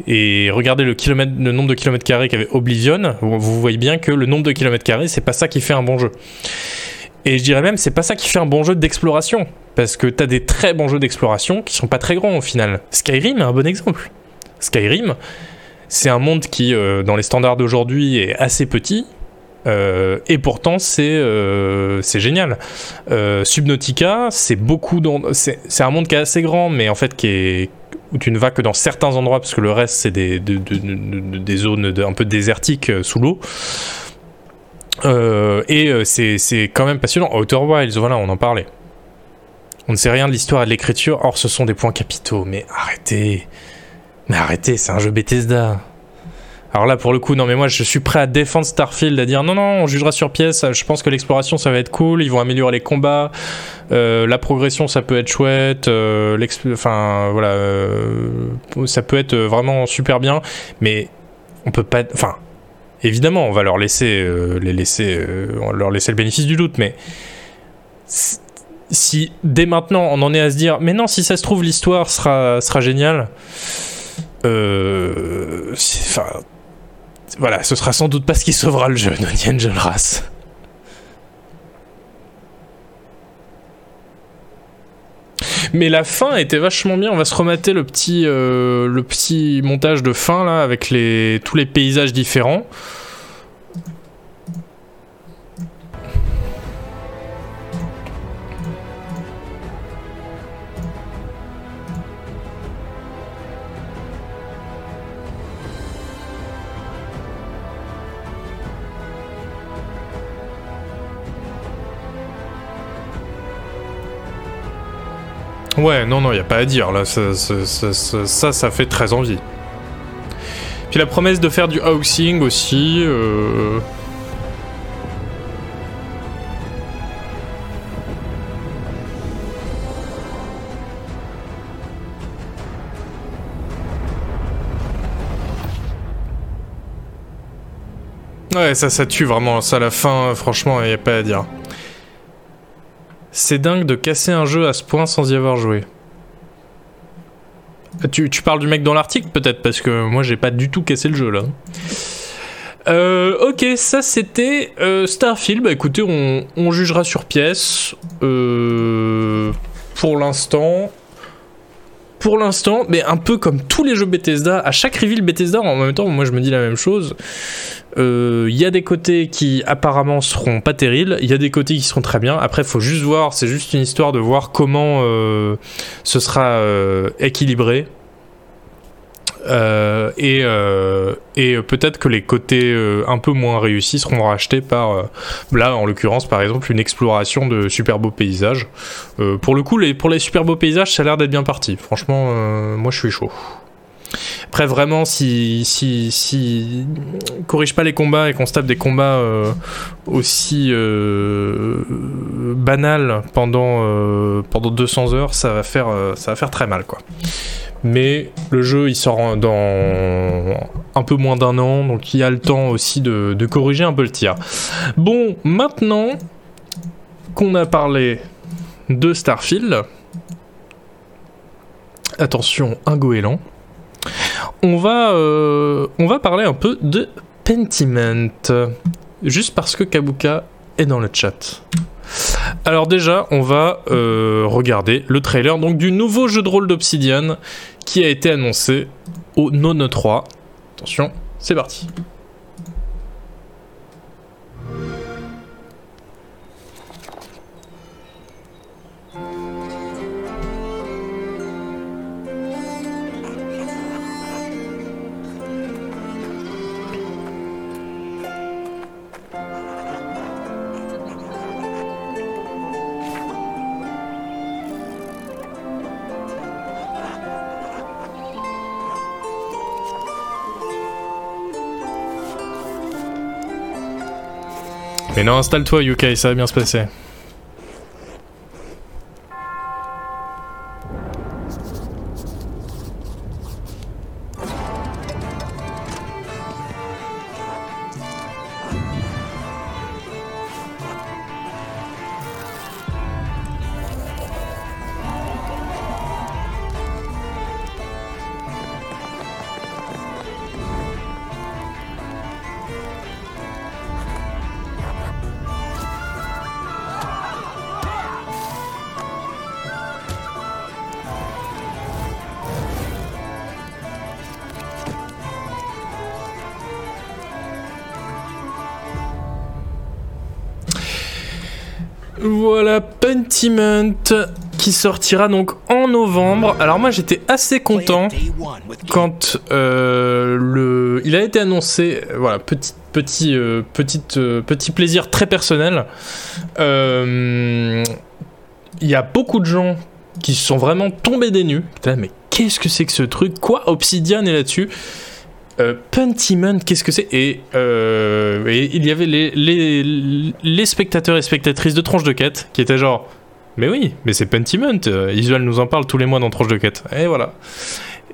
[SPEAKER 1] Et regardez le nombre de kilomètres carrés qu'avait Oblivion. Vous, vous voyez bien que le nombre de kilomètres carrés, c'est pas ça qui fait un bon jeu. Et je dirais même, c'est pas ça qui fait un bon jeu d'exploration. Parce que t'as des très bons jeux d'exploration qui sont pas très grands au final. Skyrim est un bon exemple. Skyrim, c'est un monde qui, euh, dans les standards d'aujourd'hui, est assez petit. Euh, et pourtant, c'est euh, génial. Subnautica, c'est beaucoup. C'est un monde qui est assez grand, mais en fait, qui est, où tu ne vas que dans certains endroits, parce que le reste, c'est des, des, zones un peu désertiques sous l'eau. Euh, et euh, c'est quand même passionnant. Outer Wilds, voilà, on en parlait. On ne sait rien de l'histoire et de l'écriture, or ce sont des points capitaux. Mais arrêtez. Mais arrêtez, c'est un jeu Bethesda. Alors là, pour le coup, non, mais moi, je suis prêt à défendre Starfield, à dire non, non, on jugera sur pièce. Je pense que l'exploration, ça va être cool. Ils vont améliorer les combats. Euh, la progression, ça peut être chouette. enfin, voilà, ça peut être vraiment super bien. Mais on peut pas. Enfin, évidemment, on va leur laisser, euh, les laisser, euh, leur laisser le bénéfice du doute, mais si dès maintenant on en est à se dire, mais non, si ça se trouve, l'histoire sera, sera géniale, euh, enfin, voilà, ce sera sans doute pas ce qui sauvera le jeu, Nonian John Race. Mais la fin était vachement bien. On va se remater le petit, euh, le petit montage de fin là avec les, tous les paysages différents. Ouais, non, non, il a pas à dire, là, ça ça, fait très envie. Puis la promesse de faire du housing aussi... Euh... Ouais, ça, ça tue vraiment. Ça, la fin, franchement, il n'y a pas à dire. C'est dingue de casser un jeu à ce point sans y avoir joué. Tu, parles du mec dans l'article peut-être parce que moi j'ai pas du tout cassé le jeu là. Euh, ok, ça c'était euh, Starfield. Bah écoutez, on, jugera sur pièce. Euh, pour l'instant, pour l'instant, mais un peu comme tous les jeux Bethesda, à chaque reveal Bethesda, en même temps, moi je me dis la même chose. Il euh, y a des côtés qui apparemment seront pas terribles, il y a des côtés qui seront très bien. Après, faut juste voir, c'est juste une histoire de voir comment euh, ce sera euh, équilibré. et, peut-être que les côtés un peu moins réussis seront rachetés par, là en l'occurrence par exemple, une exploration de super beaux paysages. pour le coup, pour les super beaux paysages, ça a l'air d'être bien parti. Franchement, moi je suis chaud. Après, vraiment, si, si, si corrige pas les combats et qu'on se tape des combats euh, aussi euh, banal pendant, pendant 200 heures, ça va, faire, ça va faire très mal, quoi. Mais le jeu, il sort dans un peu moins d'un an, donc il y a le temps aussi de, de corriger un peu le tir. Bon, maintenant qu'on a parlé de Starfield, attention, un goéland, on va, euh, on va parler un peu de Pentiment, juste parce que Kabuka est dans le chat. Alors déjà, on va euh, regarder le trailer donc du nouveau jeu de rôle d'Obsidian qui a été annoncé au Nono 3. Attention, c'est parti. Mais non, installe-toi, UK, ça va bien se passer. Qui sortira donc en novembre. Alors moi j'étais assez content quand euh, le, il a été annoncé. Voilà, petit petit euh, petite, euh, petit plaisir très personnel. Il y a beaucoup de gens qui sont vraiment tombés des nues. mais qu'est-ce que c'est que ce truc? Quoi? Obsidian est là-dessus euh, Pentiment, qu'est-ce que c'est? Euh, et, il y avait les, spectateurs et spectatrices de Tronche de Quête qui étaient genre Mais oui, mais c'est Pentiment, euh, Isual nous en parle tous les mois dans Tronche de Quête. Et voilà.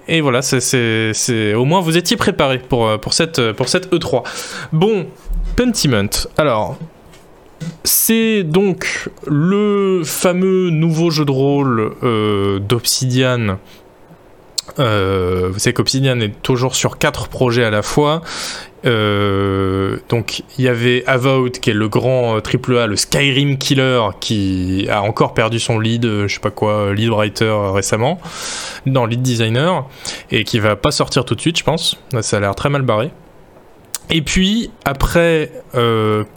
[SPEAKER 1] Et voilà, au moins vous étiez préparés pour, cette, pour cette E3. Bon, Pentiment. Alors, c'est donc le fameux nouveau jeu de rôle d'Obsidian euh, vous savez qu'Obsidian est toujours sur quatre projets à la fois. Euh, donc il y avait Avowed qui est le grand triple euh, A, le Skyrim Killer qui a encore perdu son lead, je sais pas quoi, lead writer récemment, dans lead designer et qui va pas sortir tout de suite, je pense. Ça a l'air très mal barré. Et puis après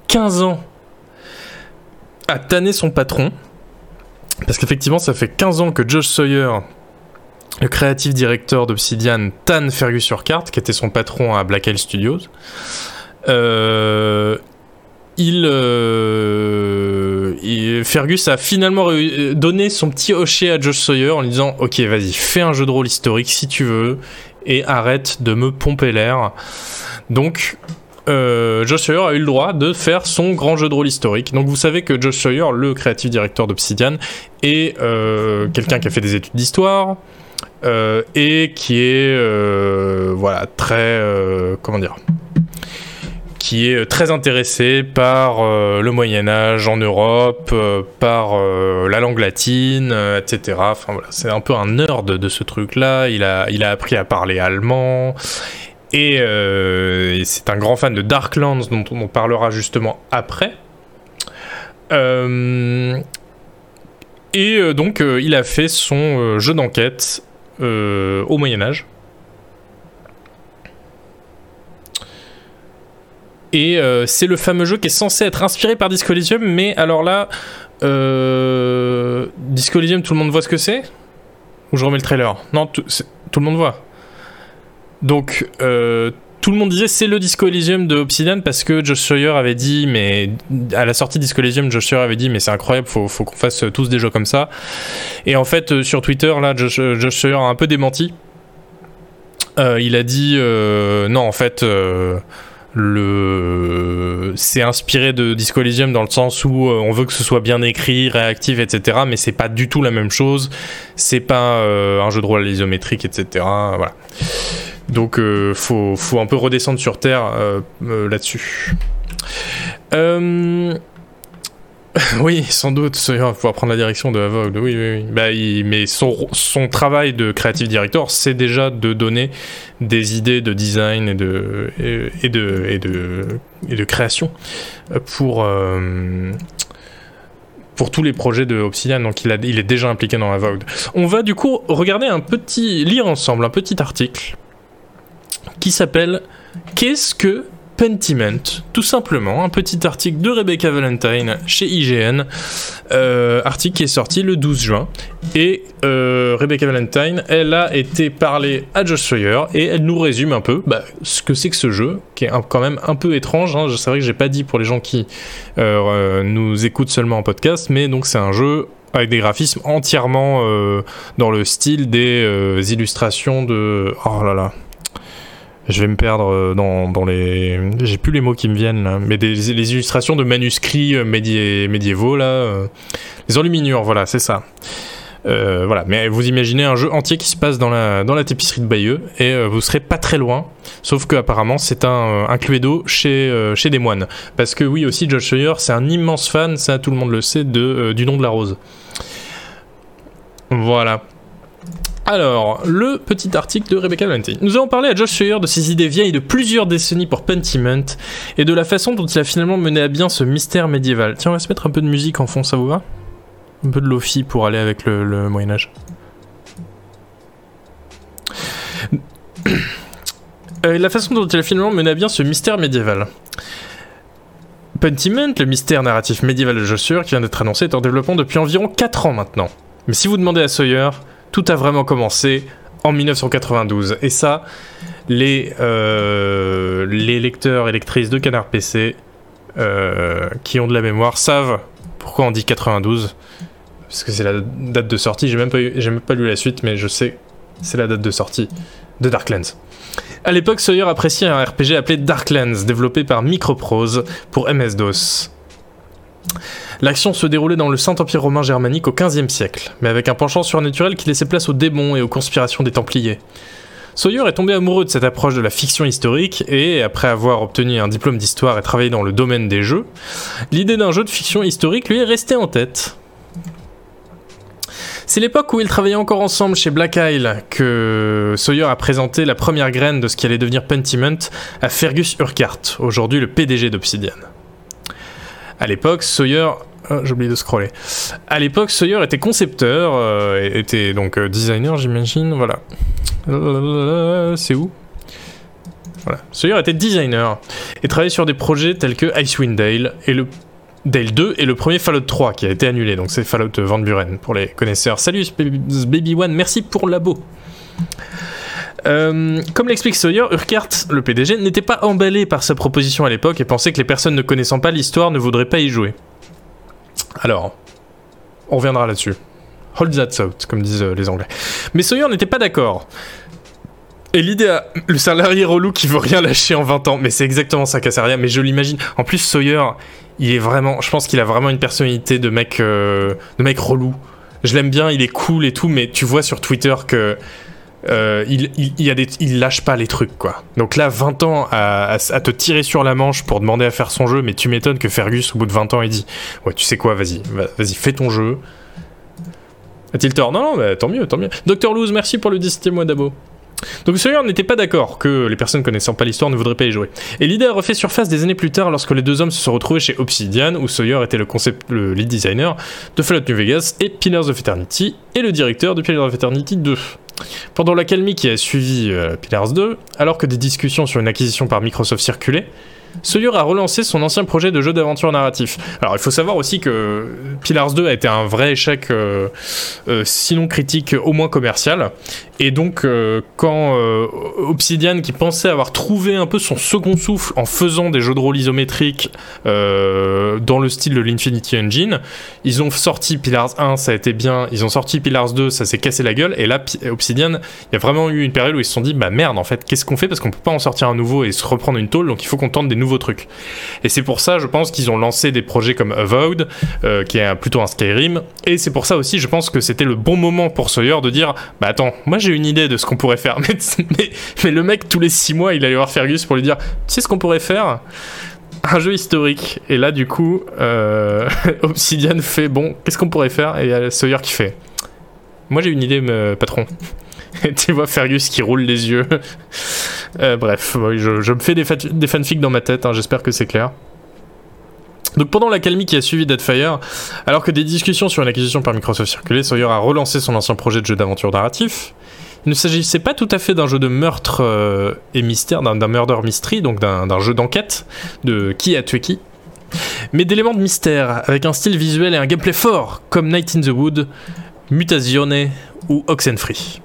[SPEAKER 1] 15 ans à tanner son patron, parce qu'effectivement ça fait 15 ans que Josh Sawyer le créatif directeur d'Obsidian, Tan Fergus Urquhart, qui était son patron à Black Studios. Euh, euh, il, Fergus a finalement donné son petit hocher à Josh Sawyer en lui disant Ok, vas-y, fais un jeu de rôle historique si tu veux et arrête de me pomper l'air. Donc, euh, Josh Sawyer a eu le droit de faire son grand jeu de rôle historique. Donc vous savez que Josh Sawyer, le créatif directeur d'Obsidian, est quelqu'un qui a fait des études d'histoire, euh, et qui est euh, voilà très euh, comment dire qui est très intéressé par le Moyen Âge en Europe, par la langue latine, etc. Enfin voilà, c'est un peu un nerd de ce truc-là. Il a, il a appris à parler allemand. Et, c'est un grand fan de Darklands dont on parlera justement après. et donc il a fait son jeu d'enquête au Moyen Âge. Et euh, c'est le fameux jeu qui est censé être inspiré par Disco Elysium, mais alors là, euh, tout le monde voit ce que c'est Ou je remets le trailer? Non, tout, le monde voit. Donc, tout le monde disait c'est le Disco Elysium de Obsidian parce que Josh Sawyer avait dit, mais à la sortie de Disco Elysium, Josh Sawyer avait dit, mais c'est incroyable, faut, faut qu'on fasse tous des jeux comme ça. Et en fait, euh, sur Twitter, là, Josh, Josh Sawyer a un peu démenti. Euh, il a dit, euh, non, en fait. le c'est inspiré de Disco Elysium dans le sens où euh, on veut que ce soit bien écrit, réactif, etc. Mais c'est pas du tout la même chose. C'est pas euh, un jeu de rôle isométrique, etc. Voilà. Donc euh, faut, faut un peu redescendre sur terre là-dessus. oui, sans doute, il va pouvoir prendre la direction de Avog. Oui, oui, oui. Bah, mais son, travail de creative director, c'est déjà de donner des idées de design et de, création pour, euh, tous les projets de Obsidian. Donc il, il est déjà impliqué dans Avowed. On va du coup regarder un petit, lire ensemble un petit article qui s'appelle Qu'est-ce que Pentiment, tout simplement, un petit article de Rebecca Valentine chez IGN, euh, article qui est sorti le 12 juin. Et euh, Rebecca Valentine, elle a été parlée à Josh Sawyer et elle nous résume un peu bah, ce que c'est que ce jeu, qui est quand même un peu étrange. Hein. C'est vrai que j'ai pas dit pour les gens qui euh, nous écoutent seulement en podcast, mais donc c'est un jeu avec des graphismes entièrement dans le style des illustrations de... Oh là là, je vais me perdre euh, dans, les. J'ai plus les mots qui me viennent là, mais des, les illustrations de manuscrits euh, médiévaux là. Euh, les enluminures, voilà, c'est ça. voilà, mais vous imaginez un jeu entier qui se passe dans la, dans la tapisserie de Bayeux et vous serez pas très loin, sauf que apparemment c'est un, un Cluedo chez, chez des moines. Parce que oui, aussi, Josh Sawyer, c'est un immense fan, ça tout le monde le sait, de, du nom de la rose. Voilà. Alors, le petit article de Rebecca Valentine. Nous avons parlé à Josh Sawyer de ses idées vieilles de plusieurs décennies pour Pentiment et de la façon dont il a finalement mené à bien ce mystère médiéval. Tiens, on va se mettre un peu de musique en fond, ça vous va? Un peu de lofi pour aller avec le, Moyen-Âge. Euh, la façon dont il a finalement mené à bien ce mystère médiéval. Pentiment, le mystère narratif médiéval de Sawyer qui vient d'être annoncé, est en développement depuis environ 4 ans maintenant. Mais si vous demandez à Sawyer, tout a vraiment commencé en 1992. Et ça, les, euh, les lecteurs et lectrices de Canard PC euh, qui ont de la mémoire savent pourquoi on dit 92. Parce que c'est la date de sortie. J'ai même, pas même pas lu la suite, mais je sais c'est la date de sortie de Darklands. À l'époque, Sawyer appréciait un RPG appelé Darklands, développé par Microprose pour MS-DOS. L'action se déroulait dans le Saint-Empire romain germanique au XVe siècle, mais avec un penchant surnaturel qui laissait place aux démons et aux conspirations des Templiers. Sawyer est tombé amoureux de cette approche de la fiction historique et, après avoir obtenu un diplôme d'histoire et travaillé dans le domaine des jeux, l'idée d'un jeu de fiction historique lui est restée en tête. C'est l'époque où ils travaillaient encore ensemble chez Black Isle que Sawyer a présenté la première graine de ce qui allait devenir Pentiment à Fergus Urquhart, aujourd'hui le PDG d'Obsidian. À l'époque, Sawyer ah, j'ai oublié de scroller. À l'époque, Sawyer était concepteur, euh, était donc euh, designer, j'imagine. Voilà. C'est où? Voilà. Sawyer était designer et travaillait sur des projets tels que Icewind Dale et le Dale 2 et le premier Fallout 3 qui a été annulé. Donc c'est Fallout Van Buren pour les connaisseurs. Salut Baby One, merci pour labo. Euh, comme l'explique Sawyer, Urquhart, le PDG, n'était pas emballé par sa proposition à l'époque et pensait que les personnes ne connaissant pas l'histoire ne voudraient pas y jouer. Alors, on reviendra là-dessus. Hold that thought, comme disent euh, les Anglais. Mais Sawyer n'était pas d'accord. Et l'idée, le salarié relou qui veut rien lâcher en 20 ans, mais c'est exactement ça Cassaria, mais je l'imagine. En plus, Sawyer, il est vraiment, je pense qu'il a vraiment une personnalité de mec, euh, de mec relou. Je l'aime bien, il est cool et tout, mais tu vois sur Twitter que euh, il, il, a des, il lâche pas les trucs quoi. Donc là, 20 ans à, te tirer sur la manche pour demander à faire son jeu, mais tu m'étonnes que Fergus, au bout de 20 ans, il dit Ouais, tu sais quoi, vas-y, vas-y, fais ton jeu. A-t-il tort? Non, non, bah, tant mieux, tant mieux. Docteur Loose, merci pour le 17 mois d'abo. Donc Sawyer n'était pas d'accord que les personnes connaissant pas l'histoire ne voudraient pas y jouer. Et l'idée a refait surface des années plus tard lorsque les deux hommes se sont retrouvés chez Obsidian, où Sawyer était le, lead designer de Fallout New Vegas et Pillars of Eternity, et le directeur de Pillars of Eternity 2. Pendant la l'accalmie qui a suivi euh, Pillars 2, alors que des discussions sur une acquisition par Microsoft circulaient, Sawyer a relancé son ancien projet de jeu d'aventure narratif. Alors il faut savoir aussi que Pillars 2 a été un vrai échec, euh, euh, sinon critique, au moins commercial. Et donc euh, quand Obsidian, qui pensait avoir trouvé un peu son second souffle en faisant des jeux de rôle isométriques dans le style de l'Infinity Engine, ils ont sorti Pillars 1, ça a été bien, ils ont sorti Pillars 2, ça s'est cassé la gueule, et là Obsidian, il y a vraiment eu une période où ils se sont dit, bah merde en fait, qu'est-ce qu'on fait? Parce qu'on peut pas en sortir un nouveau et se reprendre une tôle, donc il faut qu'on tente des nouveaux trucs. Et c'est pour ça, je pense qu'ils ont lancé des projets comme Avowed, euh, qui est plutôt un Skyrim, et c'est pour ça aussi, je pense que c'était le bon moment pour Sawyer de dire, bah attends, moi j'ai une idée de ce qu'on pourrait faire, mais, le mec tous les six mois, il allait voir Fergus pour lui dire, tu sais ce qu'on pourrait faire? Un jeu historique. Et là, du coup, euh, Obsidian fait bon, qu'est-ce qu'on pourrait faire? Et il y a Sawyer qui fait Moi, j'ai une idée, me- patron. Et tu vois Fergus qui roule les yeux. Euh, bref, je, je me fais des, des fanfics dans ma tête, hein, j'espère que c'est clair. Donc pendant l'accalmie qui a suivi Deadfire, alors que des discussions sur une acquisition par Microsoft circulaient, Sawyer a relancé son ancien projet de jeu d'aventure narratif. Il ne s'agissait pas tout à fait d'un jeu de meurtre euh, et mystère, d'un murder mystery, donc d'un d'un jeu d'enquête, de qui a tué qui, mais d'éléments de mystère, avec un style visuel et un gameplay fort, comme Night in the Wood, Mutazione ou Oxenfree.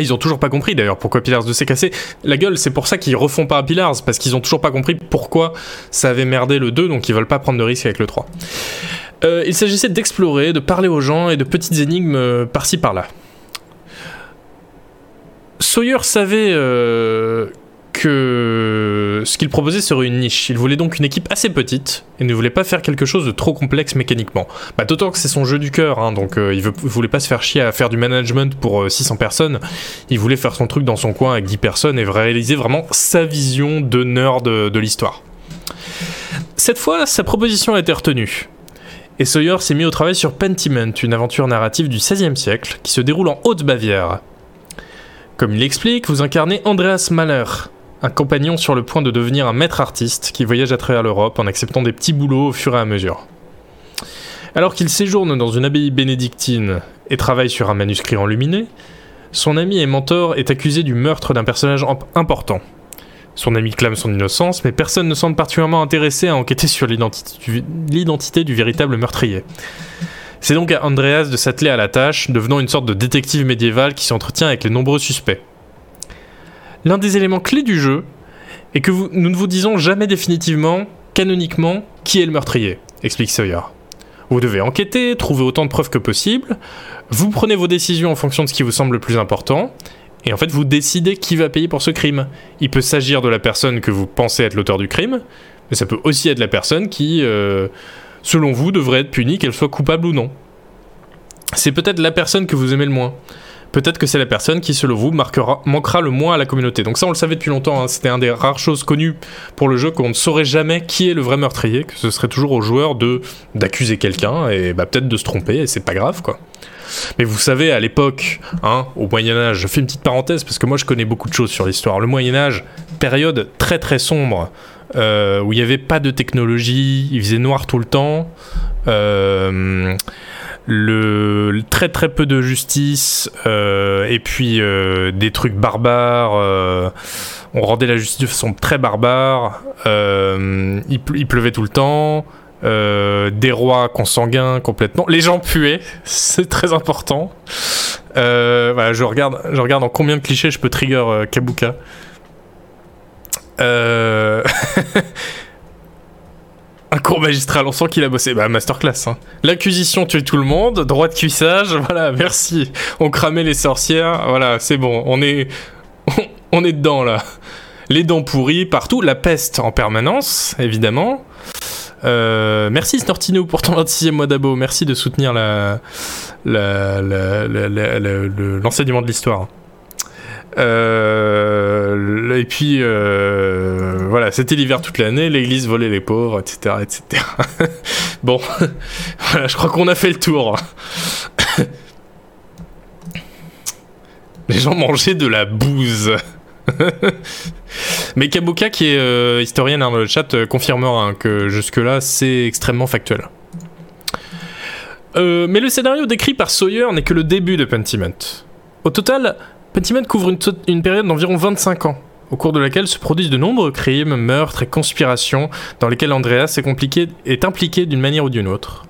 [SPEAKER 1] Ils ont toujours pas compris d'ailleurs pourquoi Pillars 2 s'est cassé. La gueule, c'est pour ça qu'ils refont pas Pillars, parce qu'ils ont toujours pas compris pourquoi ça avait merdé le 2, donc ils veulent pas prendre de risque avec le 3. Euh, il s'agissait d'explorer, de parler aux gens et de petites énigmes euh, par-ci par-là. Sawyer savait euh, que ce qu'il proposait serait une niche. Il voulait donc une équipe assez petite et ne voulait pas faire quelque chose de trop complexe mécaniquement. Bah, D'autant que c'est son jeu du cœur, hein, donc euh, il, il voulait pas se faire chier à faire du management pour euh, 600 personnes. Il voulait faire son truc dans son coin avec 10 personnes et réaliser vraiment sa vision de nerd de, de l'histoire. Cette fois, sa proposition a été retenue. Et Sawyer s'est mis au travail sur Pentiment, une aventure narrative du XVIe siècle qui se déroule en Haute-Bavière. Comme il l'explique, vous incarnez Andreas Mahler, un compagnon sur le point de devenir un maître artiste qui voyage à travers l'Europe en acceptant des petits boulots au fur et à mesure. Alors qu'il séjourne dans une abbaye bénédictine et travaille sur un manuscrit enluminé, son ami et mentor est accusé du meurtre d'un personnage imp- important. Son ami clame son innocence, mais personne ne semble particulièrement intéressé à enquêter sur l'identité du véritable meurtrier. C'est donc à Andreas de s'atteler à la tâche, devenant une sorte de détective médiéval qui s'entretient avec les nombreux suspects. L'un des éléments clés du jeu est que nous ne vous disons jamais définitivement, canoniquement, qui est le meurtrier, explique Sawyer. Vous devez enquêter, trouver autant de preuves que possible, vous prenez vos décisions en fonction de ce qui vous semble le plus important, et en fait vous décidez qui va payer pour ce crime. Il peut s'agir de la personne que vous pensez être l'auteur du crime, mais ça peut aussi être la personne qui, euh, selon vous, devrait être punie, qu'elle soit coupable ou non. C'est peut-être la personne que vous aimez le moins. Peut-être que c'est la personne qui, selon vous, manquera le moins à la communauté. Donc ça, on le savait depuis longtemps. hein. C'était un des rares choses connues pour le jeu qu'on ne saurait jamais qui est le vrai meurtrier, que ce serait toujours au joueur d'accuser quelqu'un et bah, peut-être de se tromper. Et c'est pas grave, quoi. Mais vous savez, à l'époque, hein, au Moyen Âge, je fais une petite parenthèse parce que moi je connais beaucoup de choses sur l'histoire. Le Moyen Âge, période très très sombre, euh, où il n'y avait pas de technologie, il faisait noir tout le temps. Euh, le, très très peu de justice euh, et puis euh, des trucs barbares on rendait la justice de façon très barbare il, ple- il pleuvait tout le temps des rois consanguins complètement les gens puaient c'est très important je regarde en combien de clichés je peux trigger Kabuka. Un cours magistral, on sent qu'il a bossé. Bah, masterclass. Hein. Tuait tout le monde, droit de cuissage, voilà, merci. On cramait les sorcières, voilà, c'est bon, on est, on est dedans là. Les dents pourries partout, la peste en permanence, évidemment. Euh, merci Snortino pour ton 26e mois d'abo, merci de soutenir la, la- la- la- l'enseignement de l'histoire. Euh, et puis euh, voilà, c'était l'hiver toute l'année, l'église volait les pauvres, etc. etc. bon, voilà, je crois qu'on a fait le tour. les gens mangeaient de la bouse. Mais Kabuka, qui est euh, historienne dans le chat, confirmera hein, que jusque-là, c'est extrêmement factuel. Mais le scénario décrit par Sawyer n'est que le début de Pentiment. Au total, Pentiment couvre une, période d'environ 25 ans, au cours de laquelle se produisent de nombreux crimes, meurtres et conspirations dans lesquels Andreas est, compliqué, impliqué d'une manière ou d'une autre.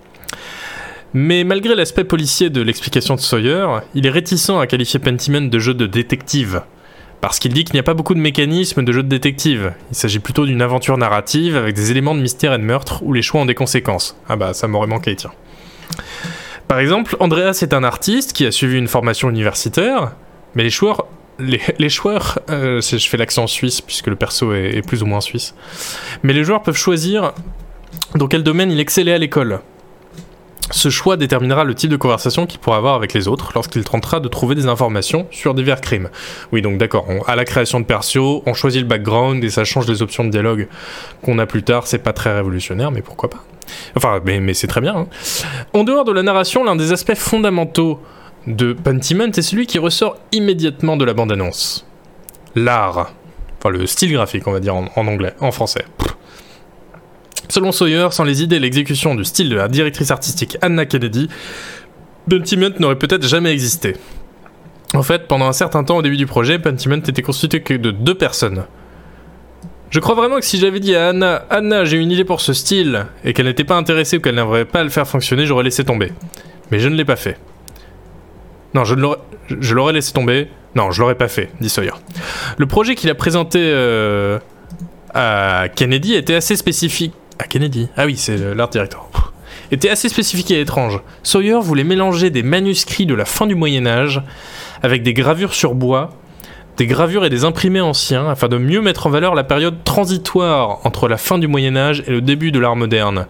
[SPEAKER 1] Mais malgré l'aspect policier de l'explication de Sawyer, il est réticent à qualifier Pentiment de jeu de détective. Parce qu'il dit qu'il n'y a pas beaucoup de mécanismes de jeu de détective. Il s'agit plutôt d'une aventure narrative avec des éléments de mystère et de meurtre où les choix ont des conséquences. Ah bah ça m'aurait manqué, tiens. Par exemple, Andreas est un artiste qui a suivi une formation universitaire, mais les joueurs, les, les joueurs, euh, je fais l'accent suisse puisque le perso est, plus ou moins suisse, mais les joueurs peuvent choisir dans quel domaine il excellait à l'école. Ce choix déterminera le type de conversation qu'il pourra avoir avec les autres lorsqu'il tentera de trouver des informations sur divers crimes. Oui, donc d'accord, à la création de perso, on choisit le background et ça change les options de dialogue qu'on a plus tard. C'est pas très révolutionnaire, mais pourquoi pas? Enfin, mais, mais c'est très bien. hein. En dehors de la narration, l'un des aspects fondamentaux de Pentiment est celui qui ressort immédiatement de la bande-annonce. L'art. Enfin, le style graphique, on va dire en, anglais, en français. Selon Sawyer, sans les idées et l'exécution du style de la directrice artistique Anna Kennedy, Pentiment n'aurait peut-être jamais existé. En fait, pendant un certain temps au début du projet, Pentiment était constitué que de deux personnes. Je crois vraiment que si j'avais dit à Anna, Anna, j'ai une idée pour ce style, et qu'elle n'était pas intéressée ou qu'elle n'aimerait pas le faire fonctionner, j'aurais laissé tomber. Mais je ne l'ai pas fait. Non, je l'aurais, laissé tomber. Non, je l'aurais pas fait, dit Sawyer. Le projet qu'il a présenté euh, à Kennedy était assez spécifique. À Kennedy? Ah oui, c'est l'art director. Pff. Était assez spécifique et étrange. Sawyer voulait mélanger des manuscrits de la fin du Moyen Âge avec des gravures sur bois, des gravures et des imprimés anciens afin de mieux mettre en valeur la période transitoire entre la fin du Moyen Âge et le début de l'art moderne.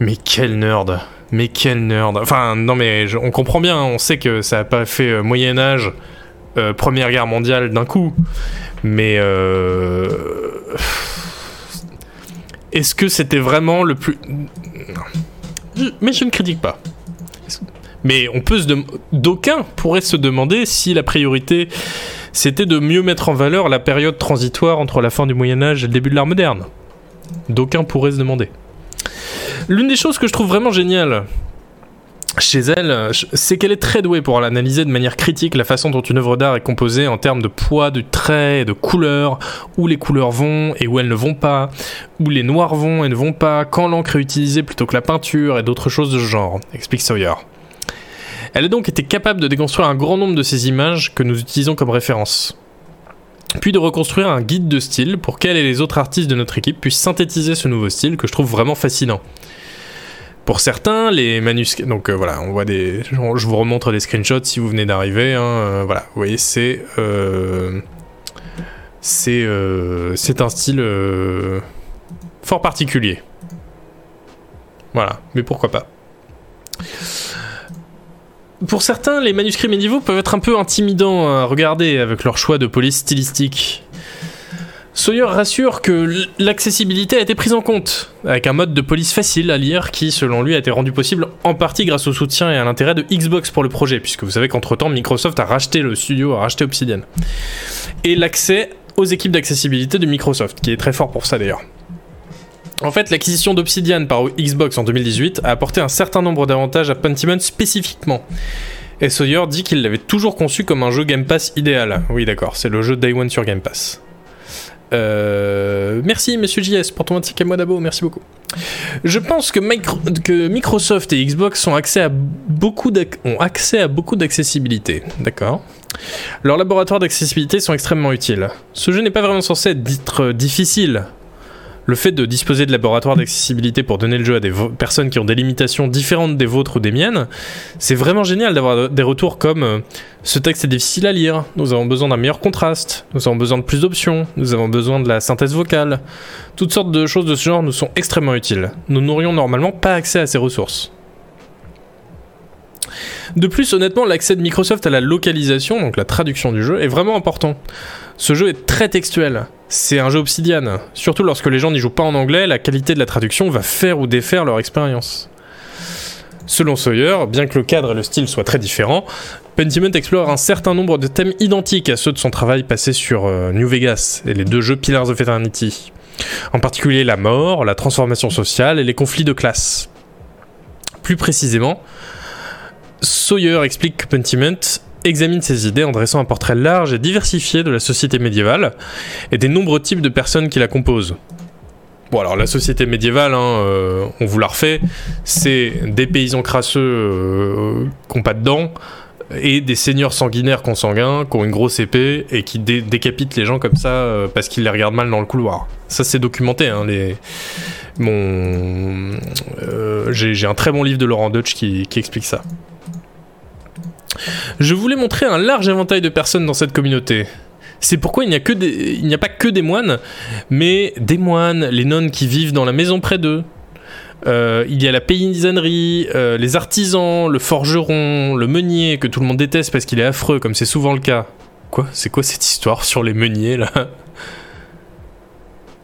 [SPEAKER 1] Mais quel nerd Mais quel nerd Enfin, non mais on comprend bien, on sait que ça n'a pas fait euh, Moyen Âge, euh, Première Guerre mondiale d'un coup. Mais... euh, Est-ce que c'était vraiment le plus... Mais je ne critique pas. Mais on peut se dem- d'aucuns pourraient se demander si la priorité c'était de mieux mettre en valeur la période transitoire entre la fin du Moyen Âge et le début de l'art moderne. D'aucuns pourraient se demander. L'une des choses que je trouve vraiment géniale chez elle, c'est qu'elle est très douée pour analyser de manière critique la façon dont une œuvre d'art est composée en termes de poids, de traits de couleurs, où les couleurs vont et où elles ne vont pas, où les noirs vont et ne vont pas, quand l'encre est utilisée plutôt que la peinture et d'autres choses de ce genre, explique Sawyer. Elle a donc été capable de déconstruire un grand nombre de ces images que nous utilisons comme référence. Puis de reconstruire un guide de style pour qu'elle et les autres artistes de notre équipe puissent synthétiser ce nouveau style que je trouve vraiment fascinant. Pour certains, les manuscrits. Donc euh, voilà, on voit des. Je vous remontre les screenshots si vous venez d'arriver. hein, euh, voilà, vous voyez, c'est. euh, C'est. C'est un style. fort particulier. Voilà, mais pourquoi pas. Pour certains, les manuscrits médiévaux peuvent être un peu intimidants à regarder avec leur choix de police stylistique. Sawyer rassure que l'accessibilité a été prise en compte, avec un mode de police facile à lire qui, selon lui, a été rendu possible en partie grâce au soutien et à l'intérêt de Xbox pour le projet, puisque vous savez qu'entre-temps, Microsoft a racheté le studio, a racheté Obsidian. Et l'accès aux équipes d'accessibilité de Microsoft, qui est très fort pour ça d'ailleurs. En fait, l'acquisition d'Obsidian par Xbox en 2018 a apporté un certain nombre d'avantages à Pentiment spécifiquement. Et Sawyer dit qu'il l'avait toujours conçu comme un jeu Game Pass idéal. Oui, d'accord, c'est le jeu Day One sur Game Pass. Euh, merci, monsieur JS, pour ton 25 mois d'abo, merci beaucoup. Je pense que, que Microsoft et Xbox ont accès à beaucoup d'ac- ont accès à beaucoup d'accessibilité. D'accord. Leurs laboratoires d'accessibilité sont extrêmement utiles. Ce jeu n'est pas vraiment censé être euh, difficile. Le fait de disposer de laboratoires d'accessibilité pour donner le jeu à des personnes qui ont des limitations différentes des vôtres ou des miennes, c'est vraiment génial d'avoir des retours comme euh, ce texte est difficile à lire, nous avons besoin d'un meilleur contraste, nous avons besoin de plus d'options, nous avons besoin de la synthèse vocale. Toutes sortes de choses de ce genre nous sont extrêmement utiles. Nous n'aurions normalement pas accès à ces ressources. De plus, honnêtement, l'accès de Microsoft à la localisation, donc la traduction du jeu, est vraiment important. Ce jeu est très textuel. C'est un jeu Obsidian. Surtout lorsque les gens n'y jouent pas en anglais, la qualité de la traduction va faire ou défaire leur expérience. Selon Sawyer, bien que le cadre et le style soient très différents, Pentiment explore un certain nombre de thèmes identiques à ceux de son travail passé sur euh, New Vegas et les deux jeux Pillars of Eternity. En particulier la mort, la transformation sociale et les conflits de classe. Plus précisément, Sawyer explique que Pentiment examine ces idées en dressant un portrait large et diversifié de la société médiévale et des nombreux types de personnes qui la composent. Bon alors la société médiévale, hein, euh, on vous la refait, c'est des paysans crasseux euh, qui n'ont pas de dents et des seigneurs sanguinaires consanguins qui ont une grosse épée et qui dé- décapitent les gens comme ça euh, parce qu'ils les regardent mal dans le couloir. Ça c'est documenté. Hein, euh, J'ai j'ai un très bon livre de Laurent Deutsch qui, qui explique ça. Je voulais montrer un large éventail de personnes dans cette communauté. C'est pourquoi il n'y a, pas que des moines, mais des moines, les nonnes qui vivent dans la maison près d'eux. Euh, il y a la paysannerie, euh, les artisans, le forgeron, le meunier que tout le monde déteste parce qu'il est affreux, comme c'est souvent le cas. Quoi? C'est quoi cette histoire sur les meuniers là?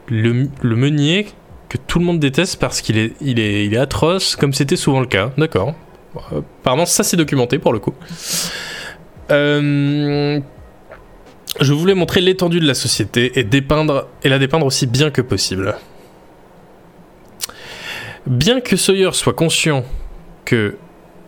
[SPEAKER 1] Le, meunier que tout le monde déteste parce qu'il est, il est, il est atroce, comme c'était souvent le cas. D'accord. Euh, Apparemment, ça c'est documenté pour le coup. Euh, je voulais montrer l'étendue de la société et dépeindre et la dépeindre aussi bien que possible. Bien que Sawyer soit conscient que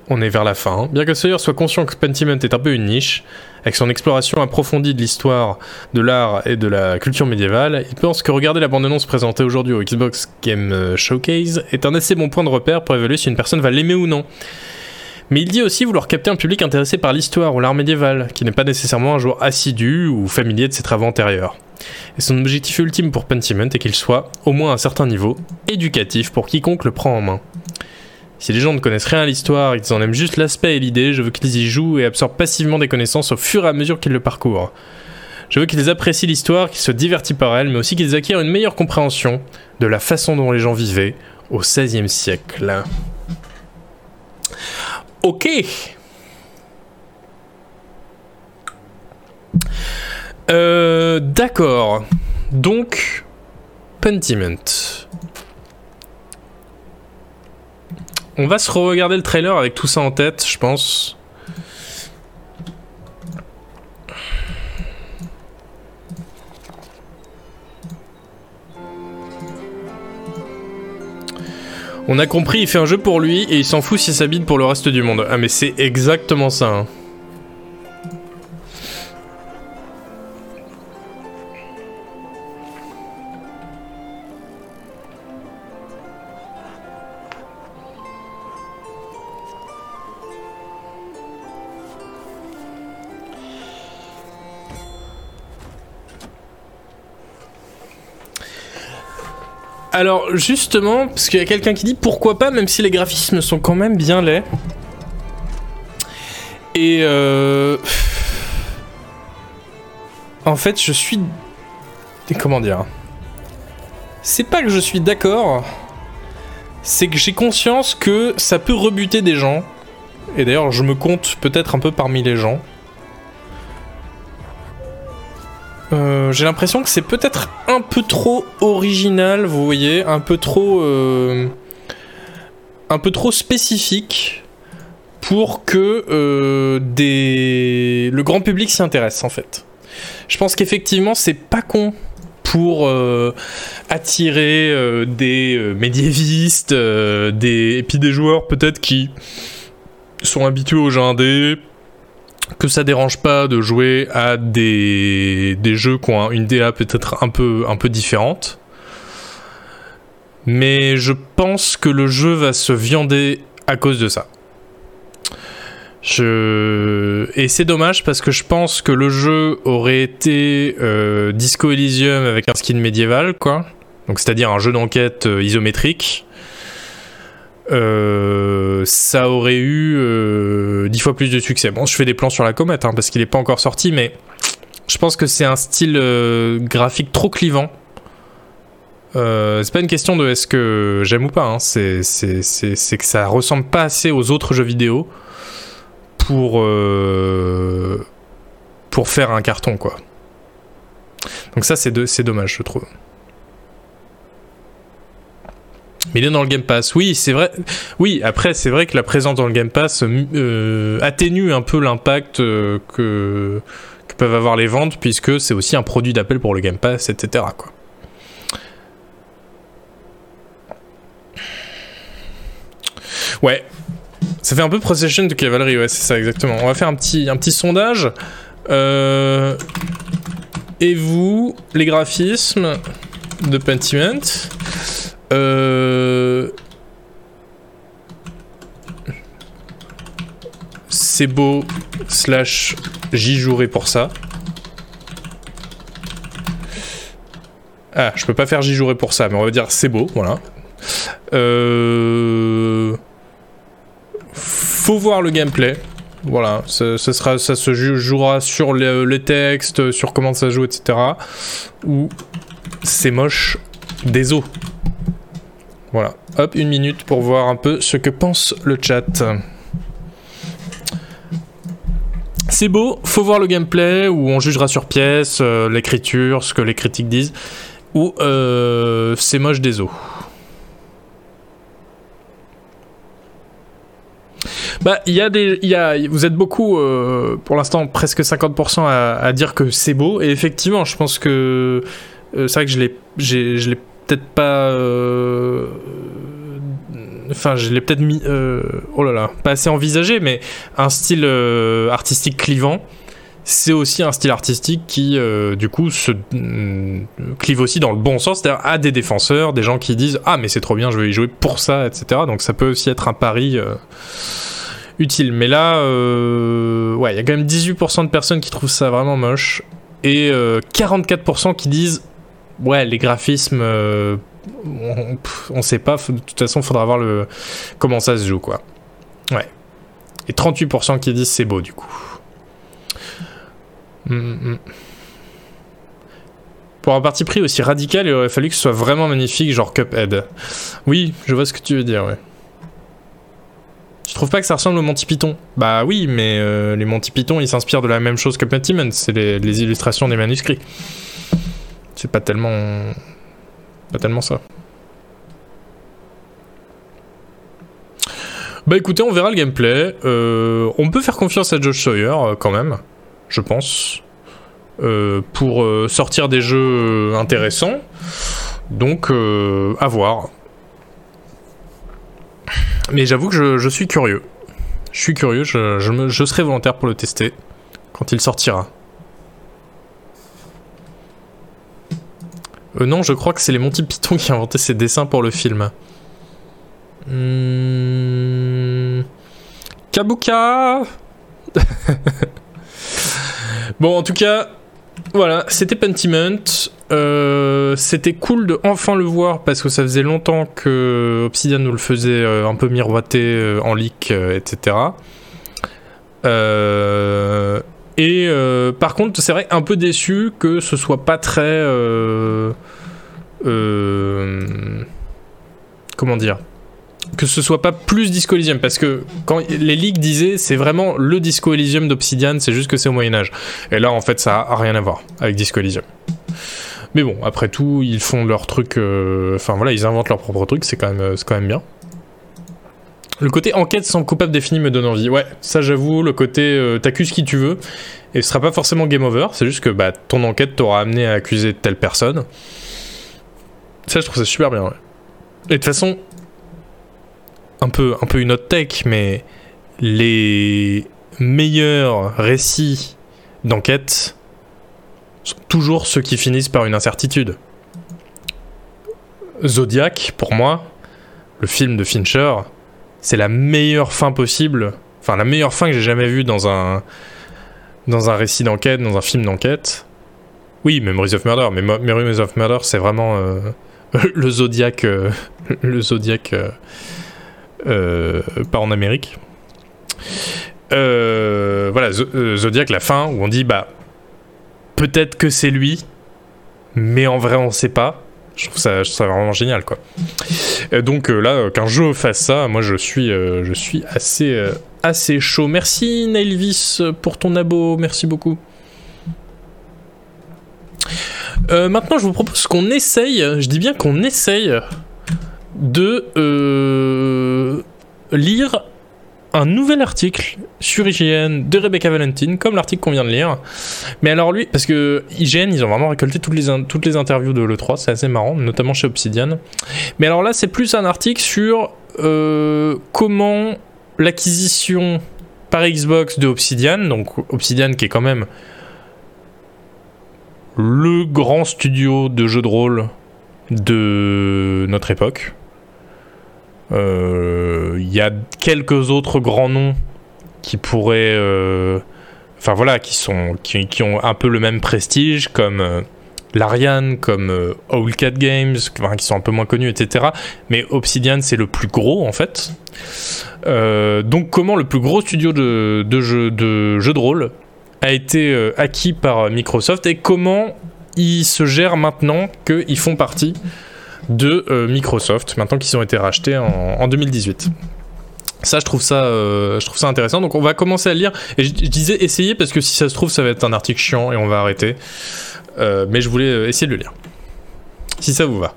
[SPEAKER 1] on est vers la fin, bien que Sawyer soit conscient que Pentiment est un peu une niche, avec son exploration approfondie de l'histoire, de l'art et de la culture médiévale, il pense que regarder la bande-annonce présentée aujourd'hui au Xbox Game euh, Showcase est un assez bon point de repère pour évaluer si une personne va l'aimer ou non. Mais il dit aussi vouloir capter un public intéressé par l'histoire ou l'art médiéval, qui n'est pas nécessairement un joueur assidu ou familier de ses travaux antérieurs. Et son objectif ultime pour Pentiment est qu'il soit, au moins à un certain niveau, éducatif pour quiconque le prend en main. Si les gens ne connaissent rien à l'histoire et qu'ils en aiment juste l'aspect et l'idée, je veux qu'ils y jouent et absorbent passivement des connaissances au fur et à mesure qu'ils le parcourent. Je veux qu'ils apprécient l'histoire, qu'ils se divertissent par elle, mais aussi qu'ils acquièrent une meilleure compréhension de la façon dont les gens vivaient au XVIe siècle. Ok. Euh, D'accord. Donc, Pentiment. On va se regarder le trailer avec tout ça en tête, je pense. On a compris, il fait un jeu pour lui et il s'en fout s'il s'habite pour le reste du monde. Ah mais c'est exactement ça. hein. Alors justement, parce qu'il y a quelqu'un qui dit pourquoi pas, même si les graphismes sont quand même bien laids. Et euh... En fait, je suis... Comment dire C'est pas que je suis d'accord, c'est que j'ai conscience que ça peut rebuter des gens. Et d'ailleurs, je me compte peut-être un peu parmi les gens. Euh, j'ai l'impression que c'est peut-être un peu trop original, vous voyez, un peu trop, euh, un peu trop spécifique pour que euh, des... le grand public s'y intéresse en fait. Je pense qu'effectivement c'est pas con pour attirer des médiévistes, des... et puis des joueurs peut-être qui sont habitués aux jeux indés, que ça dérange pas de jouer à des, jeux qui ont un- une DA peut-être un peu, un peu différente. Mais je pense que le jeu va se viander à cause de ça. Et c'est dommage parce que je pense que le jeu aurait été euh, Disco Elysium avec un skin médiéval, quoi. Donc c'est-à-dire un jeu d'enquête euh, isométrique. Euh, ça aurait eu euh, dix fois plus de succès. Bon, je fais des plans sur la comète hein, parce qu'il n'est pas encore sorti, mais je pense que c'est un style euh, graphique trop clivant. Euh, c'est pas une question de est-ce que j'aime ou pas, hein, c'est, que ça ressemble pas assez aux autres jeux vidéo pour, pour faire un carton, quoi. Donc ça, c'est dommage, je trouve. Mais il est dans le Game Pass. Oui, c'est vrai. Oui, après, c'est vrai que la présence dans le Game Pass euh, atténue un peu l'impact euh, que, peuvent avoir les ventes, puisque c'est aussi un produit d'appel pour le Game Pass, etc. Quoi. Ouais. Ça fait un peu Procession de Cavalry, ouais, c'est ça exactement. On va faire un petit, un petit sondage. Euh, et vous, les graphismes de Pentiment? Euh, C'est beau, slash j'y jouerai pour ça. Ah, je peux pas faire j'y jouerai pour ça, mais on va dire c'est beau, voilà. Euh... Faut voir le gameplay. Voilà, ça, sera, ça se jouera sur les, textes, sur comment ça joue, etc. Ou c'est moche des os. Voilà, hop, une minute pour voir un peu ce que pense le chat. C'est beau, faut voir le gameplay où on jugera sur pièce, euh, l'écriture, ce que les critiques disent, ou euh, c'est moche des os. Bah, il y a des, y a, vous êtes beaucoup, euh, pour l'instant, presque 50% à, dire que c'est beau. Et effectivement, je pense que c'est vrai que je l'ai, je l'ai peut-être pas. Euh, enfin, je l'ai peut-être mis. oh là là, pas assez envisagé, mais un style artistique clivant c'est aussi un style artistique qui, du coup, se clive aussi dans le bon sens, c'est-à-dire à des défenseurs, des gens qui disent Ah, mais c'est trop bien, je vais y jouer pour ça, etc. Donc ça peut aussi être un pari utile. Mais là, euh, ouais, il y a quand même 18% de personnes qui trouvent ça vraiment moche et 44% euh, qui disent ouais, les graphismes, euh, on, sait pas. De toute façon, faudra voir le comment ça se joue, quoi. Ouais. Et 38% qui disent c'est beau, du coup. Mm, mm. Pour un parti pris aussi radical, il aurait fallu que ce soit vraiment magnifique, genre Cuphead. Oui, je vois ce que tu veux dire, ouais. Tu trouves pas que ça ressemble au Monty Python? Bah oui, mais euh, les Monty Python, ils s'inspirent de la même chose que Pentiment, c'est les, illustrations des manuscrits. C'est pas tellement... Pas tellement ça. Bah écoutez, on verra le gameplay. Euh, on peut faire confiance à Josh Sawyer euh, quand même, je pense, pour sortir des jeux intéressants. Donc, à voir. Mais j'avoue que je, suis curieux. Je suis curieux, je, serai volontaire pour le tester quand il sortira. Euh, non, je crois que c'est les Monty Python qui ont inventé ces dessins pour le film. Hmm... Kabuka Bon, en tout cas, voilà, c'était Pentiment. Euh, c'était cool de enfin le voir parce que ça faisait longtemps que Obsidian nous le faisait euh, un peu miroiter euh, en leak, etc. et par contre, c'est vrai un peu déçu que ce soit pas très comment dire que ce soit pas plus Disco Elysium parce que quand les leaks disaient c'est vraiment le Disco Elysium d'Obsidian c'est juste que c'est au Moyen Âge et là en fait ça a rien à voir avec Disco Elysium mais bon, après tout, ils font leur truc. Euh, enfin voilà, ils inventent leur propre truc, c'est quand, euh, quand même bien. Le côté enquête sans coupable défini me donne envie. Ouais, ça j'avoue, le côté euh, t'accuses qui tu veux, et ce sera pas forcément game over, c'est juste que bah, ton enquête t'aura amené à accuser telle personne. Ça, je trouve ça super bien. Et de toute façon, un peu, un peu une autre tech, mais les meilleurs récits d'enquête sont toujours ceux qui finissent par une incertitude. Zodiac, pour moi, le film de Fincher, c'est la meilleure fin possible, enfin la meilleure fin que j'ai jamais vue dans un dans un récit d'enquête, dans un film d'enquête. Oui, Memories of Murder, mais Memories of Murder, c'est vraiment euh, le Zodiac, euh, le Zodiac euh, pas en Amérique. voilà, Zodiac, la fin où on dit bah peut-être que c'est lui, mais en vrai on sait pas. Je trouve ça, vraiment génial quoi. Euh, donc euh, là, qu'un jeu fasse ça, moi je suis, euh, je suis assez, assez chaud. Merci Nailvis pour ton abo, merci beaucoup. maintenant, je vous propose qu'on essaye, je dis bien qu'on essaye de lire un nouvel article sur IGN de Rebecca Valentine, comme l'article qu'on vient de lire. Mais alors lui, parce que IGN, ils ont vraiment récolté toutes les, interviews de l'E3, c'est assez marrant, notamment chez Obsidian. Mais alors là, c'est plus un article sur euh, comment l'acquisition par Xbox de Obsidian, donc Obsidian qui est quand même le grand studio de jeux de rôle de notre époque. Euh, Il y a quelques autres grands noms qui pourraient, euh, enfin voilà, qui sont, qui, ont un peu le même prestige, comme euh, l'Ariane, comme euh, Owlcat Games, qui sont un peu moins connus, etc. Mais Obsidian, c'est le plus gros en fait. Euh, donc, comment le plus gros studio de, jeux de, jeu de rôle a été euh, acquis par Microsoft et comment ils se gèrent maintenant qu'ils font partie de euh, Microsoft, maintenant qu'ils ont été rachetés en, en 2018. Ça, je trouve ça, euh, je trouve ça intéressant. Donc, on va commencer à lire. Et je, disais essayer parce que si ça se trouve, ça va être un article chiant et on va arrêter. Euh, mais je voulais essayer de le lire. Si ça vous va.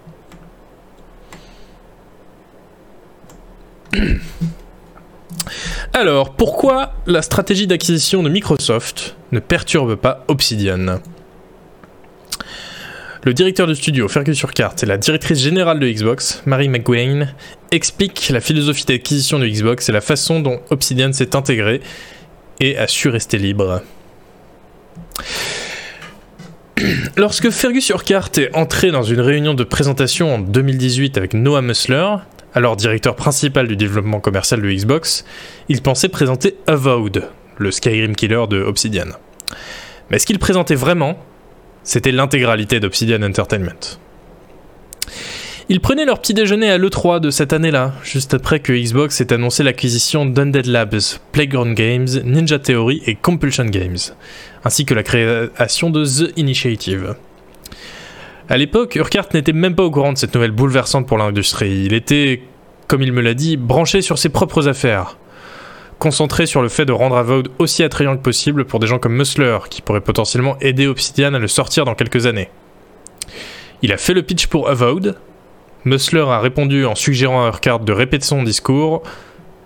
[SPEAKER 1] Alors, pourquoi la stratégie d'acquisition de Microsoft ne perturbe pas Obsidian? Le directeur du studio, Fergus Urquhart, et la directrice générale de Xbox, Mary McGuane, expliquent la philosophie d'acquisition de Xbox et la façon dont Obsidian s'est intégré et a su rester libre. Lorsque Fergus Urquhart est entré dans une réunion de présentation en 2018 avec Noah Musler, alors directeur principal du développement commercial de Xbox, il pensait présenter Avowed, le Skyrim killer de Obsidian. Mais ce qu'il présentait vraiment, c'était l'intégralité d'Obsidian Entertainment. Ils prenaient leur petit déjeuner à l'E3 de cette année-là, juste après que Xbox ait annoncé l'acquisition d'Undead Labs, Playground Games, Ninja Theory et Compulsion Games, ainsi que la création de The Initiative. À l'époque, Urquhart n'était même pas au courant de cette nouvelle bouleversante pour l'industrie. Il était, comme il me l'a dit, branché sur ses propres affaires. Concentré sur le fait de rendre Avowed aussi attrayant que possible pour des gens comme Musler, qui pourraient potentiellement aider Obsidian à le sortir dans quelques années. Il a fait le pitch pour Avowed. Musler a répondu en suggérant à Urquhart de répéter son discours,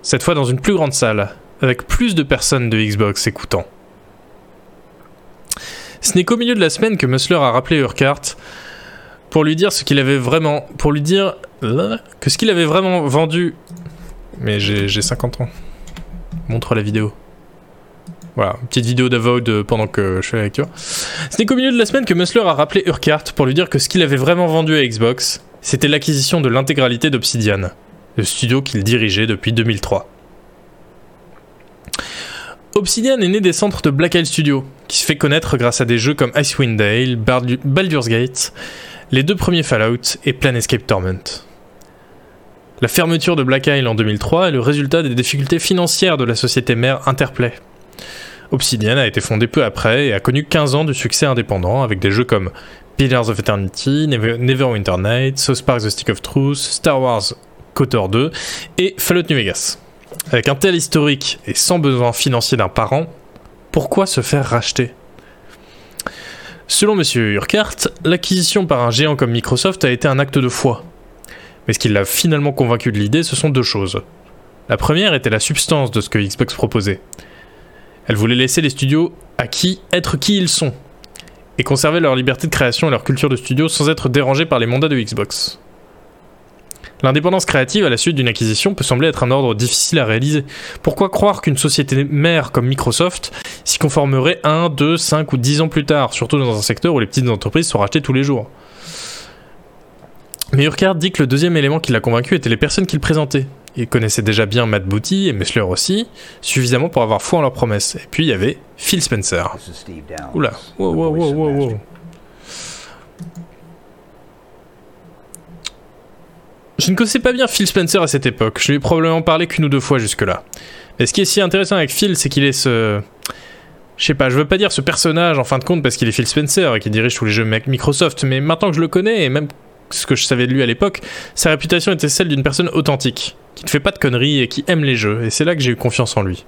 [SPEAKER 1] cette fois dans une plus grande salle, avec plus de personnes de Xbox écoutant. Ce n'est qu'au milieu de la semaine que Musler a rappelé Urquhart pour lui dire ce qu'il avait vraiment. pour lui dire que ce qu'il avait vraiment vendu. Mais j'ai 50 ans. Montre la vidéo. Voilà, petite vidéo d'Avowed pendant que je fais la lecture. Ce n'est qu'au milieu de la semaine que Musler a rappelé Urquhart pour lui dire que ce qu'il avait vraiment vendu à Xbox, c'était l'acquisition de l'intégralité d'Obsidian, le studio qu'il dirigeait depuis 2003. Obsidian est né des centres de Black Isle Studio, qui se fait connaître grâce à des jeux comme Icewind Dale, Baldur- Baldur's Gate, les deux premiers Fallout et Planescape Torment. La fermeture de Black Isle en 2003 est le résultat des difficultés financières de la société mère Interplay. Obsidian a été fondé peu après et a connu 15 ans de succès indépendant avec des jeux comme Pillars of Eternity, Never- Neverwinter Nights, South Park The Stick of Truth, Star Wars KOTOR 2 et Fallout New Vegas. Avec un tel historique et sans besoin financier d'un parent, pourquoi se faire racheter? Selon M. Urquhart, l'acquisition par un géant comme Microsoft a été un acte de foi. Mais ce qui l'a finalement convaincu de l'idée, ce sont deux choses. La première était la substance de ce que Xbox proposait. Elle voulait laisser les studios à qui être qui ils sont, et conserver leur liberté de création et leur culture de studio sans être dérangés par les mandats de Xbox. L'indépendance créative à la suite d'une acquisition peut sembler être un ordre difficile à réaliser. Pourquoi croire qu'une société mère comme Microsoft s'y conformerait 1, 2, 5 ou 10 ans plus tard, surtout dans un secteur où les petites entreprises sont rachetées tous les jours? Mais Urquhart dit que le deuxième élément qui l'a convaincu était les personnes qu'il présentait. Il connaissait déjà bien Matt Booty et Messler aussi, suffisamment pour avoir foi en leurs promesses. Et puis il y avait Phil Spencer. Oula, wow, wow, wow, wow, wow. Je ne connaissais pas bien Phil Spencer à cette époque. Je lui ai probablement parlé qu'une ou deux fois jusque-là. Mais ce qui est si intéressant avec Phil, c'est qu'il est ce. Je sais pas, je veux pas dire ce personnage en fin de compte parce qu'il est Phil Spencer et qu'il dirige tous les jeux Microsoft, mais maintenant que je le connais et même ce que je savais de lui à l'époque, sa réputation était celle d'une personne authentique, qui ne fait pas de conneries et qui aime les jeux, et c'est là que j'ai eu confiance en lui.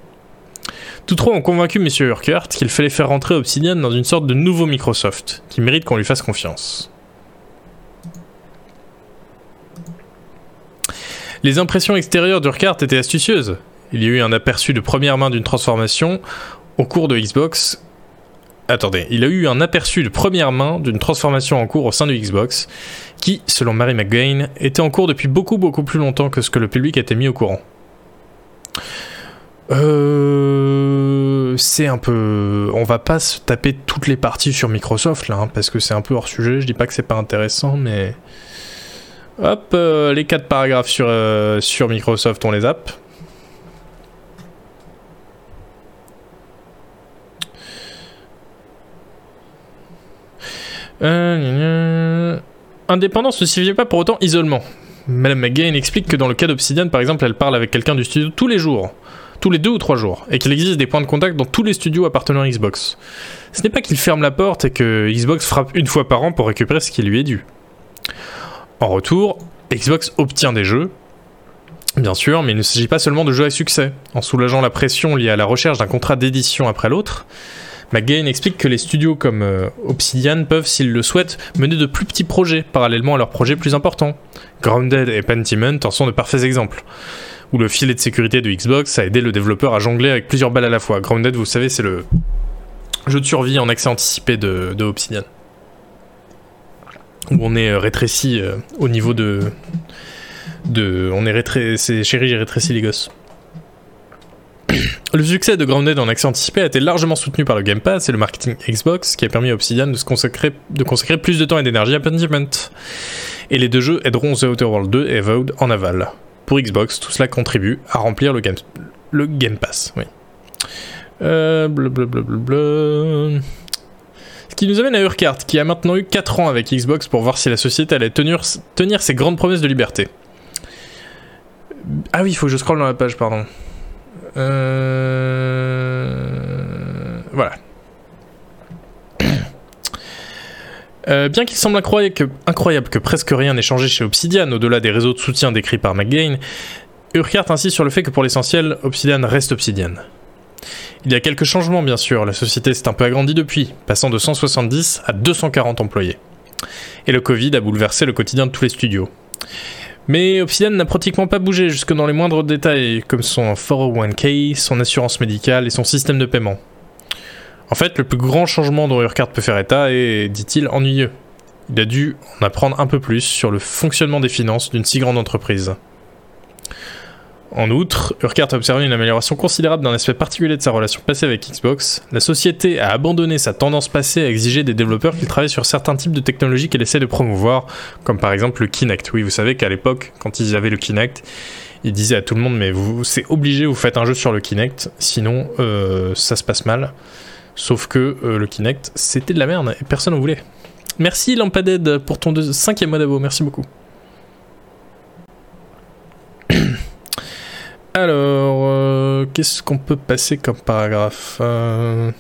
[SPEAKER 1] Tous trois ont convaincu M. Urquhart qu'il fallait faire rentrer Obsidian dans une sorte de nouveau Microsoft, qui mérite qu'on lui fasse confiance. Les impressions extérieures d'Urquhart étaient astucieuses. Il y a eu un aperçu de première main d'une transformation au cours de Xbox. Attendez, il a eu un aperçu de première main d'une transformation en cours au sein de Xbox, qui, selon Mary McGain, était en cours depuis beaucoup beaucoup plus longtemps que ce que le public était mis au courant. Euh, c'est un peu. On va pas se taper toutes les parties sur Microsoft là, hein, parce que c'est un peu hors sujet. Je dis pas que c'est pas intéressant, mais. Hop, euh, les quatre paragraphes sur, euh, sur Microsoft, on les zappe. Euh, Indépendance ne signifie pas pour autant isolement. Madame McGain explique que dans le cas d'Obsidian, par exemple, elle parle avec quelqu'un du studio tous les jours, tous les deux ou trois jours, et qu'il existe des points de contact dans tous les studios appartenant à Xbox. Ce n'est pas qu'il ferme la porte et que Xbox frappe une fois par an pour récupérer ce qui lui est dû. En retour, Xbox obtient des jeux, bien sûr, mais il ne s'agit pas seulement de jeux à succès. En soulageant la pression liée à la recherche d'un contrat d'édition après l'autre, McGain explique que les studios comme euh, Obsidian peuvent, s'ils le souhaitent, mener de plus petits projets parallèlement à leurs projets plus importants. Grounded et Pentiment en sont de parfaits exemples. Où le filet de sécurité de Xbox a aidé le développeur à jongler avec plusieurs balles à la fois. Grounded, vous savez, c'est le jeu de survie en accès anticipé de, Obsidian. Où on est euh, rétréci euh, au niveau de. on est rétréci. Chérie, j'ai rétréci les gosses. Le succès de Grounded en accès anticipé a été largement soutenu par le Game Pass et le marketing Xbox, qui a permis à Obsidian de, consacrer, plus de temps et d'énergie à Pentiment. Et les deux jeux aideront The Outer World 2 et Avowed en aval. Pour Xbox, tout cela contribue à remplir le Game, le game Pass. Oui. Euh. Ce qui nous amène à Urquhart, qui a maintenant eu 4 ans avec Xbox pour voir si la société allait tenir, tenir ses grandes promesses de liberté. Ah oui, il faut que je scrolle dans la page, pardon. Euh... Voilà. Euh, bien qu'il semble incroyable que, incroyable que, presque rien n'ait changé chez Obsidian, au-delà des réseaux de soutien décrits par McGain, Urquhart insiste sur le fait que pour l'essentiel, Obsidian reste Obsidian. Il y a quelques changements bien sûr, la société s'est un peu agrandie depuis, passant de 170 à 240 employés. Et le Covid a bouleversé le quotidien de tous les studios. Mais Obsidian n'a pratiquement pas bougé jusque dans les moindres détails, comme son 401k, son assurance médicale et son système de paiement. En fait, le plus grand changement dont Urquhart peut faire état est, dit-il, ennuyeux. Il a dû en apprendre un peu plus sur le fonctionnement des finances d'une si grande entreprise. En outre, Urquhart a observé une amélioration considérable d'un aspect particulier de sa relation passée avec Xbox. La société a abandonné sa tendance passée à exiger des développeurs qu'ils travaillent sur certains types de technologies qu'elle essaie de promouvoir, comme par exemple le Kinect. Oui, vous savez qu'à l'époque, quand ils avaient le Kinect, ils disaient à tout le monde mais vous, c'est obligé, vous faites un jeu sur le Kinect, sinon euh, ça se passe mal. Sauf que euh, le Kinect, c'était de la merde et personne n'en voulait. Merci Lampaded pour ton cinquième mois d'abo, merci beaucoup. Alors, euh, qu'est-ce qu'on peut passer comme paragraphe euh...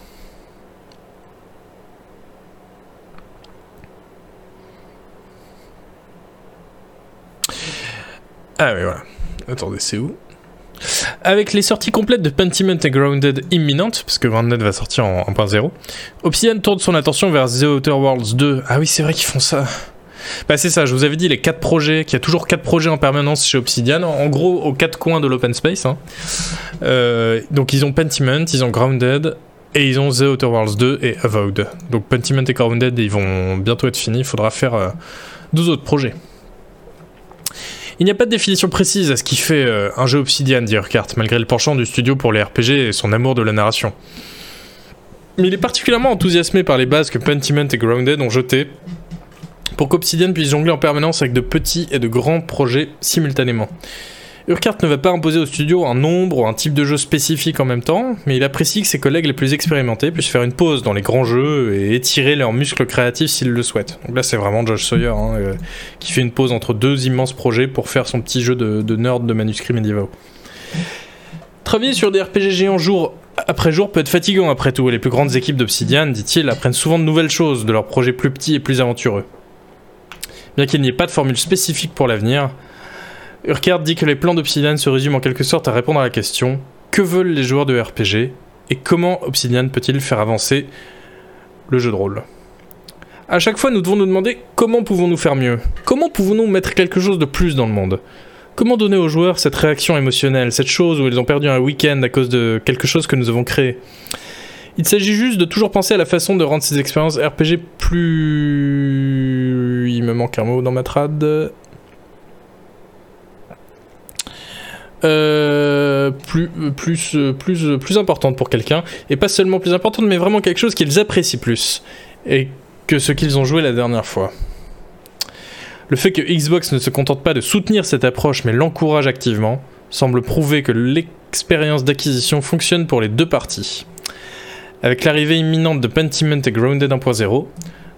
[SPEAKER 1] Ah oui, voilà. Attendez, c'est où? Avec les sorties complètes de Pentiment et Grounded imminentes, parce que Grounded va sortir en 1.0, Obsidian tourne son attention vers The Outer Worlds 2. Ah oui, c'est vrai qu'ils font ça. Bah c'est ça, je vous avais dit les quatre projets, qu'il y a toujours quatre projets en permanence chez Obsidian, en gros aux quatre coins de l'open space. Hein. Euh, donc ils ont Pentiment, ils ont Grounded, et ils ont The Outer Worlds 2 et Avowed. Donc Pentiment et Grounded, ils vont bientôt être finis, il faudra faire euh, deux autres projets. Il n'y a pas de définition précise à ce qui fait euh, un jeu Obsidian, dit Urquhart, malgré le penchant du studio pour les RPG et son amour de la narration. Mais il est particulièrement enthousiasmé par les bases que Pentiment et Grounded ont jetées pour qu'Obsidian puisse jongler en permanence avec de petits et de grands projets simultanément. Urquhart ne va pas imposer au studio un nombre ou un type de jeu spécifique en même temps, mais il apprécie que ses collègues les plus expérimentés puissent faire une pause dans les grands jeux et étirer leurs muscles créatifs s'ils le souhaitent. Donc là, c'est vraiment Josh Sawyer hein, euh, qui fait une pause entre deux immenses projets pour faire son petit jeu de, de nerd de manuscrits médiévaux. Travailler sur des RPG géants jour après jour peut être fatigant après tout, et les plus grandes équipes d'Obsidian, dit-il, apprennent souvent de nouvelles choses de leurs projets plus petits et plus aventureux. Bien qu'il n'y ait pas de formule spécifique pour l'avenir, Urquhart dit que les plans d'Obsidian se résument en quelque sorte à répondre à la question que veulent les joueurs de RPG et comment Obsidian peut-il faire avancer le jeu de rôle? À chaque fois, nous devons nous demander comment pouvons-nous faire mieux? Comment pouvons-nous mettre quelque chose de plus dans le monde? Comment donner aux joueurs cette réaction émotionnelle, cette chose où ils ont perdu un week-end à cause de quelque chose que nous avons créé? Il s'agit juste de toujours penser à la façon de rendre ces expériences RPG plus... Il me manque un mot dans ma trad. Euh plus, plus, plus, plus importante pour quelqu'un, et pas seulement plus importante, mais vraiment quelque chose qu'ils apprécient plus, et que ce qu'ils ont joué la dernière fois. Le fait que Xbox ne se contente pas de soutenir cette approche, mais l'encourage activement, semble prouver que l'expérience d'acquisition fonctionne pour les deux parties. Avec l'arrivée imminente de Pentiment et Grounded 1.0,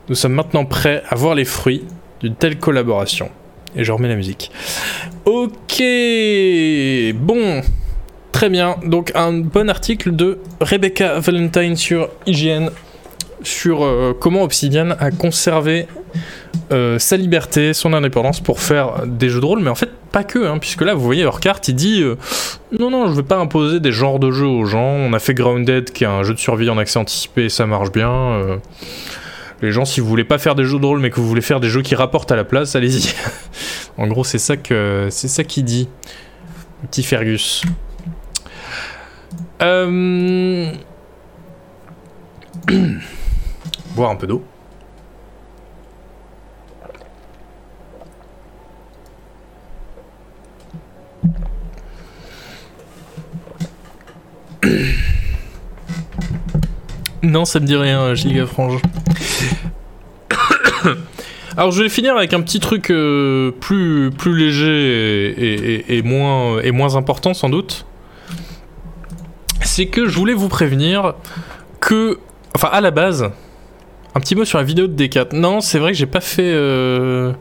[SPEAKER 1] nous sommes maintenant prêts à voir les fruits d'une telle collaboration. Et je remets la musique. Ok, bon, très bien. Donc un bon article de Rebecca Valentine sur IGN sur euh, comment Obsidian a conservé euh, sa liberté, son indépendance pour faire des jeux de rôle, mais en fait pas que, hein, puisque là vous voyez carte, il dit euh, non non je veux pas imposer des genres de jeux aux gens, on a fait Grounded qui est un jeu de survie en accès anticipé ça marche bien. Les gens, si vous voulez pas faire des jeux de rôle, mais que vous voulez faire des jeux qui rapportent à la place, allez-y. en gros, c'est ça que c'est ça qu'il dit, petit Fergus. Euh... Boire un peu d'eau. Non, ça me dit rien, Giga Frange. Alors je vais finir avec un petit truc euh, plus, léger et, moins, important sans doute. C'est que je voulais vous prévenir que... Enfin à la base, un petit mot sur la vidéo de D4. Non, c'est vrai que j'ai pas fait... Euh,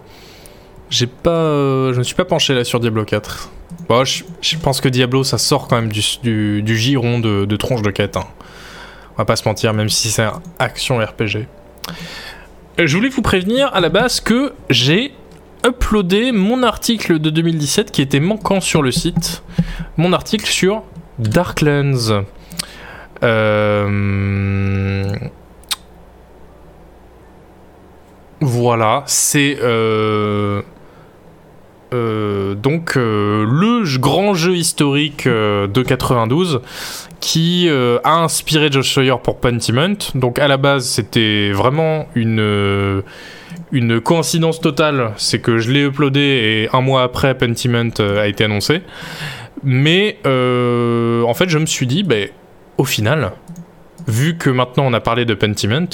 [SPEAKER 1] j'ai pas... Euh, je me suis pas penché là sur Diablo 4. Bon, je, pense que Diablo ça sort quand même du, giron de, de, tronche de quête. Hein. On va pas se mentir, même si c'est action RPG. Euh, je voulais vous prévenir à la base que j'ai uploadé mon article de 2017 qui était manquant sur le site. Mon article sur Darklands. Euh... Voilà, c'est euh... Euh, donc euh, le grand jeu historique euh, de 92 qui a inspiré Josh Sawyer pour Pentiment. Donc à la base c'était vraiment une une coïncidence totale, c'est que je l'ai uploadé et un mois après Pentiment a été annoncé. Mais en fait je me suis dit, ben, au final, vu que maintenant on a parlé de Pentiment,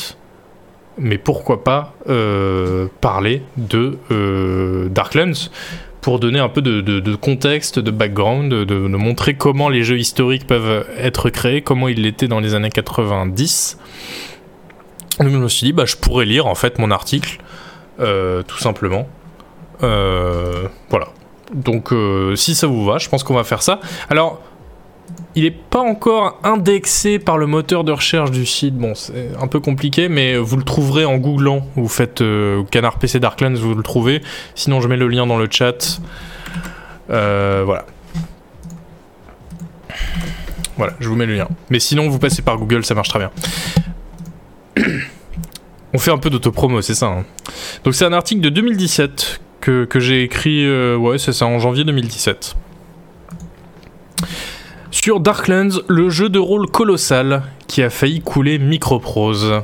[SPEAKER 1] mais pourquoi pas parler de Darklands? Pour donner un peu de, contexte, de background, de, montrer comment les jeux historiques peuvent être créés, comment ils l'étaient dans les années 90. Donc je me suis dit, bah, je pourrais lire en fait mon article, euh, tout simplement. Euh, voilà. Donc euh, si ça vous va, je pense qu'on va faire ça. Alors, il n'est pas encore indexé par le moteur de recherche du site. Bon, c'est un peu compliqué, mais vous le trouverez en googlant. Vous faites euh, Canard PC Darklands, vous le trouvez. Sinon, je mets le lien dans le chat. Euh, voilà. Voilà, je vous mets le lien. Mais sinon, vous passez par Google, ça marche très bien. On fait un peu d'autopromo, c'est ça. Hein. Donc, c'est un article de 2017 que, j'ai écrit, euh, ouais, c'est ça, en janvier 2017 sur Darklands, le jeu de rôle colossal qui a failli couler Microprose.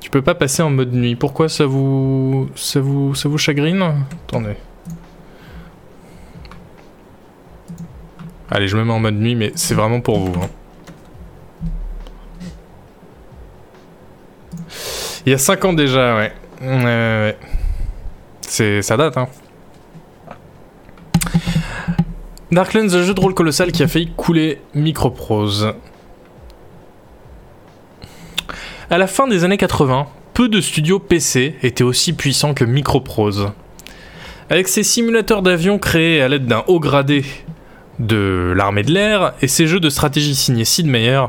[SPEAKER 1] Tu peux pas passer en mode nuit. Pourquoi ça vous ça vous ça vous chagrine? Attendez. Allez, je me mets en mode nuit, mais c'est vraiment pour vous. Hein. Il y a 5 ans déjà, ouais. ouais. C'est ça date, hein. Darklands, un jeu de rôle colossal qui a failli couler Microprose. À la fin des années 80, peu de studios PC étaient aussi puissants que Microprose. Avec ses simulateurs d'avions créés à l'aide d'un haut gradé de l'armée de l'air et ses jeux de stratégie signés Sid Meier,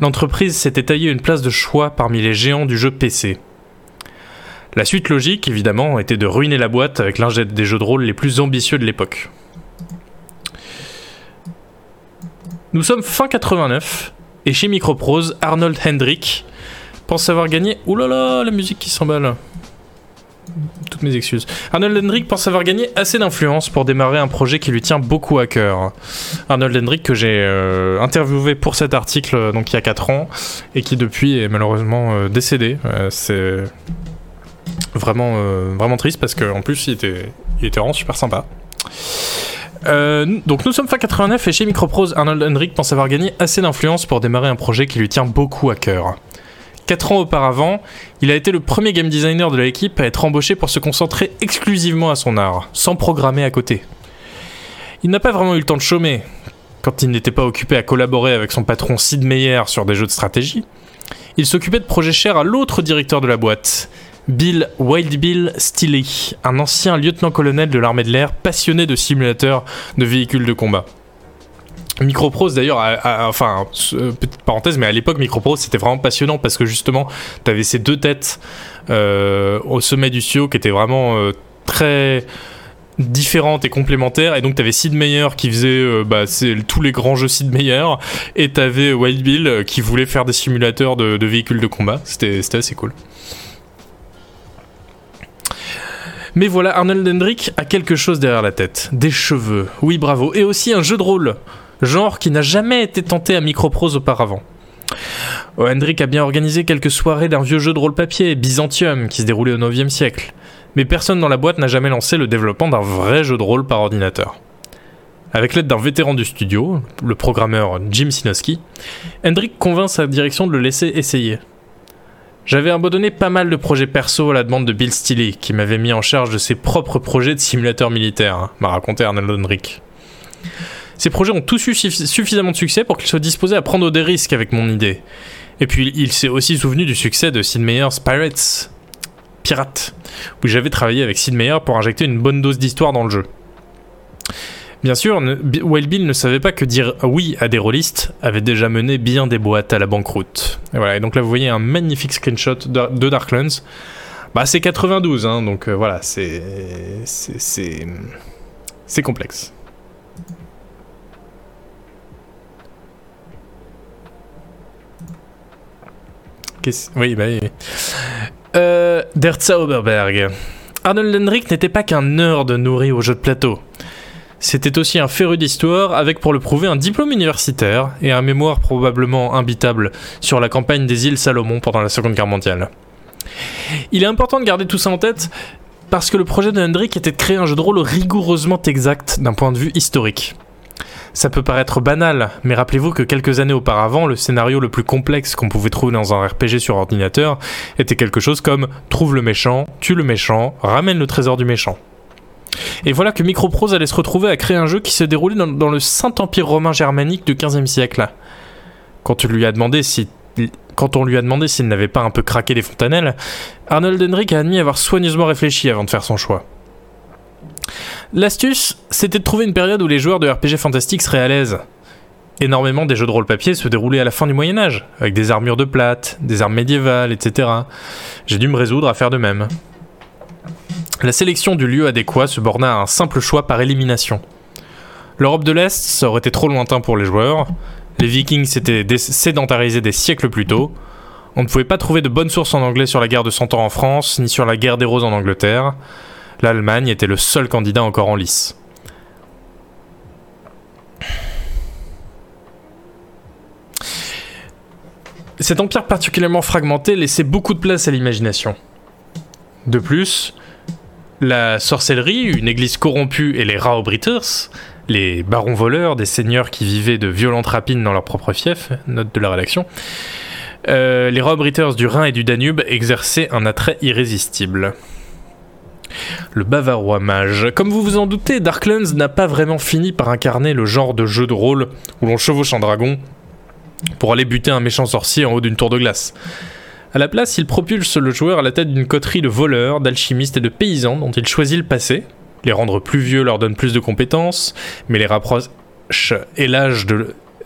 [SPEAKER 1] l'entreprise s'était taillée une place de choix parmi les géants du jeu PC. La suite logique, évidemment, était de ruiner la boîte avec l'un des jeux de rôle les plus ambitieux de l'époque. Nous sommes fin 89 et chez Microprose, Arnold Hendrick pense avoir gagné. Oulala, la musique qui s'emballe. Toutes mes excuses. Arnold Hendrick pense avoir gagné assez d'influence pour démarrer un projet qui lui tient beaucoup à cœur. Arnold Hendrick que j'ai euh, interviewé pour cet article euh, donc il y a 4 ans et qui depuis est malheureusement euh, décédé. C'est vraiment vraiment triste parce qu'en plus il était il était vraiment super sympa. Euh, donc nous sommes fin 89 et chez Microprose, Arnold Hendrick pense avoir gagné assez d'influence pour démarrer un projet qui lui tient beaucoup à cœur. Quatre ans auparavant, il a été le premier game designer de l'équipe à être embauché pour se concentrer exclusivement à son art, sans programmer à côté. Il n'a pas vraiment eu le temps de chômer, quand il n'était pas occupé à collaborer avec son patron Sid Meier sur des jeux de stratégie. Il s'occupait de projets chers à l'autre directeur de la boîte, Bill Wild Bill un ancien lieutenant-colonel de l'armée de l'air passionné de simulateurs de véhicules de combat. Microprose d'ailleurs, enfin, petite parenthèse, mais à l'époque Microprose c'était vraiment passionnant parce que justement, tu avais ces deux têtes euh, au sommet du studio qui étaient vraiment euh, très différentes et complémentaires. Et donc tu avais Sid Meier qui faisait euh, bah, tous les grands jeux Sid Meier. Et tu avais Wild Bill qui voulait faire des simulateurs de, de véhicules de combat. C'était assez cool Mais voilà, Arnold Hendrick a quelque chose derrière la tête. Des cheveux, oui bravo, et aussi un jeu de rôle, genre qui n'a jamais été tenté à Microprose auparavant. Oh, Hendrick a bien organisé quelques soirées d'un vieux jeu de rôle papier, Byzantium, qui se déroulait au 9e siècle. Mais personne dans la boîte n'a jamais lancé le développement d'un vrai jeu de rôle par ordinateur. Avec l'aide d'un vétéran du studio, le programmeur Jim Sinoski, Hendrick convainc sa direction de le laisser essayer. J'avais abandonné pas mal de projets perso à la demande de Bill Steele, qui m'avait mis en charge de ses propres projets de simulateur militaire, hein, m'a raconté Arnold Hendrick. Ces projets ont tous eu suffisamment de succès pour qu'il soit disposé à prendre des risques avec mon idée. Et puis il s'est aussi souvenu du succès de Sid Meier's Pirates, Pirates, où j'avais travaillé avec Sid Meier pour injecter une bonne dose d'histoire dans le jeu. Bien sûr, Wild Bill ne savait pas que dire oui à des rôlistes avait déjà mené bien des boîtes à la banqueroute. Et voilà, et donc là vous voyez un magnifique screenshot de Darklands. Bah c'est 92, hein, donc euh, voilà, c'est c'est complexe. Oui, bah oui. Euh. Arnold Hendrick n'était pas qu'un nerd nourri au jeu de plateau. C'était aussi un féru d'histoire avec pour le prouver un diplôme universitaire et un mémoire probablement imbitable sur la campagne des îles Salomon pendant la Seconde Guerre mondiale. Il est important de garder tout ça en tête parce que le projet de Hendrick était de créer un jeu de rôle rigoureusement exact d'un point de vue historique. Ça peut paraître banal, mais rappelez-vous que quelques années auparavant, le scénario le plus complexe qu'on pouvait trouver dans un RPG sur ordinateur était quelque chose comme trouve le méchant, tue le méchant, ramène le trésor du méchant. Et voilà que Microprose allait se retrouver à créer un jeu qui se déroulait dans, le Saint-Empire romain germanique du XVe siècle. Quand on lui a demandé si on lui a demandé s'il n'avait pas un peu craqué les fontanelles, Arnold Henrik a admis avoir soigneusement réfléchi avant de faire son choix. L'astuce, c'était de trouver une période où les joueurs de RPG fantastique seraient à l'aise. Énormément des jeux de rôle papier se déroulaient à la fin du Moyen Âge, avec des armures de plate, des armes médiévales, etc. J'ai dû me résoudre à faire de même. La sélection du lieu adéquat se borna à un simple choix par élimination. L'Europe de l'Est, ça aurait été trop lointain pour les joueurs. Les Vikings s'étaient sédentarisés des siècles plus tôt. On ne pouvait pas trouver de bonnes sources en anglais sur la guerre de Cent Ans en France, ni sur la guerre des Roses en Angleterre. L'Allemagne était le seul candidat encore en lice. Cet empire particulièrement fragmenté laissait beaucoup de place à l'imagination. De plus, la sorcellerie, une église corrompue et les Raobritters, les barons voleurs, des seigneurs qui vivaient de violentes rapines dans leur propre fief, note de la rédaction, euh, les Raobritters du Rhin et du Danube exerçaient un attrait irrésistible. Le bavarois mage. Comme vous vous en doutez, Darklands n'a pas vraiment fini par incarner le genre de jeu de rôle où l'on chevauche un dragon pour aller buter un méchant sorcier en haut d'une tour de glace. À la place, il propulse le joueur à la tête d'une coterie de voleurs, d'alchimistes et de paysans dont il choisit le passé. Les rendre plus vieux leur donne plus de compétences, mais les rapproche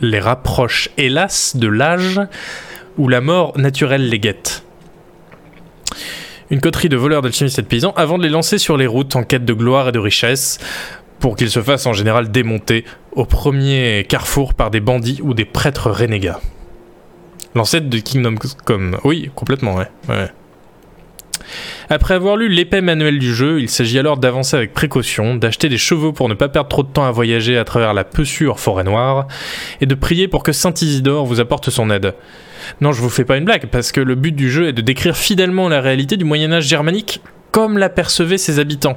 [SPEAKER 1] les rapproche hélas de l'âge où la mort naturelle les guette. Une coterie de voleurs, d'alchimistes et de paysans avant de les lancer sur les routes en quête de gloire et de richesse, pour qu'ils se fassent en général démonter au premier carrefour par des bandits ou des prêtres renégats. L'ancêtre de Kingdom Come. Oui, complètement, ouais. Après avoir lu l'épais manuel du jeu, il s'agit alors d'avancer avec précaution, d'acheter des chevaux pour ne pas perdre trop de temps à voyager à travers la sûre forêt noire, et de prier pour que Saint Isidore vous apporte son aide. Non, je vous fais pas une blague, parce que le but du jeu est de décrire fidèlement la réalité du Moyen Âge germanique comme l'apercevaient ses habitants.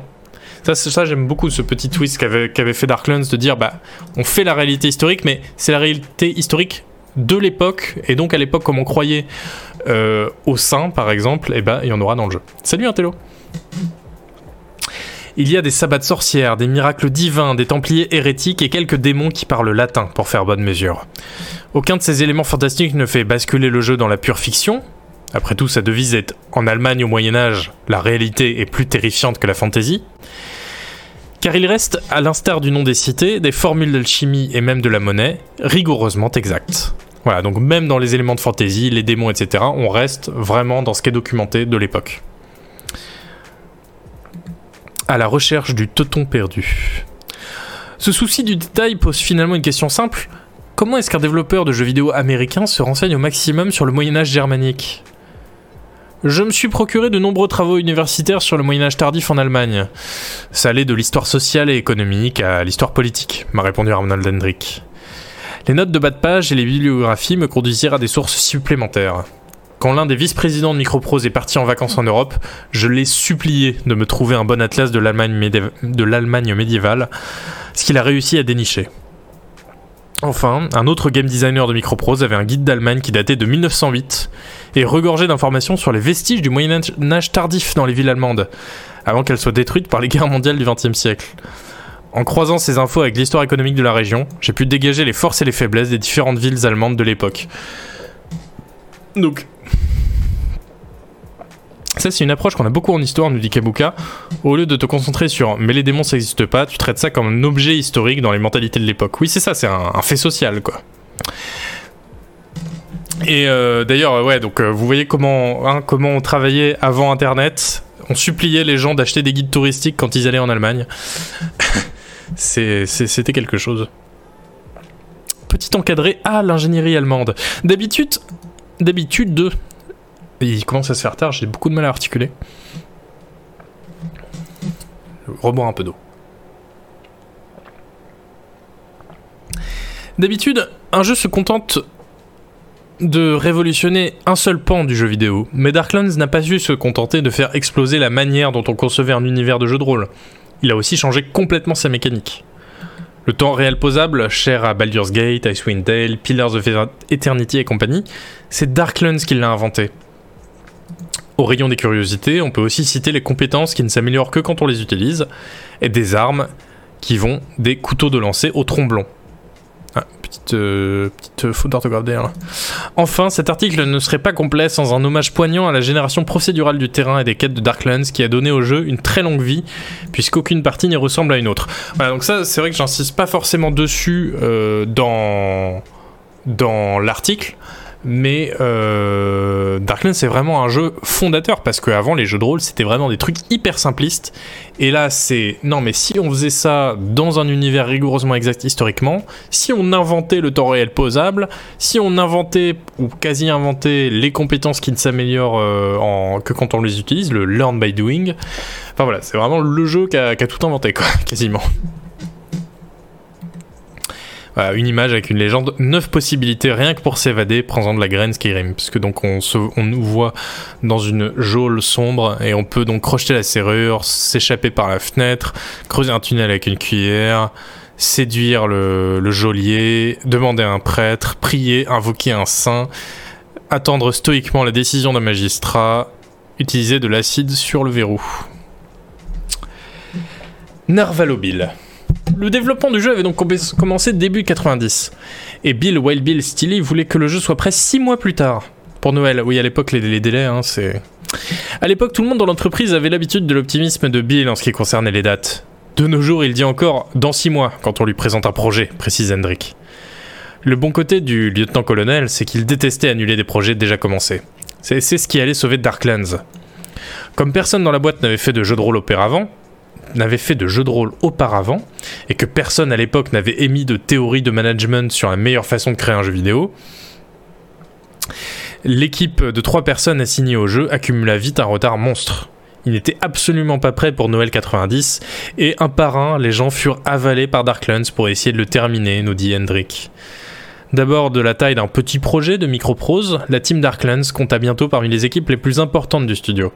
[SPEAKER 1] Ça, ça j'aime beaucoup ce petit twist qu'avait fait Darklands de dire bah on fait la réalité historique, mais c'est la réalité historique de l'époque et donc à l'époque comme on croyait euh, au sein par exemple, et eh ben il y en aura dans le jeu. Salut Intello. Il y a des sabbats de sorcières, des miracles divins, des templiers hérétiques et quelques démons qui parlent latin pour faire bonne mesure. Aucun de ces éléments fantastiques ne fait basculer le jeu dans la pure fiction. Après tout, sa devise est en Allemagne au Moyen Âge, la réalité est plus terrifiante que la fantaisie. Car il reste, à l'instar du nom des cités, des formules d'alchimie et même de la monnaie, rigoureusement exactes. Voilà, donc même dans les éléments de fantaisie, les démons, etc., on reste vraiment dans ce qui est documenté de l'époque à la recherche du teuton perdu. Ce souci du détail pose finalement une question simple. Comment est-ce qu'un développeur de jeux vidéo américain se renseigne au maximum sur le Moyen Âge germanique? Je me suis procuré de nombreux travaux universitaires sur le Moyen Âge tardif en Allemagne. Ça allait de l'histoire sociale et économique à l'histoire politique, m'a répondu Arnold Hendrick. Les notes de bas de page et les bibliographies me conduisirent à des sources supplémentaires. Quand l'un des vice-présidents de Microprose est parti en vacances en Europe, je l'ai supplié de me trouver un bon atlas de l'Allemagne médiévale, ce qu'il a réussi à dénicher. Enfin, un autre game designer de Microprose avait un guide d'Allemagne qui datait de 1908 et regorgeait d'informations sur les vestiges du Moyen Âge tardif dans les villes allemandes, avant qu'elles soient détruites par les guerres mondiales du XXe siècle. En croisant ces infos avec l'histoire économique de la région, j'ai pu dégager les forces et les faiblesses des différentes villes allemandes de l'époque. Donc, ça, c'est une approche qu'on a beaucoup en histoire, nous dit Kabuka. Au lieu de te concentrer sur mais les démons ça n'existe pas, tu traites ça comme un objet historique dans les mentalités de l'époque. Oui, c'est ça, c'est un, fait social, quoi. Et euh, d'ailleurs, ouais, donc euh, vous voyez comment, hein, comment on travaillait avant Internet. On suppliait les gens d'acheter des guides touristiques quand ils allaient en Allemagne. C'était quelque chose. Petit encadré à l'ingénierie allemande. D'habitude, d'habitude, de il commence à se faire tard, j'ai beaucoup de mal à articuler. Reboire un peu d'eau. D'habitude, un jeu se contente de révolutionner un seul pan du jeu vidéo, mais Darklands n'a pas su se contenter de faire exploser la manière dont on concevait un univers de jeu de rôle. Il a aussi changé complètement sa mécanique. Le temps réel posable, cher à Baldur's Gate, Icewind Dale, Pillars of Eternity et compagnie, c'est Darklands qui l'a inventé. Au rayon des curiosités, on peut aussi citer les compétences qui ne s'améliorent que quand on les utilise, et des armes qui vont des couteaux de lancer au tromblon. Ah, petite, euh, petite faute d'orthographe. Enfin, cet article ne serait pas complet sans un hommage poignant à la génération procédurale du terrain et des quêtes de Darklands qui a donné au jeu une très longue vie, puisqu'aucune partie n'y ressemble à une autre. Voilà, donc ça, c'est vrai que j'insiste pas forcément dessus euh, dans l'article mais euh, Darklands c'est vraiment un jeu fondateur parce qu'avant les jeux de rôle c'était vraiment des trucs hyper simplistes. Et là c'est non mais si on faisait ça dans un univers rigoureusement exact historiquement, si on inventait le temps réel posable, si on inventait ou quasi inventait les compétences qui ne s'améliorent euh, que quand on les utilise, le learn by doing, enfin voilà c'est vraiment le jeu qui a, a tout inventé quoi quasiment une image avec une légende, neuf possibilités rien que pour s'évader, prenant de la graine Skyrim, puisque donc on, nous voit dans une geôle sombre et on peut donc crocheter la serrure, s'échapper par la fenêtre, creuser un tunnel avec une cuillère, séduire le, le geôlier, demander un prêtre, prier, invoquer un saint, attendre stoïquement la décision d'un magistrat, utiliser de l'acide sur le verrou. Narvalobil. Le développement du jeu avait donc commencé début 90. Et Bill, Wild Bill Steely voulait que le jeu soit prêt 6 mois plus tard. Pour Noël. Oui, à l'époque, les, délais, hein, c'est. À l'époque, tout le monde dans l'entreprise avait l'habitude de l'optimisme de Bill en ce qui concernait les dates. De nos jours, il dit encore dans 6 mois quand on lui présente un projet, précise Hendrik. Le bon côté du lieutenant-colonel, c'est qu'il détestait annuler des projets déjà commencés. C'est ce qui allait sauver Darklands. Comme personne dans la boîte n'avait fait de jeu de rôle auparavant, n'avait fait de jeux de rôle auparavant et que personne à l'époque n'avait émis de théorie de management sur la meilleure façon de créer un jeu vidéo, l'équipe de trois personnes assignée au jeu accumula vite un retard monstre. Il n'était absolument pas prêt pour Noël 90 et un par un, les gens furent avalés par Darklands pour essayer de le terminer, nous dit Hendrik. D'abord de la taille d'un petit projet de microprose, la team Darklands compta bientôt parmi les équipes les plus importantes du studio.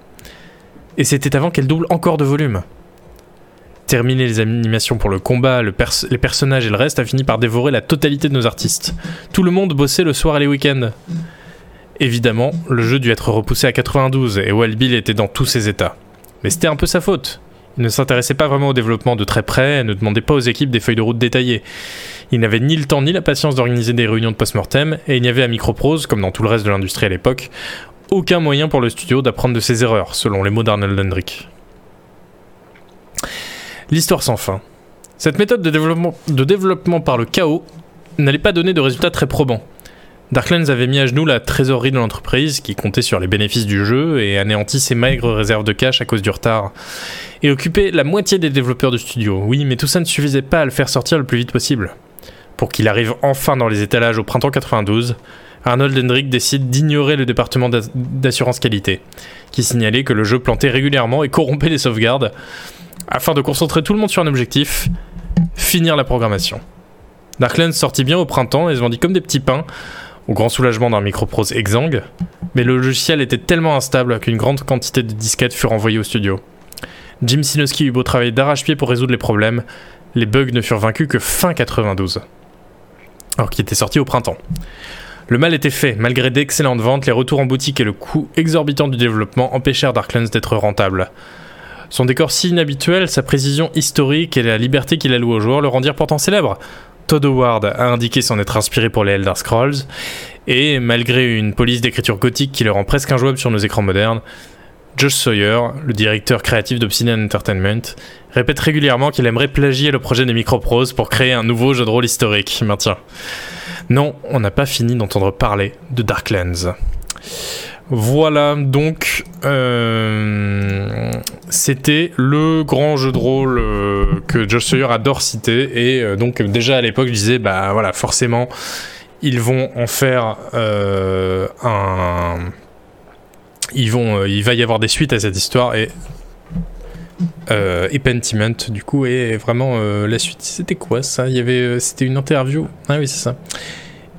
[SPEAKER 1] Et c'était avant qu'elle double encore de volume. Terminer les animations pour le combat, les personnages et le reste a fini par dévorer la totalité de nos artistes. Tout le monde bossait le soir et les week-ends. Évidemment, le jeu dut être repoussé à 92 et Wild Bill était dans tous ses états. Mais c'était un peu sa faute. Il ne s'intéressait pas vraiment au développement de très près et ne demandait pas aux équipes des feuilles de route détaillées. Il n'avait ni le temps ni la patience d'organiser des réunions de post-mortem et il n'y avait à Microprose, comme dans tout le reste de l'industrie à l'époque, aucun moyen pour le studio d'apprendre de ses erreurs, selon les mots d'Arnold Hendrick. L'histoire sans fin. Cette méthode de développement, par le chaos n'allait pas donner de résultats très probants. Darklands avait mis à genoux la trésorerie de l'entreprise, qui comptait sur les bénéfices du jeu et anéanti ses maigres réserves de cash à cause du retard, et occupait la moitié des développeurs du studio. Oui, mais tout ça ne suffisait pas à le faire sortir le plus vite possible. Pour qu'il arrive enfin dans les étalages au printemps 92, Arnold Hendrick décide d'ignorer le département d'as- d'assurance qualité, qui signalait que le jeu plantait régulièrement et corrompait les sauvegardes, afin de concentrer tout le monde sur un objectif, finir la programmation. Darklands sortit bien au printemps et se vendit comme des petits pains, au grand soulagement d'un microprose exsangue, mais le logiciel était tellement instable qu'une grande quantité de disquettes furent envoyées au studio. Jim Sinowski eut beau travailler d'arrache-pied pour résoudre les problèmes, les bugs ne furent vaincus que fin 92, alors qu'il était sorti au printemps. Le mal était fait, malgré d'excellentes ventes, les retours en boutique et le coût exorbitant du développement empêchèrent Darklands d'être rentable. Son décor si inhabituel, sa précision historique et la liberté qu'il alloue aux joueurs le rendirent pourtant célèbre. Todd Howard a indiqué s'en être inspiré pour les Elder Scrolls, et malgré une police d'écriture gothique qui le rend presque injouable sur nos écrans modernes, Josh Sawyer, le directeur créatif d'Obsidian Entertainment, répète régulièrement qu'il aimerait plagier le projet des Microprose pour créer un nouveau jeu de rôle historique. Mais tiens. Non, on n'a pas fini d'entendre parler de Darklands. Voilà, donc euh, c'était le grand jeu de rôle euh, que Josh Sawyer adore citer. Et euh, donc déjà à l'époque je disais bah voilà forcément ils vont en faire un il va y avoir des suites à cette histoire et et Pentiment du coup est vraiment la suite. C'était quoi ça? C'était une interview? Ah oui c'est ça.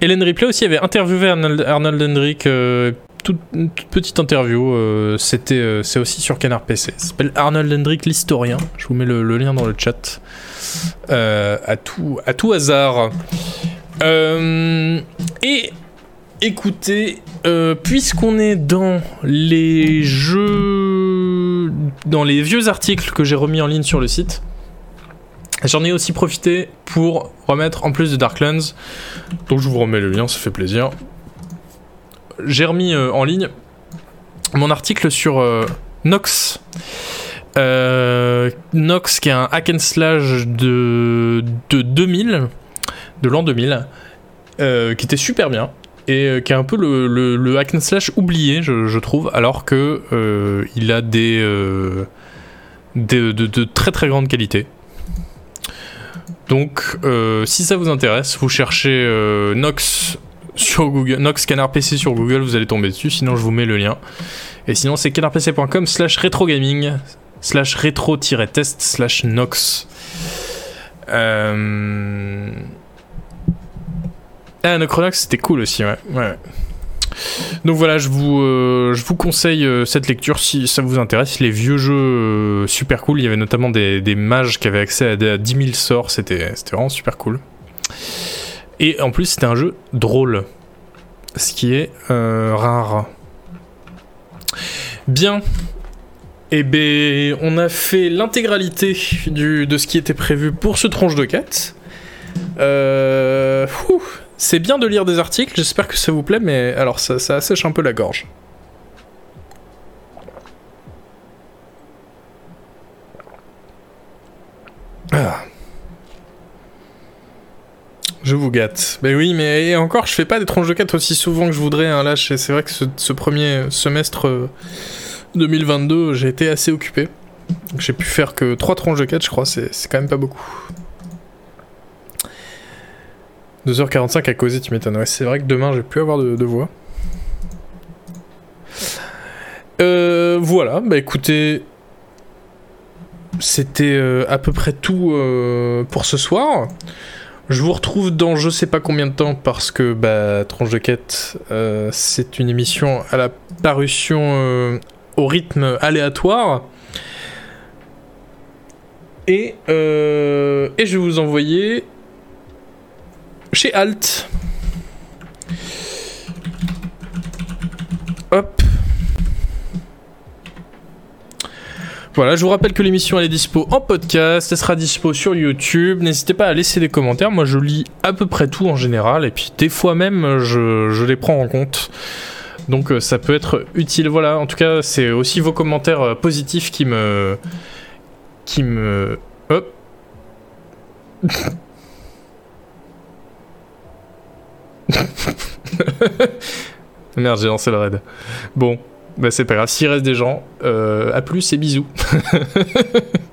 [SPEAKER 1] Hélène Ripley aussi avait interviewé Arnold, Hendrick toute, petite interview. euh, c'était, euh, c'est aussi sur Canard PC. Ça s'appelle Arnold Hendrick, l'historien. Je vous mets le, lien dans le chat. Euh, à, tout, hasard. Euh, et écoutez, puisqu'on est dans les jeux, dans les vieux articles que j'ai remis en ligne sur le site, j'en ai aussi profité pour remettre en plus de Darklands. Donc je vous remets le lien, ça fait plaisir j'ai remis euh, en ligne mon article sur euh, Nox. Euh, Nox, qui est un hack slash de, de 2000, de l'an 2000, euh, qui était super bien. Et qui est un peu le, le- hack and slash oublié, je, trouve, alors que il a des, de, très très grande qualité. Donc, si ça vous intéresse, vous cherchez Nox sur Google, Nox Canard PC sur Google, vous allez tomber dessus. Sinon, je vous mets le lien. Et sinon, c'est canardpc.com slash rétrogaming slash rétro-test slash Nox. Euh... Ah, Necronox, c'était cool aussi, ouais. Donc voilà, je vous, euh, conseille euh, cette lecture si ça vous intéresse. Les vieux jeux euh, super cool. Il y avait notamment des, mages qui avaient accès à, à 10 000 sorts. C'était vraiment super cool. Et en plus, c'était un jeu drôle. Ce qui est euh, rare. Bien. Eh ben, on a fait l'intégralité de ce qui était prévu pour ce tronche de quête. Euh, c'est bien de lire des articles, j'espère que ça vous plaît, mais alors ça, ça assèche un peu la gorge. Ah. Je vous gâte. Ben oui, mais encore, je fais pas des tronches de quête aussi souvent que je voudrais. hein. Là, je- c'est vrai que ce, premier semestre euh, 2022, j'ai été assez occupé. J'ai pu faire que 3 tronches de quête, je crois, c'est quand même pas beaucoup. 2h45 à causer, tu m'étonnes. Ouais, c'est vrai que demain, j'ai pu avoir de, voix. Euh, voilà, bah écoutez, c'était euh, à peu près tout euh, pour ce soir. Je vous retrouve dans je sais pas combien de temps parce que bah Tronche de quête, euh, c'est une émission à la parution euh, au rythme aléatoire. Et, euh, et je vais vous envoyer chez Alt. Hop. Voilà, je vous rappelle que l'émission elle est dispo en podcast, elle sera dispo sur YouTube. N'hésitez pas à laisser des commentaires. Moi, je lis à peu près tout en général, et puis des fois même, je, je les prends en compte. Donc, euh, ça peut être utile. Voilà, en tout cas, c'est aussi vos commentaires euh, positifs qui me, qui me, hop. Merde, j'ai lancé le raid. Bon, bah c'est pas grave. S'il reste des gens, euh, à plus et bisous.